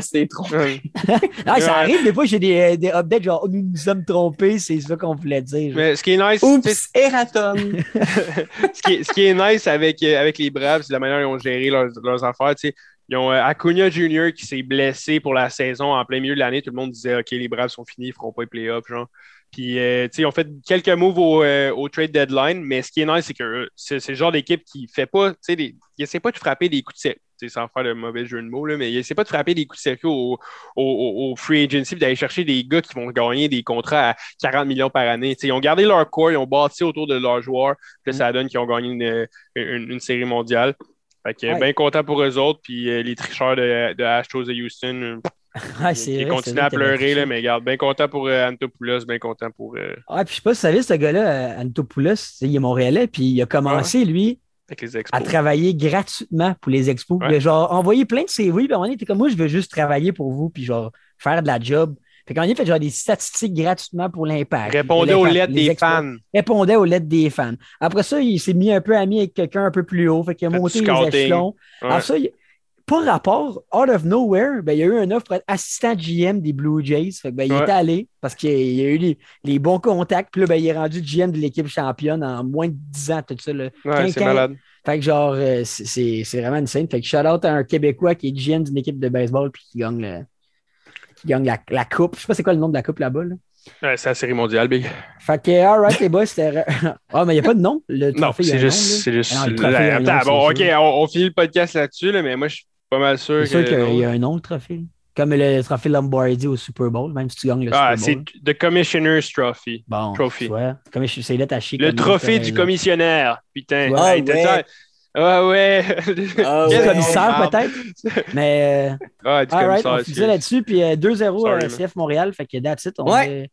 RDS, c'est trop.
Ouais.
Ah, ça arrive, des fois, j'ai des, des updates genre, oh, nous nous sommes trompés, c'est ça qu'on voulait dire.
Mais ce qui est nice,
Oups, Eraton.
ce, qui est, ce qui est nice avec, euh, avec les Braves, c'est la manière dont ils ont géré leurs, leurs affaires. tu sais. Ils ont euh, Acuna Jr. qui s'est blessé pour la saison en plein milieu de l'année. Tout le monde disait OK, les Braves sont finis, ils ne feront pas les playoffs. Genre. Puis, euh, tu sais, ils ont fait quelques moves au, euh, au trade deadline, mais ce qui est nice, c'est que euh, c'est le genre d'équipe qui fait pas, tu sais, des- il essaie pas de frapper des coups de circuit, tu sais, sans faire de mauvais jeu de mots, là, mais il essaie pas de frapper des coups de circuit au, au, au- free agency d'aller chercher des gars qui vont gagner des contrats à 40 millions par année. Tu sais, ils ont gardé leur corps, ils ont bâti autour de leurs joueurs, puis ça donne qu'ils ont gagné une, une, une série mondiale. Fait que
Ouais.
bien content pour eux autres, puis euh, les tricheurs de, de Astros de Houston,
c'est
qui
vrai, vrai
à pleurer, là, mais regarde, bien content pour euh, Antopoulos, bien content pour euh,
Ouais, puis je sais pas si vous savez, ce gars-là, euh, Antopoulos, il est montréalais, puis il a commencé, lui,
avec les
à travailler gratuitement pour les expos.
Ouais.
Genre envoyé plein de CV, puis à un moment donné, comme moi, je veux juste travailler pour vous, puis genre faire de la job. Fait qu'on a fait genre des statistiques gratuitement pour l'impact.
Répondez
Pour
aux lettres des
expos.
fans.
Répondait aux lettres des fans. Après ça, il s'est mis un peu ami avec quelqu'un un peu plus haut, fait qu'il a monté les échelons.
Ouais.
Ça, il- par rapport, out of nowhere, ben, il y a eu une offre pour être assistant GM des Blue Jays. Fait que, ben, il
Ouais.
est allé parce qu'il y a eu les, les bons contacts. Puis là, ben, il est rendu GM de l'équipe championne en moins de 10 ans, tout ça. là.
Ouais,
Quand-
c'est malade.
Fait que genre, euh, c'est- vraiment insane. Fait que shout out à un Québécois qui est GM d'une équipe de baseball puis qui gagne, le, qui gagne la, la coupe. Je sais pas c'est quoi le nom de la coupe là-bas. Là.
Ouais, c'est la série mondiale, Big.
Fait que, alright, les boys, c'était. Ah, mais il n'y a pas de nom. Le
Non,
trophée,
c'est juste.
nom, là.
C'est juste
Ah non, le trophée, nom,
bon, ok, on, on finit le podcast là-dessus, là, mais moi, je suis pas mal sûr
C'est sûr qu'il y a un le trophée. Comme le trophée Lombardi au Super Bowl, même si tu gagnes le
Ah,
Super
c'est
Bowl.
The Commissioner's Trophy.
Bon,
trophy.
c'est là taché.
Le trophée du commissionnaire. Putain.
Ouais.
Ah,
Hey,
ouais.
Ah ouais.
Ah, ouais.
commissaire,
marde.
peut-être? Mais, euh,
Ah, du
right,
commissaire.
on finit là-dessus. Puis euh, 2-0
Sorry,
à CF Montréal. Fait que that's it. on
Ouais.
est-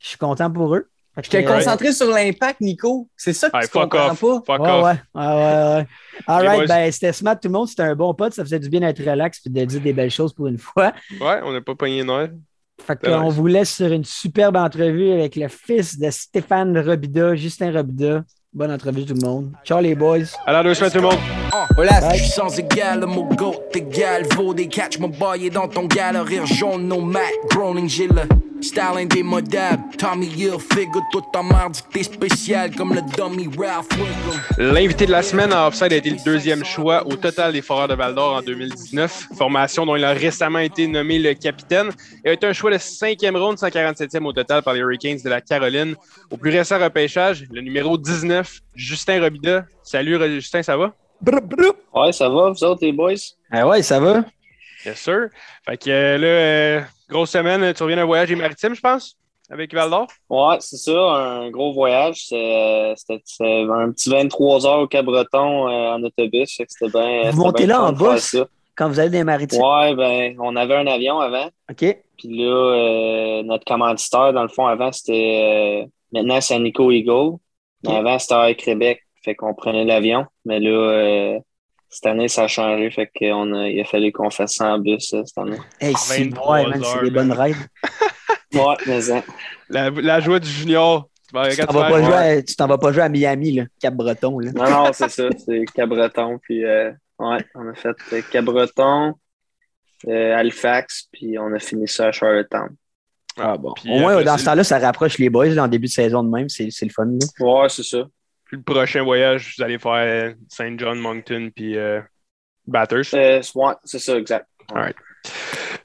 Je suis content pour eux.
J'étais
euh,
concentré sur l'impact, Nico. C'est ça que
Hey,
tu
fuck
comprends
off.
pas.
Fuck
Ouais,
off.
ouais, ouais, ouais, ouais. All right,
boys.
ben, c'était smart tout le monde. C'était un bon pote. Ça faisait du bien d'être relax et de dire des belles choses pour une fois.
Ouais, on n'a pas pogné Noël.
Fait qu'on
nice.
vous laisse sur une superbe entrevue avec le fils de Stéphane Robida, Justin Robida. Bonne entrevue tout le monde. Ciao les boys.
Alors, deux semaines tout le monde.
Voilà.
Bye.
Sans égal, le mot goat égal vaut des catch, mon boy est dans ton rire jaune, no Mac, Browning, j'ai le style indémodable. Tommy tout marre, dit que t'es spécial comme le dummy Ralph Wiggum.
L'invité de la semaine à Offside a été le deuxième choix au total des Foreurs de Val d'Or en 2019, formation dont il a récemment été nommé le capitaine et a été un choix de cinquième ronde, 147e au total par les Hurricanes de la Caroline. Au plus récent repêchage, le numéro 19, Justin Robida. Salut Justin, ça va?
Ouais, ça va, vous autres, les boys?
Ah ouais, ça va?
Bien sûr. Fait que euh, là, euh, grosse semaine, tu reviens d'un voyage maritime, je pense, avec Val d'Or?
Ouais, c'est ça, un gros voyage. C'est- C'était un petit 23 heures au Cap-Breton euh, en autobus. fait que C'était bien.
Vous montez
bien
là en
ça.
Quand vous allez dans les maritimes?
Ouais, ben, on avait un avion avant.
OK.
Puis là, euh, notre commanditaire, dans le fond, avant, c'était. euh, maintenant, c'est Nico Eagle. Avant, c'était Air Québec. Fait qu'on prenait l'avion. Mais là, euh, cette année, ça a changé. Fait qu'on a, il a fallu qu'on fasse ça en bus cette année.
Hey, c'est
23
ouais, man, c'est des bonnes raids.
Ouais, mais hein.
La, la joie du junior. Tu
t'en vas pas jouer à- tu t'en vas pas jouer à Miami, là, Cap-Breton. Là.
Non, non, c'est ça. C'est Cabreton. Puis, euh, ouais, on a fait Cabreton, euh, Halifax, puis on a fini ça à Charlottetown.
Ah bon.
Puis
Au moins,
après,
dans ce temps-là, ça rapproche les boys là, en début de saison de même. C'est c'est le fun. là.
Ouais, c'est ça.
Puis le prochain voyage, vous allez faire Saint John, Moncton, puis euh, Batters.
Euh, ouais, c'est ça, exact.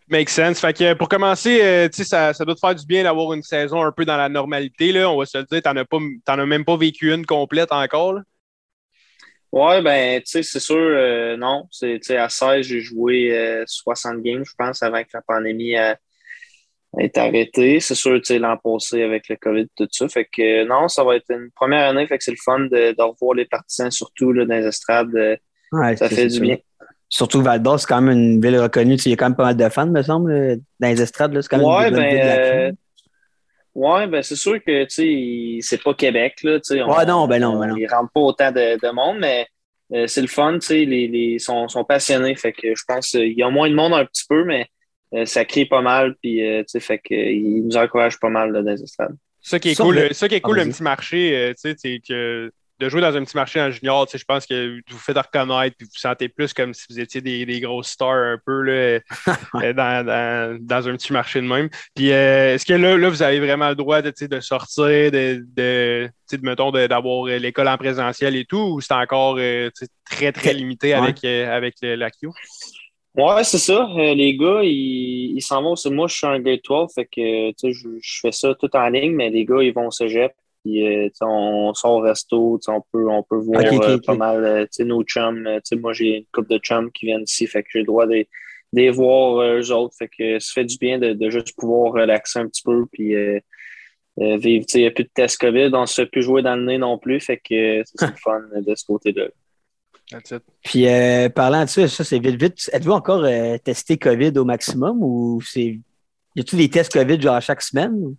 Make sense. Fait que pour commencer, euh, tu sais, ça, ça doit te faire du bien d'avoir une saison un peu dans la normalité. Là. On va se le dire, t'en as, pas, t'en as même pas vécu une complète encore. là.
Ouais, ben, tu sais, c'est sûr, euh, non. C'est, tu sais, à 16, j'ai joué euh, 60 games, je pense, avant que la pandémie euh, ait arrêté. C'est sûr, tu sais, l'an passé avec le COVID, tout ça. Fait que euh, non, ça va être une première année. Fait que c'est le fun de, de revoir les partisans, surtout là, dans les estrades. euh,
Ouais,
ça fait du
sûr.
bien.
Surtout Val d'Or, c'est quand même une ville reconnue. Il y a quand même pas mal de fans, me semble, là, dans les estrades. C'est quand même
Ouais,
une
ben, euh, ouais, ben, c'est sûr que, tu sais, c'est pas Québec, là, tu sais. on-
Ouais, non, ben non, ben non.
Ils rentrent pas autant de, de monde, mais euh, c'est le fun, tu sais, les, les, sont, sont passionnés. Fait que je pense qu'il y a moins de monde un petit peu, mais euh, ça crie pas mal, puis, euh, tu sais, fait qu'ils nous encouragent pas mal, là, dans les estrades.
Ça qui est
Ça,
cool,
mais-
ça qui est cool
Ah,
petit marché, euh, tu sais, c'est que de jouer dans un petit marché en junior, tu sais, je pense que vous vous faites reconnaître, puis vous vous sentez plus comme si vous étiez des, des grosses stars un peu là, euh, dans, dans, dans un petit marché de même. Puis euh, est-ce que là, là, vous avez vraiment le droit de, tu sais, de sortir, de, de, tu sais, de mettons, d'avoir euh, l'école en présentiel et tout, ou c'est encore euh, tu sais, très, très limité
Ouais.
avec, euh, avec le- la Q?
Ouais, c'est ça. Euh, les gars, ils ils s'en vont. Moi, je suis un grade 12, fait que, tu sais, je, je fais ça tout en ligne, mais les gars, ils vont au cégep. Puis, euh, tu sais, on sort au resto, tu sais, on peut, on peut voir
Ok, ok,
euh,
ok.
pas mal, euh, tu sais, nos chums. Euh, Tu sais, moi, j'ai une couple de chums qui viennent ici, fait que j'ai le droit de, de les voir, eux autres. Fait que ça fait du bien de, de juste pouvoir relaxer un petit peu, puis euh, vivre. Tu sais, il n'y a plus de test COVID, on se fait plus jouer dans le nez non plus, fait que c'est fun de ce côté-là.
That's it.
Puis euh, parlant de ça, ça c'est vite, vite. Êtes-vous encore euh, testé COVID au maximum ou c'est. Y a-tu des tests COVID genre chaque semaine?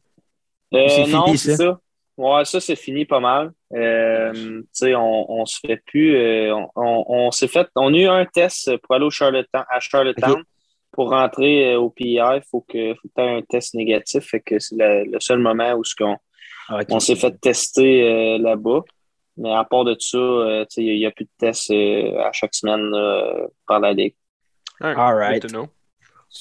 Euh,
fini,
non,
ça?
c'est ça. Ouais, ça, c'est fini pas mal. Euh, tu sais, on, on se fait plus. euh, on on, on s'est fait. On a eu un test pour aller au Charlottetown, à Charlottetown. Pour rentrer euh, au PI, il faut que tu aies un test négatif. Fait que c'est le, le seul moment où ce qu'on
Ah,
on s'est fait tester euh, là-bas. Mais à part de ça, euh, tu sais, il n'y a, plus de tests euh, à chaque semaine là, par la Ligue.
All
All right.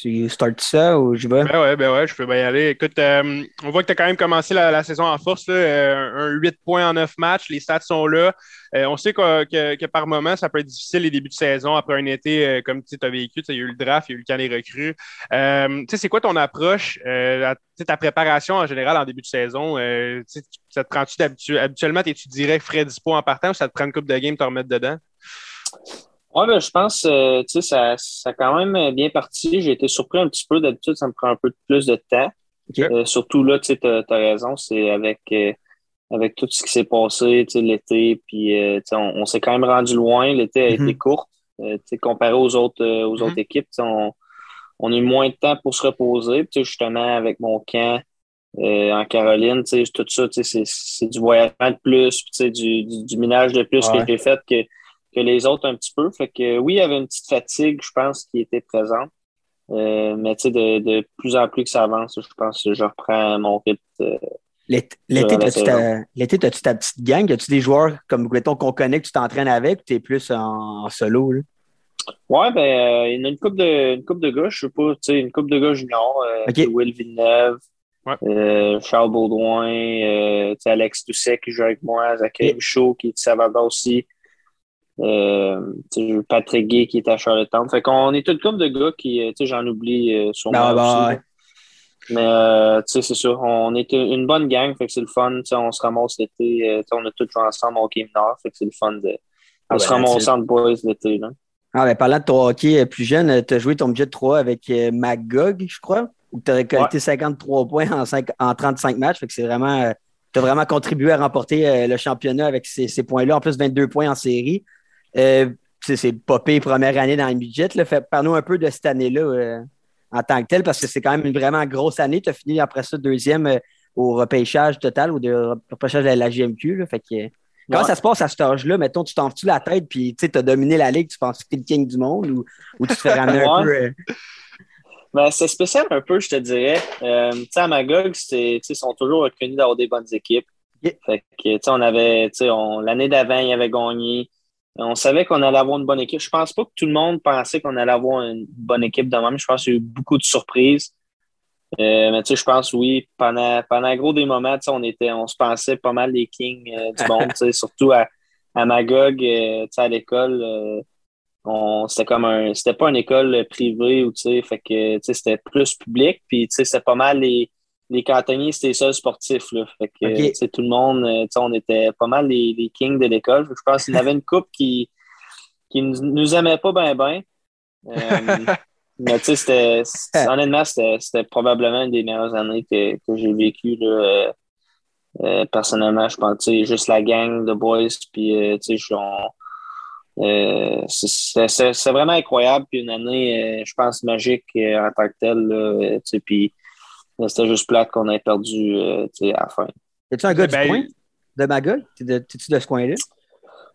Tu startes ça ou je vais?
Ben ouais, ben ouais, je peux y aller. Écoute, euh, on voit que tu as quand même commencé la, saison en force, là, euh, un 8 points en 9 matchs, les stats sont là. Euh, on sait que, que, par moment, ça peut être difficile les débuts de saison après un été comme tu as vécu. Il y a eu le draft, il y a eu le camp des recrues. Tu sais, c'est quoi ton approche, ta préparation en général en début de saison? Ça te prend-tu d'habitude? Habituellement, es-tu direct frais dispo en partant ou ça te prend une coupe de game te remettre dedans?
Ouais, ben, je pense, euh, tu sais, ça, ça a quand même bien parti. J'ai été surpris un petit peu. D'habitude, ça me prend un peu plus de temps.
Ok.
Euh, surtout là, tu sais, t'as, t'as raison, c'est avec, euh, avec tout ce qui s'est passé, tu sais, l'été, puis, euh, tu sais, on, on s'est quand même rendu loin. L'été a
Mhm.
été court, euh, tu sais, comparé aux autres, euh, aux
Mhm.
autres équipes, tu sais, on, on a eu moins de temps pour se reposer. Puis, tu sais, justement, avec mon camp euh, en Caroline, tu sais, tout ça, tu sais, c'est, c'est du voyagement de plus, puis, tu sais, du, du, du minage de plus
Ouais.
que j'ai fait que, que les autres un petit peu. Fait que oui, il y avait une petite fatigue, je pense, qui était présente. Euh, mais tu sais, de, de plus en plus que ça avance, je pense que je reprends mon rythme. euh,
L'été, t'as-tu ta, t'as-tu ta petite gang? As-tu des joueurs comme mettons, qu'on connaît que tu t'entraînes avec ou t'es plus en, en solo? Là?
Ouais, ben, euh, il y en a une coupe de, une coupe de gars, je sais pas, tu sais, une coupe de gars junior, euh,
Ok.
Will Villeneuve,
Ouais.
euh, Charles Baudouin, euh, tu sais, Alex Doucet qui joue avec moi, Zachary. Michaud qui est de Salvador aussi, euh, Patrick Gay qui est à Charlottetown. Fait qu'on est toute coupe de gars qui, euh, j'en oublie euh, sûrement aussi.
ouais.
là. Mais, euh, tu sais, c'est sûr, on est une bonne gang, fait que c'est le fun, on se ramasse l'été, on a tous joué ensemble au Game Nord, fait que c'est le fun de,
Ah,
se
ben,
en boys l'été, là.
Ah, ben, parlant de ton hockey plus jeune, tu as joué ton budget 3 avec euh, Magog, je crois, où tu as récolté 53 points en, en 35 matchs. Fait que c'est vraiment. tu as vraiment contribué à remporter le championnat avec ces, ces points-là, en plus 22 points en série. Euh, c'est popé première année dans le budget. Parle-nous un peu de cette année-là euh, en tant que telle, parce que c'est quand même une vraiment grosse année. Tu as fini après ça deuxième euh, au repêchage total ou de repêchage de la GMQ. Là. Fait que, euh, Comment
Ouais.
ça se passe à cet âge-là? Mettons, tu t'en fous la tête, puis tu as dominé la ligue, tu penses que tu es le king du monde ou, ou tu te fais ramener un peu.
Ben, c'est spécial un peu, je te dirais. Euh, à Magog, ils sont toujours reconnus d'avoir des bonnes équipes. Fait que, on avait, on- l'année d'avant, il avait gagné. On savait qu'on allait avoir une bonne équipe. Je pense pas que tout le monde pensait qu'on allait avoir une bonne équipe de même. Je pense qu'il y a eu beaucoup de surprises.
Euh, mais tu sais, je pense, oui, pendant, pendant gros des moments, tu sais, on, était, on se pensait pas mal les kings euh, du monde, tu sais, surtout à, à Magog, euh, tu sais, à l'école. euh, on c'était comme un c'était pas une école privée ou tu sais fait que tu sais c'était plus public puis tu sais c'était pas mal les les cantonniers c'était les seuls sportifs là. Fait que tout le monde euh, on était pas mal les, les kings de l'école. Je pense qu'il y en avait une couple qui qui nous, nous aimait pas bien bien mais tu sais c'était c'était- honnêtement c'était c'était probablement une des meilleures années que, que j'ai vécues euh, euh, personnellement. Je pense tu sais juste la gang de boys puis euh, tu sais euh, c'est- vraiment incroyable. Puis une année, euh, je pense, magique euh, en tant que telle. euh, Puis c'était juste plate qu'on ait perdu euh, à la fin.
Es-tu un gars
Ben,
du coin? De Magog? T'es de- T'es-tu de ce coin-là?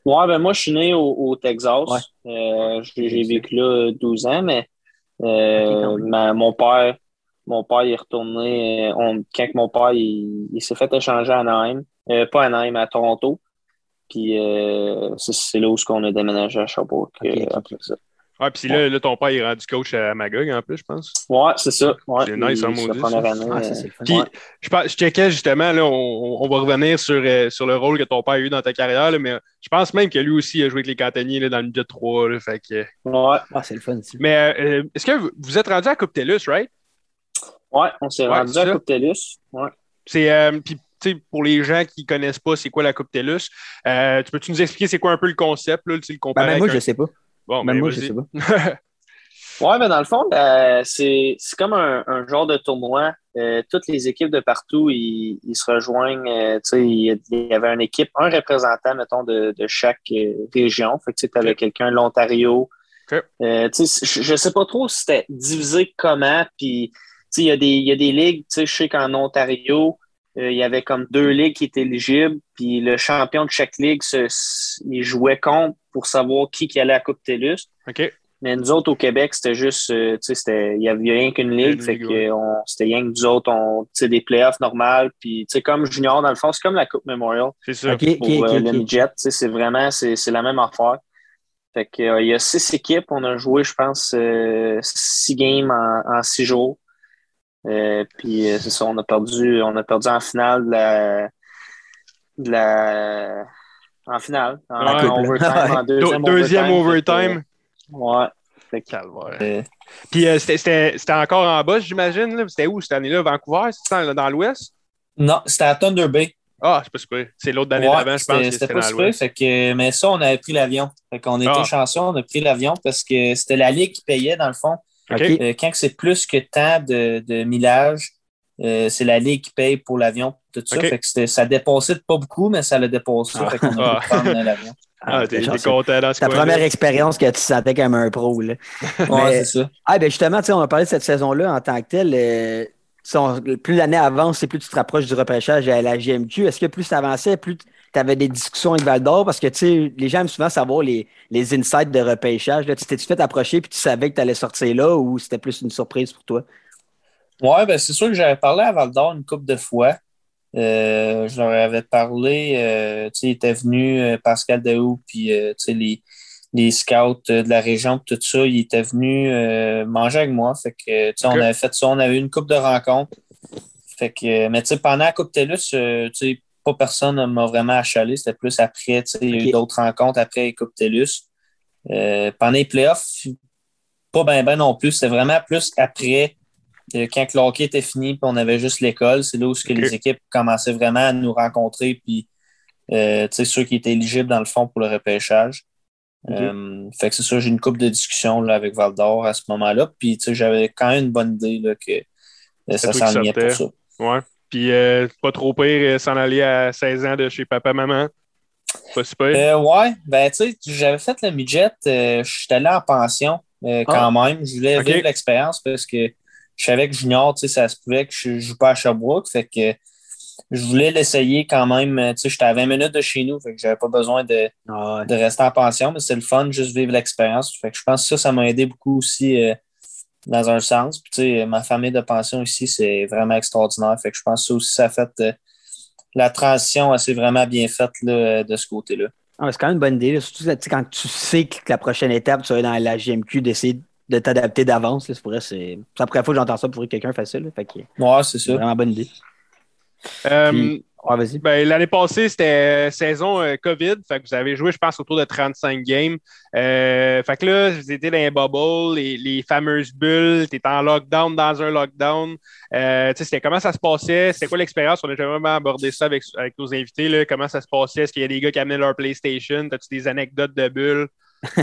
Ouais, ben moi, je suis né au, au Texas.
Ouais.
Euh, j'ai j'ai vécu là 12 ans, mais euh,
quand même.
ma- mon père, mon père il est retourné. on- quand que mon père il, il s'est fait échanger à euh, pas à Anaheim, à Toronto. Puis euh, c'est là où on a déménagé à Sherbrooke euh, après ça.
Ouais, puis là, là, ton père est rendu coach à Magog en plus, je pense.
Ouais, c'est ça. Ouais,
C'est nice, hein,
Il-
maudit,
Ah,
euh.
Puis, je, pense- je checkais justement, là, on, on va revenir sur, euh, sur le rôle que ton père a eu dans ta carrière, là, mais je pense même que lui aussi a joué avec les cantonniers là, dans le Jet 3. Là, fait que...
Ouais,
Ah, c'est le fun, ça.
Mais euh, est-ce que vous- vous êtes rendu à Coupe TELUS, right?
ouais, on s'est
Ouais,
rendu à
ça.
Coupe TELUS. Ouais.
C'est euh, puis, tu sais, pour les gens qui connaissent pas c'est quoi la Coupe TELUS, euh, tu peux-tu nous expliquer c'est quoi un peu le concept, là, le
Ben, même moi, je
un-
sais pas.
Bon,
Même
ben,
moi, je sais pas.
Ouais, mais dans le fond, euh, c'est comme un, un genre de tournoi. Euh, toutes les équipes de partout, ils, ils se rejoignent. euh, tu sais, il y avait une équipe, un représentant, mettons, de, de chaque euh, région. Fait que tu avais quelqu'un de l'Ontario. Je, je sais pas trop si c'était divisé comment. Puis, tu sais, il y, a des- y a des ligues. Tu sais, je sais qu'en Ontario, il y avait comme deux ligues qui étaient éligibles. Puis le champion de chaque ligue, se, il jouait contre pour savoir qui, qui allait à la Coupe TELUS.
OK.
Mais nous autres, au Québec, c'était juste, euh, tu sais, c'était- il y avait rien qu'une ligue, fait que c'était rien que nous autres, on, tu sais, des playoffs normales, puis, tu sais, comme junior, dans le fond, c'est comme la Coupe Memorial
C'est ça.
Ok, ok,
pour
ok.
euh, le
ok.
midget, tu sais, c'est vraiment, c'est c'est la même affaire. Fait que, euh, il y a six équipes, on a joué, je pense, euh, six games en, en six jours. Euh, puis, euh, c'est ça, on a perdu, on a perdu en finale de la, de la, en finale, en,
Ouais.
en overtime, en
Deux-
deuxième,
Deuxième
overtime. ouais. Fait que,
Calvaire.
euh,
Puis euh, c'était- c'était c'était encore en bas, j'imagine. là. C'était où cette année-là? Vancouver? C'était dans, dans l'ouest?
Non, c'était à Thunder Bay.
Ah, c'est pas super. C'est l'autre année
Ouais,
d'avant, je pense.
c'était
que
c'était
C'était
pas super. Fait que, mais ça, on avait pris l'avion. Fait qu'on était
Ah.
chanceux, on a pris l'avion parce que c'était la Ligue qui payait, dans le fond. Euh, quand c'est plus que tant de, de millage, euh, c'est la Ligue qui paye pour l'avion, tout ça.
Ok.
Fait que ça dépassait pas beaucoup, mais ça l'a dépassé.
Ah.
Fait qu'on a
Ah.
pu prendre l'avion.
Ah, t'es t'es
chanceux.
content dans ce
Ta première expérience que tu sentais comme un pro. Là.
Ouais, c'est ça.
Ah, ben justement, tu sais, on a parlé de cette saison-là en tant que telle. euh, on- plus l'année avance, c'est plus tu te rapproches du repêchage à la GMQ. Est-ce que plus tu avançais, plus tu avais des discussions avec Val d'Or? Parce que tu sais, les gens aiment souvent savoir les, les insights de repêchage. Là. Tu t'es-tu fait approcher puis tu savais que tu allais sortir là ou c'était plus une surprise pour toi?
Ouais, ben c'est sûr que j'avais parlé à Val d'Or une couple de fois. Euh, je leur avais parlé, euh, tu sais, était venu euh, Pascal Daou, puis euh, tu sais, les, les scouts euh, de la région, tout ça, il était venu euh, manger avec moi. Fait que, tu sais, on avait fait ça, on avait eu une coupe de rencontres. Fait que, mais tu sais, pendant la Coupe TELUS, euh, tu sais, pas personne ne m'a vraiment achalé. C'était plus après, tu sais, il y a eu d'autres rencontres après les Coupes TELUS. Euh, pendant les playoffs, pas bien ben non plus. C'était vraiment plus après, quand le hockey était fini, puis on avait juste l'école. C'est là où que les équipes commençaient vraiment à nous rencontrer, puis euh, ceux qui étaient éligibles dans le fond pour le repêchage. Euh, fait que c'est ça, j'ai une couple de discussions là, avec Val d'Or à ce moment-là. Puis j'avais quand même une bonne idée là, que euh, ça s'enlignait pour ça.
Ouais. Puis euh, pas trop pire euh, s'en aller à 16 ans de chez papa-maman. Pas super.
Euh, ouais, ben tu sais, j'avais fait le midget, euh, j'étais allé en pension euh, quand même. Je voulais vivre l'expérience parce que je savais que junior, tu sais, ça se pouvait que je joue pas à Sherbrooke. Fait que je voulais l'essayer quand même. euh, Tu sais, j'étais à 20 minutes de chez nous, fait que j'avais pas besoin de,
Ah,
de rester en pension, mais c'est le fun, juste vivre l'expérience. Fait que je pense que ça, ça m'a aidé beaucoup aussi euh, dans un sens. Puis, tu sais, ma famille de pension ici, c'est vraiment extraordinaire. Fait que je pense que ça aussi, ça a fait euh, la transition assez vraiment bien faite là, euh, de ce côté-là.
Ah, c'est quand même une bonne idée. là. Surtout quand tu sais que la prochaine étape, tu vas dans la GMQ, d'essayer de t'adapter d'avance. là. C'est pour c'est la première fois que j'entends ça pour quelqu'un facile. Fait que
Ouais, c'est ça.
vraiment bonne idée.
Euh,
Puis- Ouais, vas-y.
Ben, L'année passée, c'était euh, saison euh, COVID. Fait que vous avez joué, je pense, autour de 35 games. Euh, fait que là, vous étiez dans les bubbles, les, les fameuses bulles. Tu étais en lockdown dans un lockdown. Euh, tu sais, c'était comment ça se passait? C'était quoi l'expérience? On a jamais vraiment abordé ça avec, avec nos invités. Là. Comment ça se passait? Est-ce qu'il y a des gars qui amenaient leur PlayStation? As-tu des anecdotes de bulles?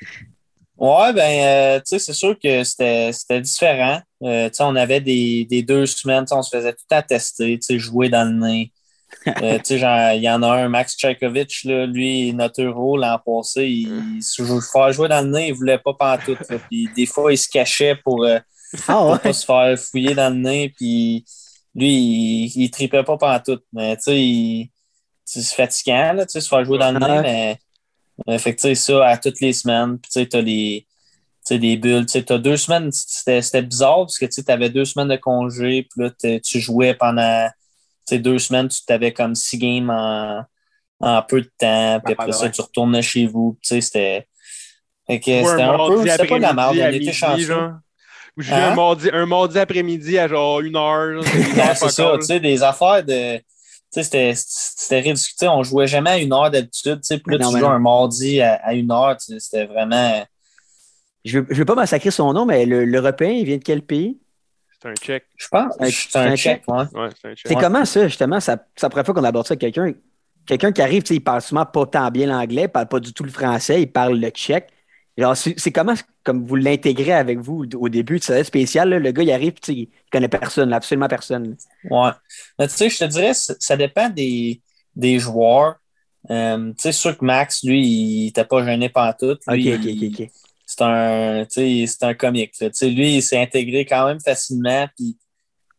Ouais, ben, euh, tu sais, c'est sûr que c'était c'était différent. Euh, tu sais, on avait des, des deux semaines, on se faisait tout à tester, tu sais, jouer dans le nez. Euh, tu sais, genre, il y en a un, Max Tchaikovic, là, lui, notre euro l'an passé, il, il se faire jouer dans le nez, il voulait pas pantoute. Là, puis des fois, il se cachait pour, euh,
Ah ouais.
pas se faire fouiller dans le nez, puis lui, il, il tripait pas pantoute. Mais tu sais, il- c'est fatigant, là, tu sais, se faire jouer dans le nez, mais fait que, tu sais, ça, à toutes les semaines, puis tu sais, t'as les des bulles. Tu sais, t'as deux semaines, c'était bizarre parce que tu avais deux semaines de congé, puis là, tu jouais pendant deux semaines, tu t'avais comme six games en, en peu de temps, puis après ça, tu retournais chez vous. Tu sais, c'était. Un peu. C'était pas de la merde, on était chanceux.
j'ai
Hein?
un mardi, un mardi après-midi à genre une heure.
c'est ça, tu sais, des affaires de. Tu sais, c'était- c'était ridicule. Tu sais, On jouait jamais à une heure d'habitude, tu sais, puis là,
Non,
tu
mais
joues
non.
un mardi à, à une heure, tu sais, c'était vraiment.
Je ne veux, je veux pas massacrer son nom, mais le- l'Européen, il vient de quel pays?
C'est un check.
Je pense
Un-
c'est un check, ouais.
Ouais, c'est.
C'est comment ça, justement? Ça- la première fois qu'on aborde ça avec quelqu'un. Quelqu'un qui arrive, tu sais, il parle souvent pas tant bien l'anglais, il parle pas du tout le français, il parle le tchèque. C'est comment comme vous l'intégrez avec vous au début? C'est spécial, là, le gars, il arrive, tu sais, il connaît personne, là, absolument personne.
Ouais. Mais tu sais, je te dirais, ça dépend des, des joueurs. Euh, tu sais, sûr que Max, lui, il n'était pas gêné.
OK,
Lui,
OK, OK, OK.
C'est un, tu sais, c'est un comique. là. Tu sais, lui, il s'est intégré quand même facilement. Puis,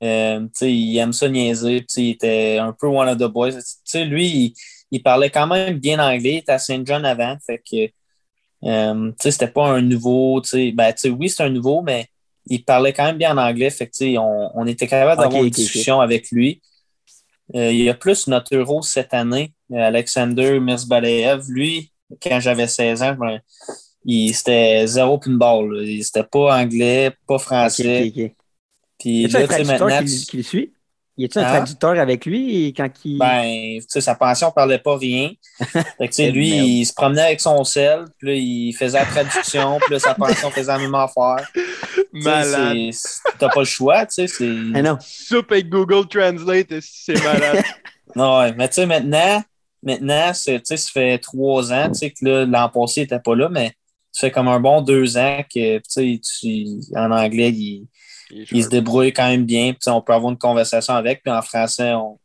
euh, tu sais, il aime ça niaiser. Puis, tu sais, il était un peu one of the boys. Tu sais, lui, il, il parlait quand même bien anglais. Il était à Saint John avant. Fait que, euh, tu sais, c'était pas un nouveau. Tu sais, ben, tu sais, oui, c'est un nouveau, mais il parlait quand même bien en anglais. Fait que, tu sais, on, on était capable d'avoir une discussion avec lui. Euh, il y a plus notre euro cette année, euh, Alexander Mirzbaleev. Lui, quand j'avais 16 ans, me- il c'était zéro pinball. là. Il- C'était pas anglais, pas français.
OK, OK.
Puis là, maintenant,
qui le suit? Y a-tu un
Hein?
traducteur avec lui quand il.
ben, tu sais, sa pension parlait pas rien. Fait que, tu sais, lui,
merde.
il se promenait avec son sel, puis là, il faisait la traduction, puis là, sa pension faisait la même affaire.
Malade.
T'as pas le choix, tu sais. c'est-
Ah non.
Soupe avec Google Translate, c'est malade?
Non, ouais, mais tu sais, maintenant, maintenant c'est- tu sais, ça fait trois ans, tu sais, que là, l'an passé, il n'était pas là, mais ça fait comme un bon deux ans que, tu sais, en anglais, il,
Il
se débrouille quand même bien, puis on peut avoir une conversation avec, puis en français, on,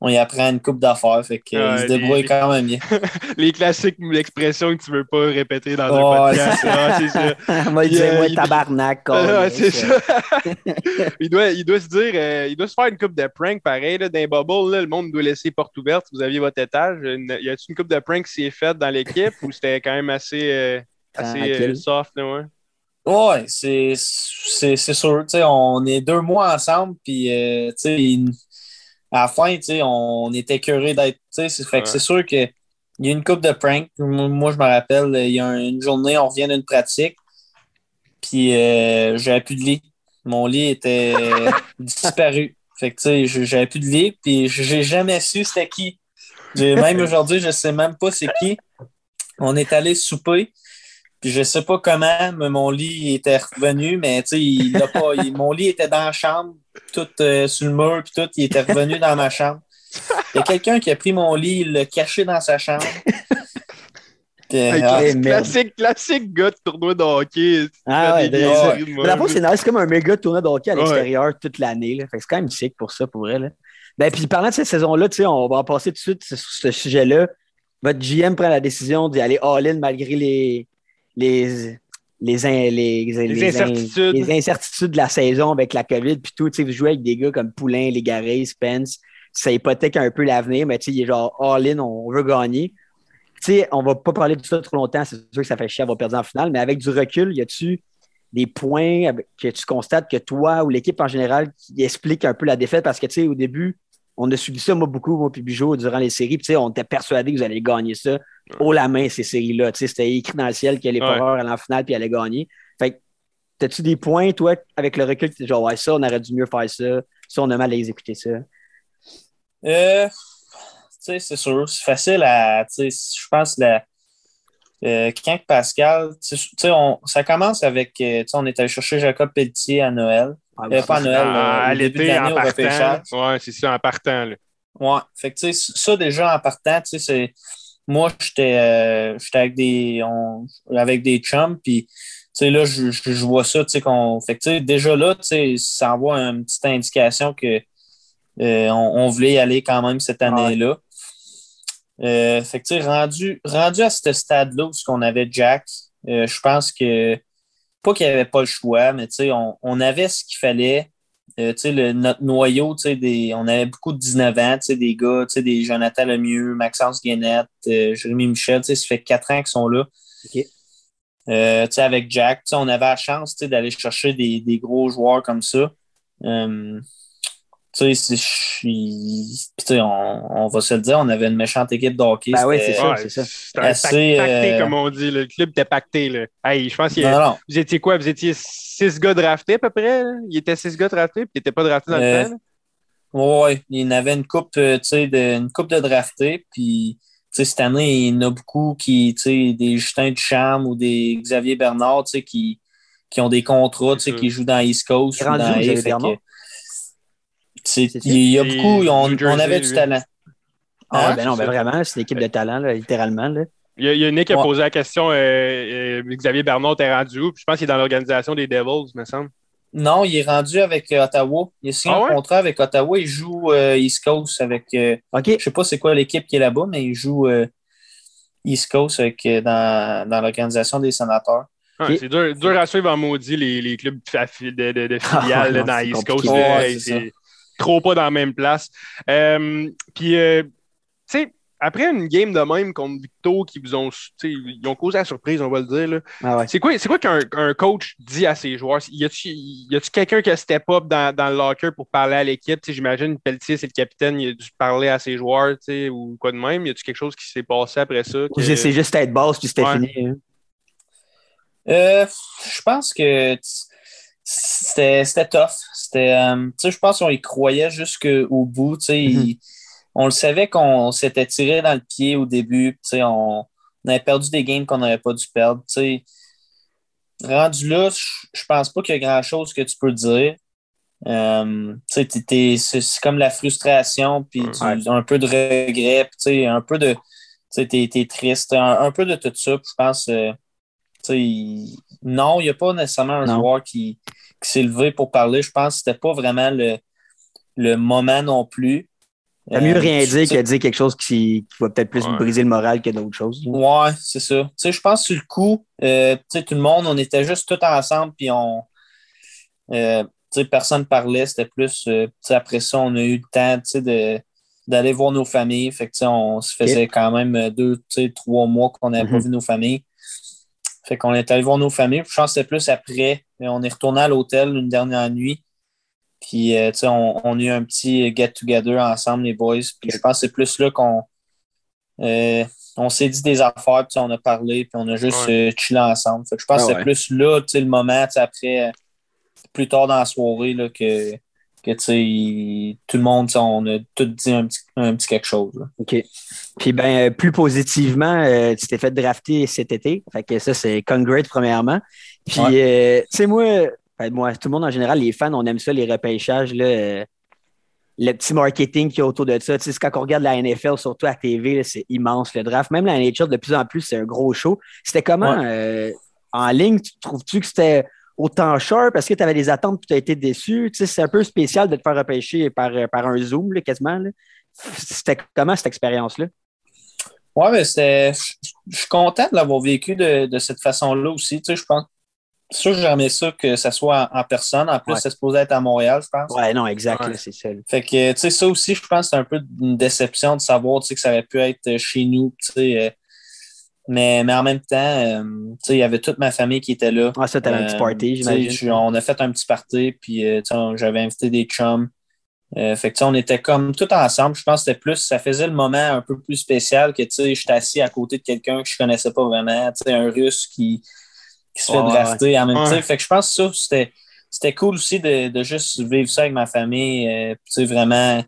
on y apprend une coupe d'affaires, fait qu'il
Ouais,
se
les-
débrouille quand même bien.
Les classiques expressions que tu veux pas répéter dans un podcast. C'est ça.
Moi, il
euh,
moi,
il-
tabarnak.
C'est ça. il, doit, il doit se dire, euh, il doit se faire une coupe de prank pareil. Là, dans les bubbles, là, le monde doit laisser porte ouverte. Vous aviez votre étage. Une- y a-t-il une coupe de prank qui s'est faite dans l'équipe ou c'était quand même assez, euh, assez euh, soft? Là, ouais?
Ouais, c'est sûr. On est deux mois ensemble, puis euh, à la fin, on était curieux d'être. c'est-
Ouais.
sûr que il y a une coupe de prank. Moi, je me rappelle, il y a une journée, on revient d'une pratique, puis euh, j'avais plus de lit. Mon lit était disparu. Fait que tu sais, j'avais plus de lit, puis j'ai jamais su c'était qui. Même aujourd'hui, je sais même pas c'est qui. On est allé souper. Puis je sais pas comment, mais mon lit était revenu, mais tu sais, il pas. il- mon lit était dans la chambre, tout euh, sur le mur, puis tout, il était revenu dans ma chambre. Il y a quelqu'un qui a pris mon lit, il l'a caché dans sa chambre. Ah,
classique, classique gars de tournoi de hockey.
Ah ouais,
là.
c'est nice, c'est comme un méga tournoi de hockey à
Ouais.
l'extérieur toute l'année. là. Fait que c'est quand même sick pour ça, pour vrai. Là. Ben, puis parlant de cette saison-là, tu sais, on va en passer tout de suite sur ce sujet-là. Votre GM prend la décision d'y aller all-in malgré les, les, les, in- les, les,
incertitudes.
les incertitudes de la saison avec la COVID puis tout. Tu sais, vous jouez avec des gars comme Poulain, Légaré, Spence. Ça hypothèque un peu l'avenir, mais tu sais, il est genre all-in, on veut gagner. Tu sais, on va pas parler de ça trop longtemps. C'est sûr que ça fait chier d'avoir perdu en finale, mais avec du recul, y a-tu des points que tu constates que toi ou l'équipe en général qui explique un peu la défaite? Parce que, tu sais, au début, on a subi ça, moi, beaucoup, moi, puis Bijou, durant les séries. Puis, tu sais, on était persuadé que vous allez gagner ça haut la main, ces séries-là. Tu sais, c'était écrit dans le ciel que les
Ouais.
Allaient en finale puis allaient gagner. Fait que, t'as-tu des points, toi, avec le recul, tu genre, ouais, ça, on aurait dû mieux faire ça, ça, on a mal à exécuter ça?
Euh, tu sais, c'est sûr, c'est facile à. Tu sais, je pense la. Euh, quand Pascal, tu sais, on- ça commence avec. euh, tu sais, on est allé chercher Jacob Pelletier à Noël.
Ah,
Euh, pas à Noël,
à,
euh,
à l'été, en partant. Ouais, c'est ça, en partant. Là.
Ouais. Fait que, tu sais, ça, déjà, en partant, tu sais, c'est. Moi, j'étais euh, j'étais avec des. on- avec des chums, puis. Tu sais, là, je, je, je vois ça, tu sais, qu'on. Fait que, tu sais, déjà là, tu sais, ça envoie une petite indication que euh, on, on voulait y aller quand même cette année-là. Euh, fait que, tu sais, rendu, rendu à ce stade-là où ce qu'on avait Jack, euh, je pense que. Pas qu'il n'y avait pas le choix, mais tu sais, on, on avait ce qu'il fallait. Euh, tu sais, le- notre noyau, tu sais, des, on avait beaucoup de 19 ans, tu sais, des gars, tu sais, des Jonathan Lemieux, Maxence Guénette, euh, Jérémy Michel, tu sais, ça fait quatre ans qu'ils sont là.
OK.
Euh, tu sais, avec Jack, tu sais, on avait la chance, tu sais, d'aller chercher des, des gros joueurs comme ça. Euh, tu sais, sais, on, on va se le dire, on avait une méchante équipe de hockey.
Ben oui, c'est ça,
Ouais,
c'est ça.
C'était un
Assez,
pac- pacté,
euh,
comme on dit. Le club était pacté. Là. Hey, je pense qu'il y a-. Vous étiez quoi? Vous étiez six gars draftés à peu près? là? Il était six gars draftés, puis il n'était pas drafté dans
Euh,
le temps. là?
Oui, il y en avait une coupe, euh, tu sais, de, une coupe de draftés, puis tu sais, cette année, il y en a beaucoup qui, tu sais, des Justin Ducharme ou des Xavier Bernard, tu sais, qui, qui ont des contrats, tu sais, qui jouent dans East Coast. Ou dans
où,
A,
Xavier
fait que,
Bernard?
C'est-? Il y a beaucoup, on,
New Jersey,
on avait du
lui.
talent.
Ah,
Hein?
ben non,
c'est
ben vraiment, c'est une équipe de talent, là, littéralement. Là.
Il y a, il y a Nick qui a
Ouais.
posé la question euh, euh, Xavier Bernard t'es rendu où? Puis je pense qu'il est dans l'organisation des Devils, me semble.
Non, il est rendu avec euh, Ottawa. Il a signé
Ah
un
ouais?
contrat avec Ottawa. Il joue euh, East Coast avec. euh,
OK.
je sais pas c'est quoi l'équipe qui est là-bas, mais il joue euh, East Coast avec, euh, dans, dans l'organisation des sénateurs.
Ah. C'est dur, dur à suivre en maudit les, les clubs de, de, de
Ah,
filiales
non,
dans East Coast. là. Trop pas dans la même place. Euh, Puis, euh, tu sais, après une game de même contre Victo qui vous ont, tu sais, ils ont causé la surprise, on va le dire. là.
Ah ouais.
C'est quoi, c'est quoi qu'un un coach dit à ses joueurs? Y a-tu y a-tu quelqu'un qui a step up dans, dans le locker pour parler à l'équipe? Tu sais, J'imagine Pelletier, c'est le capitaine, il a dû parler à ses joueurs tu sais, ou quoi de même. Y a-tu quelque chose qui s'est passé après ça? que-
C'est juste tête basse, puis c'était
Ouais.
fini. hein.
Euh, je pense que c'était c'était tough. C'était, euh, je pense qu'on y croyait jusqu'au bout. Il- on le savait qu'on s'était tiré dans le pied au début. On, on avait perdu des games qu'on n'aurait pas dû perdre. Rendu là, je pense pas qu'il y a grand-chose que tu peux dire. Euh, c'est comme la frustration, puis
Ouais.
un peu de regret, puis un peu de. Tu sais, t'es t'es triste, un, un peu de tout ça. je pense. euh, non, il n'y a pas nécessairement un
Non.
joueur qui, qui s'est levé pour parler. Je pense que c'était pas vraiment le, le moment non plus.
T'as mieux
Euh,
rien
tu
dire que dire quelque chose qui, qui va peut-être plus
Ouais.
briser le moral que d'autres choses.
Ouais, c'est ça. Tu sais, je pense que sur le coup, euh, tu sais, tout le monde, on était juste tous ensemble, puis on. euh, tu sais, personne parlait, c'était plus. euh, tu sais, après ça, on a eu le temps, tu sais, de d'aller voir nos familles. Fait que, tu sais, on se faisait quand même euh, deux, tu sais, trois mois qu'on n'avait pas
Mhm.
vu nos familles. Fait qu'on est allé voir nos familles. Puis je pense que c'était plus après. Et on est retourné à l'hôtel une dernière nuit. Puis, euh, tu sais, on, on a eu un petit get-together ensemble, les boys. Puis je pense que c'est plus là qu'on. euh, on s'est dit des affaires, puis on a parlé, puis on a juste euh, chillé ensemble. Fait que je pense
Ah
que c'est
ouais.
plus là, tu sais, le moment, tu sais, après, euh, plus tard dans la soirée, là, que, que tu sais, il- tout le monde, tu sais, on a tout dit un petit, un petit quelque chose. là.
OK. Puis ben, plus positivement, euh, tu t'es fait drafter cet été. Fait que ça, c'est congrats premièrement. Puis, euh, tu sais, moi, ben, moi, tout le monde en général, les fans, on aime ça, les repêchages, là, euh, le petit marketing qu'il y a autour de ça. Tu sais, quand on regarde la NFL, surtout à TV, c'est immense le draft. Même la nature, de plus en plus, c'est un gros show. C'était comment euh, en ligne? Tu trouves-tu que c'était autant cher? Parce que tu avais des attentes et tu as été déçu? Tu sais, c'est un peu spécial de te faire repêcher par, par un Zoom, là, quasiment. là. C'était comment cette expérience-là?
Ouais, mais c'était. Je je suis content de l'avoir vécu de, de cette façon-là aussi. Tu sais, je pense. C'est sûr que j'aimais ça que ça soit en, en personne. En plus,
Ouais.
c'est supposé être à Montréal, je pense.
Ouais, non, exact,
Ouais.
c'est ça.
Fait que, tu sais, ça aussi, je pense que c'est un peu une déception de savoir, tu sais, que ça aurait pu être chez nous, tu sais. euh, mais, mais en même temps, euh, tu sais, il y avait toute ma famille qui était là.
Ah, ça, t'avais un petit
Euh,
party, j'imagine.
On a fait un petit party, puis euh, tu sais, on- j'avais invité des chums. Euh, fait que, tu sais, on était comme tout ensemble. Je pense que c'était plus, ça faisait le moment un peu plus spécial que, tu sais, j'étais assis à côté de quelqu'un que je connaissais pas vraiment, tu sais, un russe qui, qui se fait
Ouais,
drafter en même temps.
Ouais.
Fait que je pense que ça, c'était, c'était cool aussi de, de juste vivre ça avec ma famille. euh, sais, vraiment,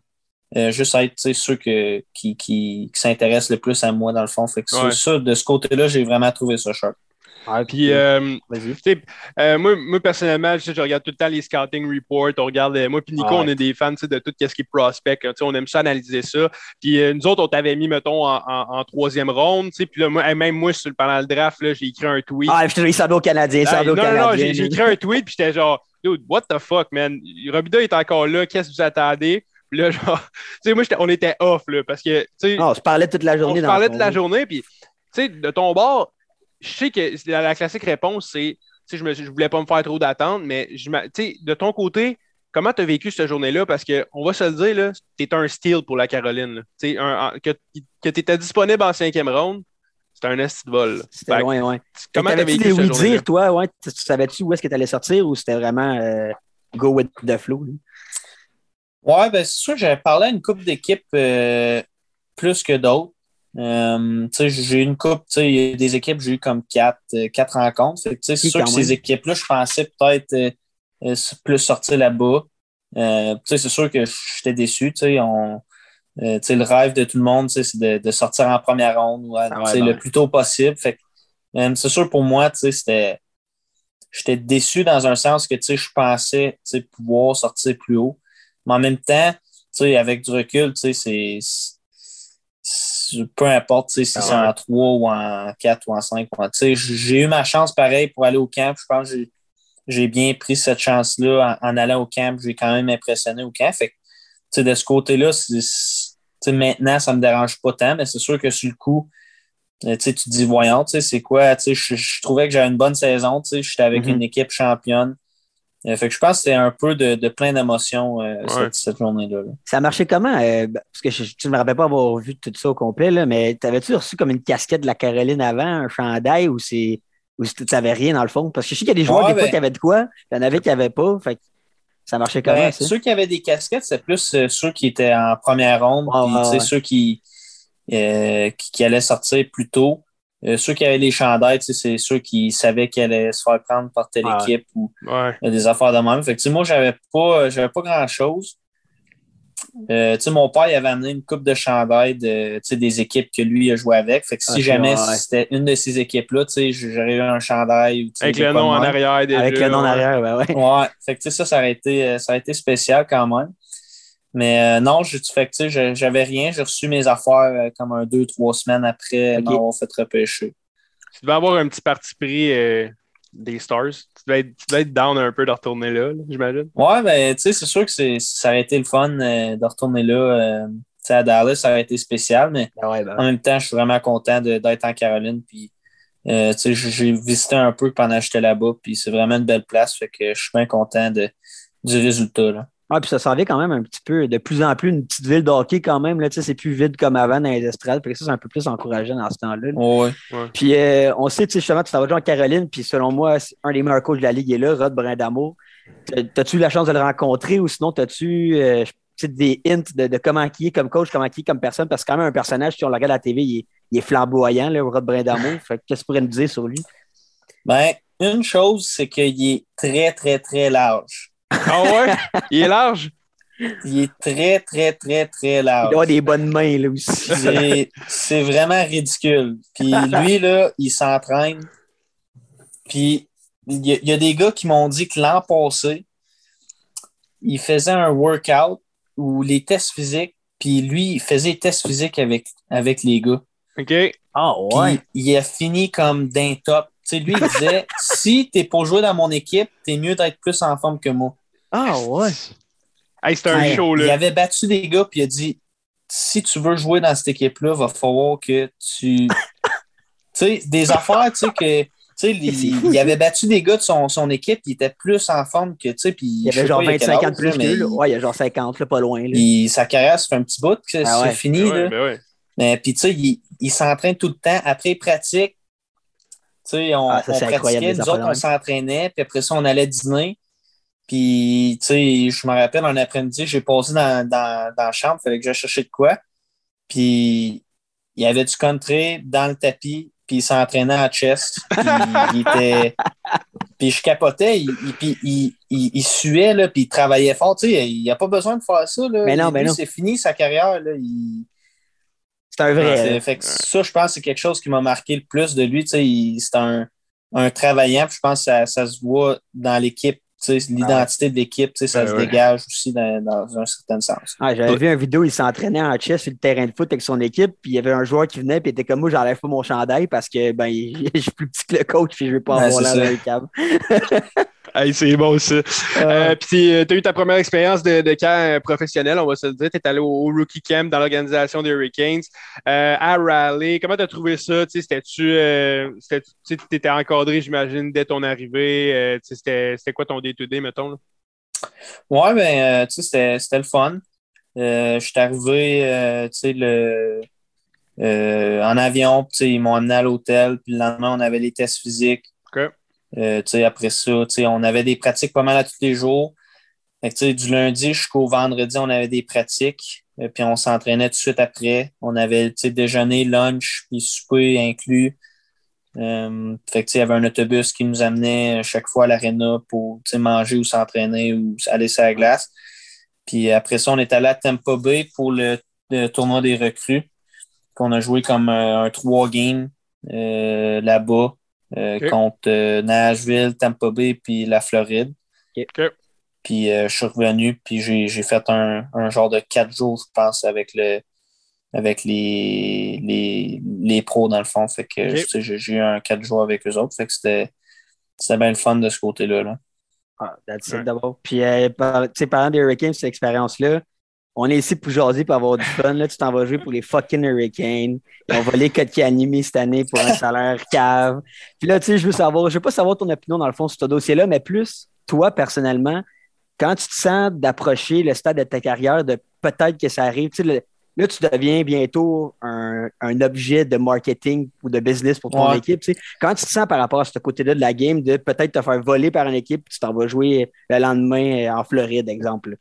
euh, juste être ceux que, qui, qui, qui s'intéressent le plus à moi, dans le fond. Fait que
Ouais.
ça, de ce côté-là, j'ai vraiment trouvé ça sharp.
Puis, euh, euh, moi, moi, personnellement, je regarde tout le temps les scouting reports. On regarde, euh, moi, puis Nico,
Ouais.
on est des fans de tout ce qui est prospect. hein, on aime ça analyser ça. Puis, euh, nous autres, on t'avait mis, mettons, en, en- en troisième ronde. Puis là, moi, même moi, sur, pendant le draft, j'ai écrit un tweet.
Ah, je te dis, ça va au Canadien, au
non, non, non,
Canadien.
j'ai écrit un tweet, puis j'étais genre, dude, what the fuck, man? Robida est encore là, qu'est-ce que vous attendez? Puis là, genre, tu sais, moi, on était off, là, parce que, tu sais,
Non, on se parlait toute la
on
journée.
se
dans
parlait de la journée, puis, tu sais, de ton bord, je sais que la, la classique réponse, c'est, tu sais, je, je voulais pas me faire trop d'attente, mais, je tu de ton côté, comment tu as vécu cette journée-là? Parce qu'on va se le dire, là, t'es un steal pour la Caroline. Tu un- un- que, que tu étais disponible en cinquième ronde, c'est un esti de vol.
C'était loin, ouais.
Comment tu as vécu cette
dire, toi, ouais? Tu tu savais-tu où est-ce que tu allais sortir ou c'était vraiment euh, go with the flow? là?
Ouais, ben c'est sûr que j'avais parlé à une coupe d'équipes euh, plus que d'autres. Euh, j'ai eu une coupe, tu sais, il y a des équipes, j'ai eu comme quatre, euh, quatre rencontres. C'est sûr que
même.
ces équipes-là, je pensais peut-être euh, euh, plus sortir là-bas. Euh, c'est sûr que j'étais déçu. On, euh, le rêve de tout le monde, c'est de, de sortir en première ronde ou
Ah ouais, ben
le plus tôt possible. Fait euh, c'est sûr pour moi, c'était. J'étais déçu dans un sens que je pensais pouvoir sortir plus haut. Mais en même temps, avec du recul, c'est. Peu importe si
Ah
c'est en 3 ou en 4 ou en 5. Tu sais, j'ai eu ma chance pareil pour aller au camp. Je pense que j'ai- bien pris cette chance-là en, en allant au camp. J'ai quand même impressionné au camp. Fait que, de ce côté-là, maintenant, ça me dérange pas tant, mais c'est sûr que sur le coup, euh, tu te dis, voyons, c'est quoi? Je, je trouvais que j'avais une bonne saison. J'étais avec
Mhm.
une équipe championne. Euh, fait que je pense que c'était un peu de, de plein d'émotions euh,
Ouais.
cette, cette journée-là. là.
Ça marchait comment? euh, ben, parce que je ne me rappelle pas avoir vu tout ça au complet, là, mais t'avais-tu reçu comme une casquette de la Caroline avant, un chandail ou c'est ou tu n'avais rien dans le fond? Parce que je sais qu'il y a des joueurs
Ouais,
des fois
ben-
qui avaient de quoi, il y en avait qui n'avaient pas. Fait que ça marchait comment
Ben,
ça?
ceux qui avaient des casquettes, c'est plus euh, ceux qui étaient en première ronde,
Ouais,
puis
ouais,
ceux qui, euh, qui, qui allaient sortir plus tôt. Euh, ceux qui avaient les chandails, sais, c'est ceux qui savaient qu'ils allaient se faire prendre par telle
Ouais.
équipe ou
Ouais.
euh, des affaires de même. Fait que, moi, j'avais pas, j'avais pas grand-chose. Euh, mon père, il avait amené une coupe de chandail de, des équipes que lui a joué avec. Fait que si jamais
ouais,
c'était une de ces équipes-là, j'aurais eu un chandail.
Avec le nom en arrière déjà.
Avec le nom en arrière, ben ouais.
Ouais, fait que ça, ça aurait été, euh, ça aurait été spécial quand même. Mais euh, non, je, fait que, je- j'avais rien. J'ai reçu mes affaires euh, comme un deux, trois semaines après
Ok.
m'avoir fait repêcher.
Tu devais avoir un petit parti pris euh, des Stars. Tu devais, être, tu devais être down un peu de retourner là, là, j'imagine.
Ouais, ben, tu sais, c'est sûr que c'est, ça aurait été le fun de retourner là. tu sais, à Dallas, ça aurait été spécial, mais
ouais, ben
en même temps, je suis vraiment content de- d'être en Caroline. Puis, euh, tu sais, j'ai j'ai visité un peu pendant que j'étais là-bas, puis c'est vraiment une belle place. Fait que je suis bien content de, du résultat. Là.
Ouais, puis ça s'en vient quand même un petit peu, de plus en plus, une petite ville de hockey quand même. Là, tu sais, c'est plus vide comme avant dans les estrades. Fait que ça, c'est un peu plus encourageant dans ce temps-là. là.
Ouais.
Puis euh, on sait, tu sais, justement, tu t'en vas jouer en Caroline, puis selon moi, un des meilleurs coachs de la Ligue est là, Rod Brindamour. T'as- T'as-tu eu la chance de le rencontrer ou sinon t'as-tu euh, tu sais, des hints de, de comment il est comme coach, comment il est comme personne? Parce que quand même un personnage, si on le regarde à la TV, il est, il est flamboyant, là, Rod Brindamour. Fait que qu'est-ce que tu pourrais nous dire sur lui?
Ben, une chose, c'est qu'il est très, très, très large.
Ah ouais? Il est large?
Il est très, très, très, très
Il
large.
doit avoir des bonnes mains, là aussi.
C'est vraiment ridicule. Puis lui, là, il s'entraîne. Puis il y, a- il y a des gars qui m'ont dit que l'an passé, il faisait un workout ou les tests physiques, puis lui, il faisait les tests physiques avec, avec les gars.
OK.
Ah
Puis
ouais.
il a fini comme d'un top. Tu sais, lui, il disait si t'es pour jouer dans mon équipe, t'es mieux d'être plus en forme que moi.
Ah ouais.
Hey, c'était un
Ouais,
show,
Il avait battu des gars, puis il a dit si tu veux jouer dans cette équipe-là, va falloir que tu. tu sais, des affaires, tu sais, que. Tu sais, il, il avait battu des gars de son, son équipe, il était plus en forme que, tu sais, puis.
Il avait genre
pas, il a quel
25 ans de plus que
mais
lui. là. Ouais, il y a genre 50, là, pas loin. Là.
il- sa carrière, ça fait un petit bout que
Ah ouais.
c'est fini,
Ben ouais,
là.
ben ouais.
Mais puis, tu sais, il, il s'entraîne tout le temps. Après, il pratique. Tu sais, on,
Ah, ça,
on pratiquait, nous autres, on s'entraînait, puis après ça, on allait dîner. Puis, tu sais, je me rappelle, un après-midi, j'ai passé dans, dans, dans la chambre, il fallait que j'aille chercher de quoi. Puis, il y avait du country dans le tapis, puis il s'entraînait en chest. Puis, il était, puis je capotais, il, puis il, il, il suait, là, puis il travaillait fort. Tu sais, il n'a pas besoin de faire ça. Là.
Mais non, mais non.
C'est fini sa carrière. Là. Il...
C'est un vrai.
Fait que ça, je pense c'est quelque chose qui m'a marqué le plus de lui. Tu sais, C'est un, un travaillant, puis je pense que ça, ça se voit dans l'équipe. Tu sais, L'identité de l'équipe, tu sais, ça
Ouais,
se
ouais.
dégage aussi dans, dans un certain sens.
Ah, J'avais vu une vidéo, il s'entraînait en chess sur le terrain de foot avec son équipe, puis il y avait un joueur qui venait, puis il était comme moi, j'enlève pas mon chandail parce que ben, je suis plus petit que le coach, puis je vais pas
Ouais,
avoir l'air câble.
Hey, c'est bon ça.
Ah.
Euh, puis tu as eu ta première expérience de, de camp euh, professionnel, on va se le dire. Tu es allé au, au rookie camp dans l'organisation des Hurricanes. Euh, à Raleigh, comment tu as trouvé ça? Tu C'était-tu. Euh, tu étais encadré, j'imagine, dès ton arrivée. Euh, C'était c'était quoi ton day-to-day, mettons? là?
Ouais, ben, euh, tu sais, c'était- c'était le fun. Euh, je suis arrivé, euh, tu sais, le, euh, en avion, puis, ils m'ont amené à l'hôtel, puis le lendemain, on avait les tests physiques.
OK.
Euh, après ça, on avait des pratiques pas mal à tous les jours. Que, du lundi jusqu'au vendredi, on avait des pratiques, euh, puis on s'entraînait tout de suite après. On avait, déjeuner, lunch, puis souper inclus. Euh, fait il y avait un autobus qui nous amenait chaque fois à l'aréna pour manger ou s'entraîner ou aller sur la glace. Puis après ça, on est allé à Tampa Bay pour le, tournoi des recrues, qu'on a joué comme un, un trois games euh, là-bas euh, contre euh, Nashville, Tampa Bay puis la Floride. Puis euh, je suis revenu, puis j'ai j'ai fait un, un genre de quatre jours, je pense, avec le avec les, les, les pros dans le fond. Fait que j'ai eu un quatre jours avec eux autres. Fait que c'était c'était bien le fun de ce côté-là. Là.
Ah, that's it
Ouais.
d'abord. Puis, euh, par- tu sais, parlant des Hurricanes, cette expérience-là, on est ici pour jaser, pour avoir du fun. Là, tu t'en vas jouer pour les fucking Hurricanes. Ils ont volé Kotkaniemi cette année pour un salaire cave. Puis là, tu sais, je veux savoir, je veux pas savoir ton opinion dans le fond sur ce dossier-là, mais plus, toi, personnellement, quand tu te sens d'approcher le stade de ta carrière, de peut-être que ça arrive, tu sais, le- là, tu deviens bientôt un, un objet de marketing ou de business pour ton
Ouais.
équipe. tu sais. Quand tu te sens par rapport à ce côté-là de la game, de peut-être te faire voler par une équipe, puis tu t'en vas jouer le lendemain en Floride, exemple?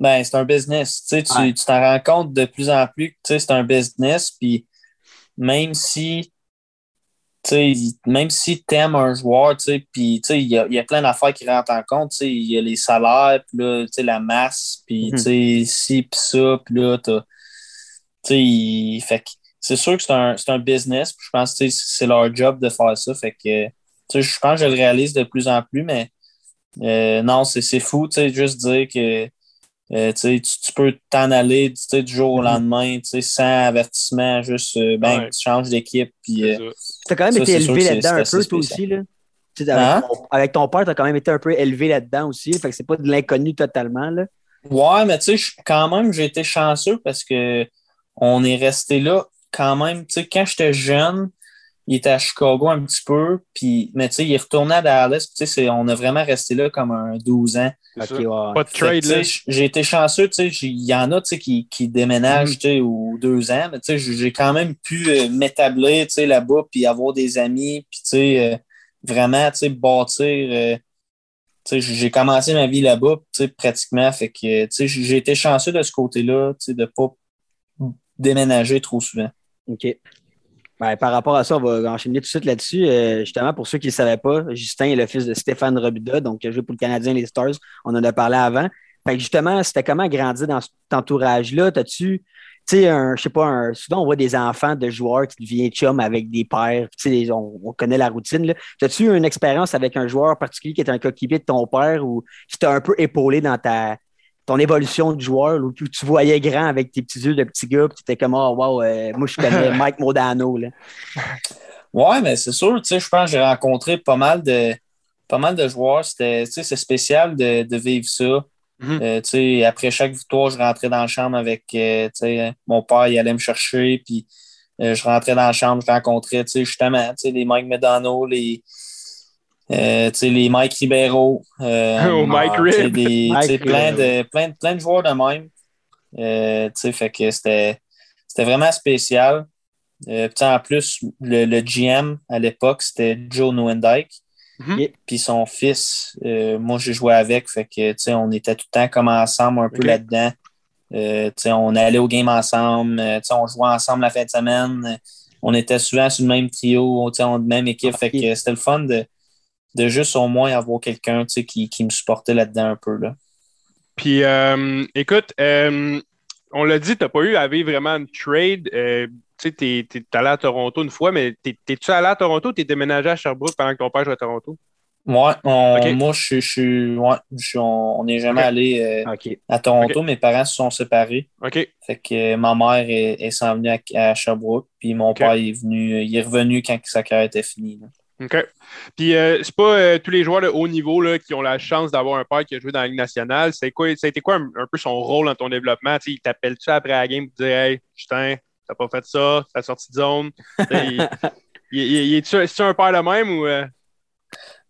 Ben, c'est un business. Tu sais, tu
Ouais.
t'en rends compte de plus en plus que tu sais, c'est un business. Puis même si tu sais, même si tu aimes un joueur, puis il y a, y a plein d'affaires qui rentrent en compte. Tu sais, il y a les salaires, puis là, tu sais, la masse, puis
Mhm.
tu sais, ci, puis ça, puis là. Tu fait que c'est sûr que c'est un, un business. je pense que tu sais, c'est leur job de faire ça. Fait que, je pense que je le réalise de plus en plus, mais euh, non, c'est c'est fou, tu sais, juste dire que euh, tu, tu, tu peux t'en aller tu sais, du jour au
Mhm.
lendemain, tu sais, sans avertissement, juste euh, ben,
Ouais.
tu changes d'équipe. Puis,
C'est
euh.
Tu as quand même
Ça,
été élevé là-dedans un peu, toi aussi. Là? Tu sais, avec,
Hein?
ton, avec ton père, tu as quand même été un peu élevé là-dedans aussi. Fait que c'est pas de l'inconnu totalement. Là.
Ouais, mais tu sais, quand même, j'ai été chanceux parce que on est resté là quand même. Tu sais, quand j'étais jeune, il était à Chicago un petit peu, puis, mais tu sais, il est retourné à Dallas. Tu sais, c'est- on a vraiment resté là comme un 12 ans.
Ouais.
Pas de trade, là.
J'ai été chanceux, tu sais, il y en a tu sais, qui, qui déménagent
Mhm.
tu sais, aux deux ans, mais tu sais, j'ai quand même pu euh, m'établir tu sais, là-bas, puis avoir des amis, puis tu sais, euh, vraiment tu sais, bâtir. euh, tu sais, j'ai commencé ma vie là-bas, tu sais, pratiquement. Fait que tu sais, j'ai été chanceux de ce côté-là, tu sais, de ne pas déménager trop souvent.
OK. Ben, par rapport à ça, on va enchaîner tout de suite là-dessus. Euh, justement, pour ceux qui ne le savaient pas, Justin est le fils de Stéphane Robida, donc qui a joué pour le Canadien les Stars. On en a parlé avant. Fait que justement, c'était comment grandir dans cet entourage-là? T'as-tu, tu sais, un, je sais pas, un, souvent on voit des enfants de joueurs qui deviennent chum avec des pères. Tu sais, on, on connaît la routine. T'as-tu une expérience avec un joueur particulier qui est un coéquipier de ton père ou qui t'a un peu épaulé dans ta ton évolution de joueur, là, où tu voyais grand avec tes petits yeux de petit gars, puis tu étais comme, oh, wow, euh, moi, je connais Mike Modano. Là.
Ouais, mais c'est sûr, tu sais, je pense que j'ai rencontré pas mal de pas mal de joueurs. C'était, tu sais, c'est spécial de, de vivre ça.
Mhm.
Euh, tu sais, après chaque victoire, je rentrais dans la chambre avec, euh, tu sais, mon père, il allait me chercher, puis je rentrais dans la chambre, je rencontrais, tu sais, justement, tu sais, les Mike Medano, les, euh, tu sais, les Mike Ribeiro, euh,
Oh, Mike Rib.
des- plein, de, plein, de- plein de joueurs de même. Euh, tu sais, fait que c'était, c'était vraiment spécial. Euh, puis en plus, le, le GM à l'époque, c'était Joe Newendike.
Mhm.
Puis son fils, euh, moi, j'ai joué avec. Fait que, tu sais, on était tout le temps comme ensemble, un peu là-dedans. Euh, tu sais, on allait au game ensemble. tu sais, on jouait ensemble la fin de semaine. On était souvent sur le même trio, tu sais, on- même équipe. Fait que c'était le fun de, de juste au moins avoir quelqu'un qui, qui me supportait là-dedans un peu. Là.
Puis, euh, écoute, euh, on l'a dit, tu n'as pas eu à vivre vraiment une trade. Euh, tu es, allé à Toronto une fois, mais t'es-tu allé à Toronto ou t'es déménagé à Sherbrooke pendant que ton père jouait à Toronto?
Ouais, moi, je suis. Ouais, on n'est jamais allé à Toronto. Mes parents se sont séparés.
OK.
Fait que ma mère est, est s'en venue à, Sherbrooke, puis mon père est venu, il est revenu quand sa carrière était finie.
OK. Puis, euh, c'est pas euh, tous les joueurs de haut niveau là, qui ont la chance d'avoir un père qui a joué dans la Ligue nationale. C'est quoi, ça a été quoi un, peu son rôle dans ton développement? T'sais, il t'appelle-tu après la game pour dire Hey, Justin, t'as pas fait ça, t'as sorti de zone? il, il, est-tu un père de même ou. Euh?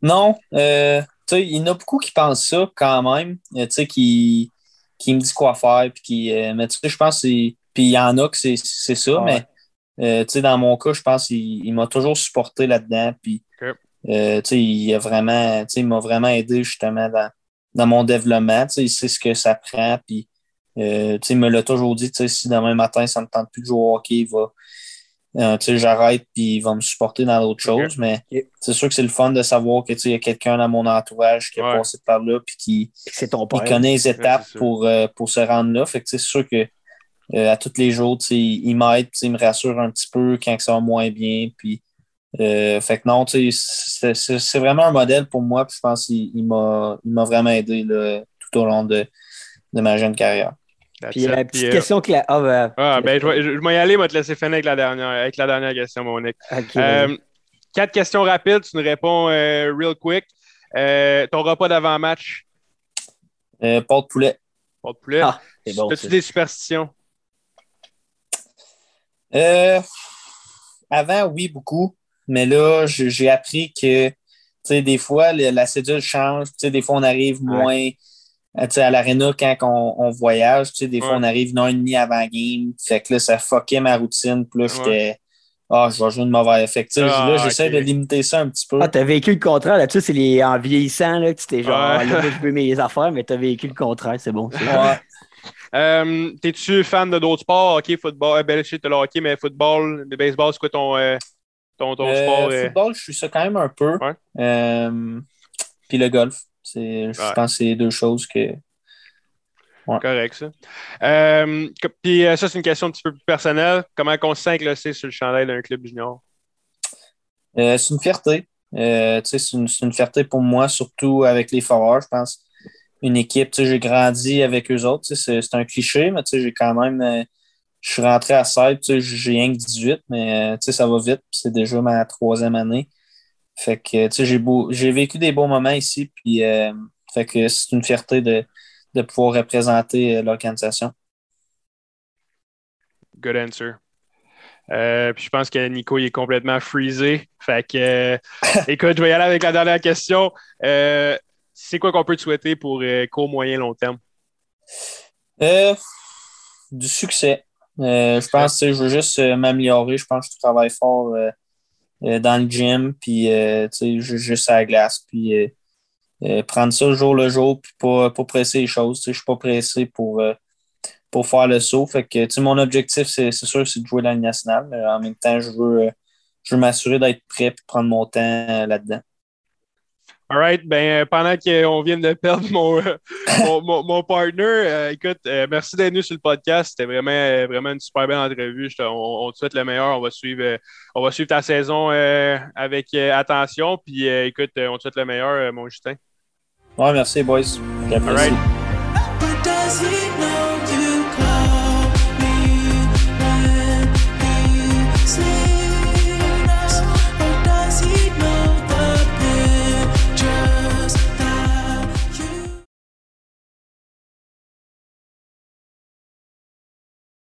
Non. il y en a beaucoup qui pensent ça quand même. Qui, qui me dit quoi faire. Puis qui, mais tu sais, je pense que Puis il y en a que c'est, ça, mais euh, dans mon cas, je pense qu'il m'a toujours supporté là-dedans. Puis, euh, il, a vraiment, m'a vraiment aidé justement dans, mon développement. Il sait ce que ça prend. Puis, euh, il me l'a toujours dit si demain matin, ça ne me tente plus de jouer au hockey, il va. j'arrête puis il va me supporter dans d'autres choses. Mais c'est sûr que c'est le fun de savoir que il y a quelqu'un dans mon entourage qui a passé par là puis qui, connaît les étapes pour, pour se rendre là. Fait que c'est sûr que euh, à tous les jours, il m'aide, il me rassure un petit peu quand ça va moins bien. Puis, euh, fait que non, c'est vraiment un modèle pour moi. Puis je pense qu'il m'a vraiment aidé tout au long de, de ma jeune carrière.
Puis la petite euh, question que la...
Ah, ben, ah, ben je, vais, je vais y aller, je vais te laisser finir avec la dernière, avec la dernière question, mon Nick. quatre questions rapides, tu nous réponds real quick. ton repas d'avant-match?
pas de poulet.
Pas de poulet. Ah, bon, As-tu des superstitions?
Euh, avant, oui, beaucoup. Mais là, j'ai appris que des fois, la cédule change. Des fois, on arrive moins euh, à l'aréna quand on, voyage. Des fois, on arrive une heure et demie avant game. Fait que là, ça fuckait ma routine. Puis là, j'étais. Ah, je vais jouer une mauvaise effectif. Ah, là, j'essaie de limiter ça un petit peu.
Ah, t'as vécu le contraire là-dessus, c'est les... en vieillissant, là, que tu t'es genre, là, je veux mes affaires, mais t'as vécu le contraire, c'est bon. Ouais.
Euh, T'es-tu fan de d'autres sports? Hockey, football, euh, ben, je sais, le hockey, mais football, le baseball, c'est quoi ton, euh, ton, ton
euh,
sport?
Football, je suis ça quand même un peu. Puis le golf. Je pense que c'est deux choses que.
Correct, ça. puis ça, c'est une question un petit peu plus personnelle. Comment on se sent c'est sur le chandail d'un club junior?
c'est une fierté. c'est une, une, fierté pour moi, surtout avec les Foreurs, je pense une équipe. J'ai grandi avec eux autres. C'est un cliché, mais j'ai quand même. Euh, je suis rentré à 7, j'ai rien que 18, mais euh, ça va vite. C'est déjà ma troisième année. Fait que j'ai vécu des bons moments ici. Puis euh, fait que c'est une fierté de, de pouvoir représenter l'organisation.
Good answer. puis je pense que Nico il est complètement freezé. Fait que écoute, je vais y aller avec la dernière question c'est quoi qu'on peut te souhaiter pour euh, court, moyen, long terme?
Euh, du succès. Euh, je pense que je veux juste m'améliorer. Je pense que je travaille fort dans le gym, puis juste à la glace, puis prendre ça jour le jour, puis pas, pas presser les choses. Je ne suis pas pressé pour, pour faire le saut. Fait que mon objectif, c'est sûr, c'est de jouer dans la nationale. en même temps, je veux, je veux m'assurer d'être prêt et prendre mon temps là-dedans.
All right. Ben, euh, pendant qu'on vient de perdre mon, euh, mon, mon, partner, euh, écoute, merci d'être venu sur le podcast. C'était vraiment, vraiment une super belle entrevue. on, te souhaite le meilleur. On va suivre, on va suivre ta saison avec attention. Puis, écoute, on te souhaite le meilleur, mon Justin.
Ouais, merci, boys. All right.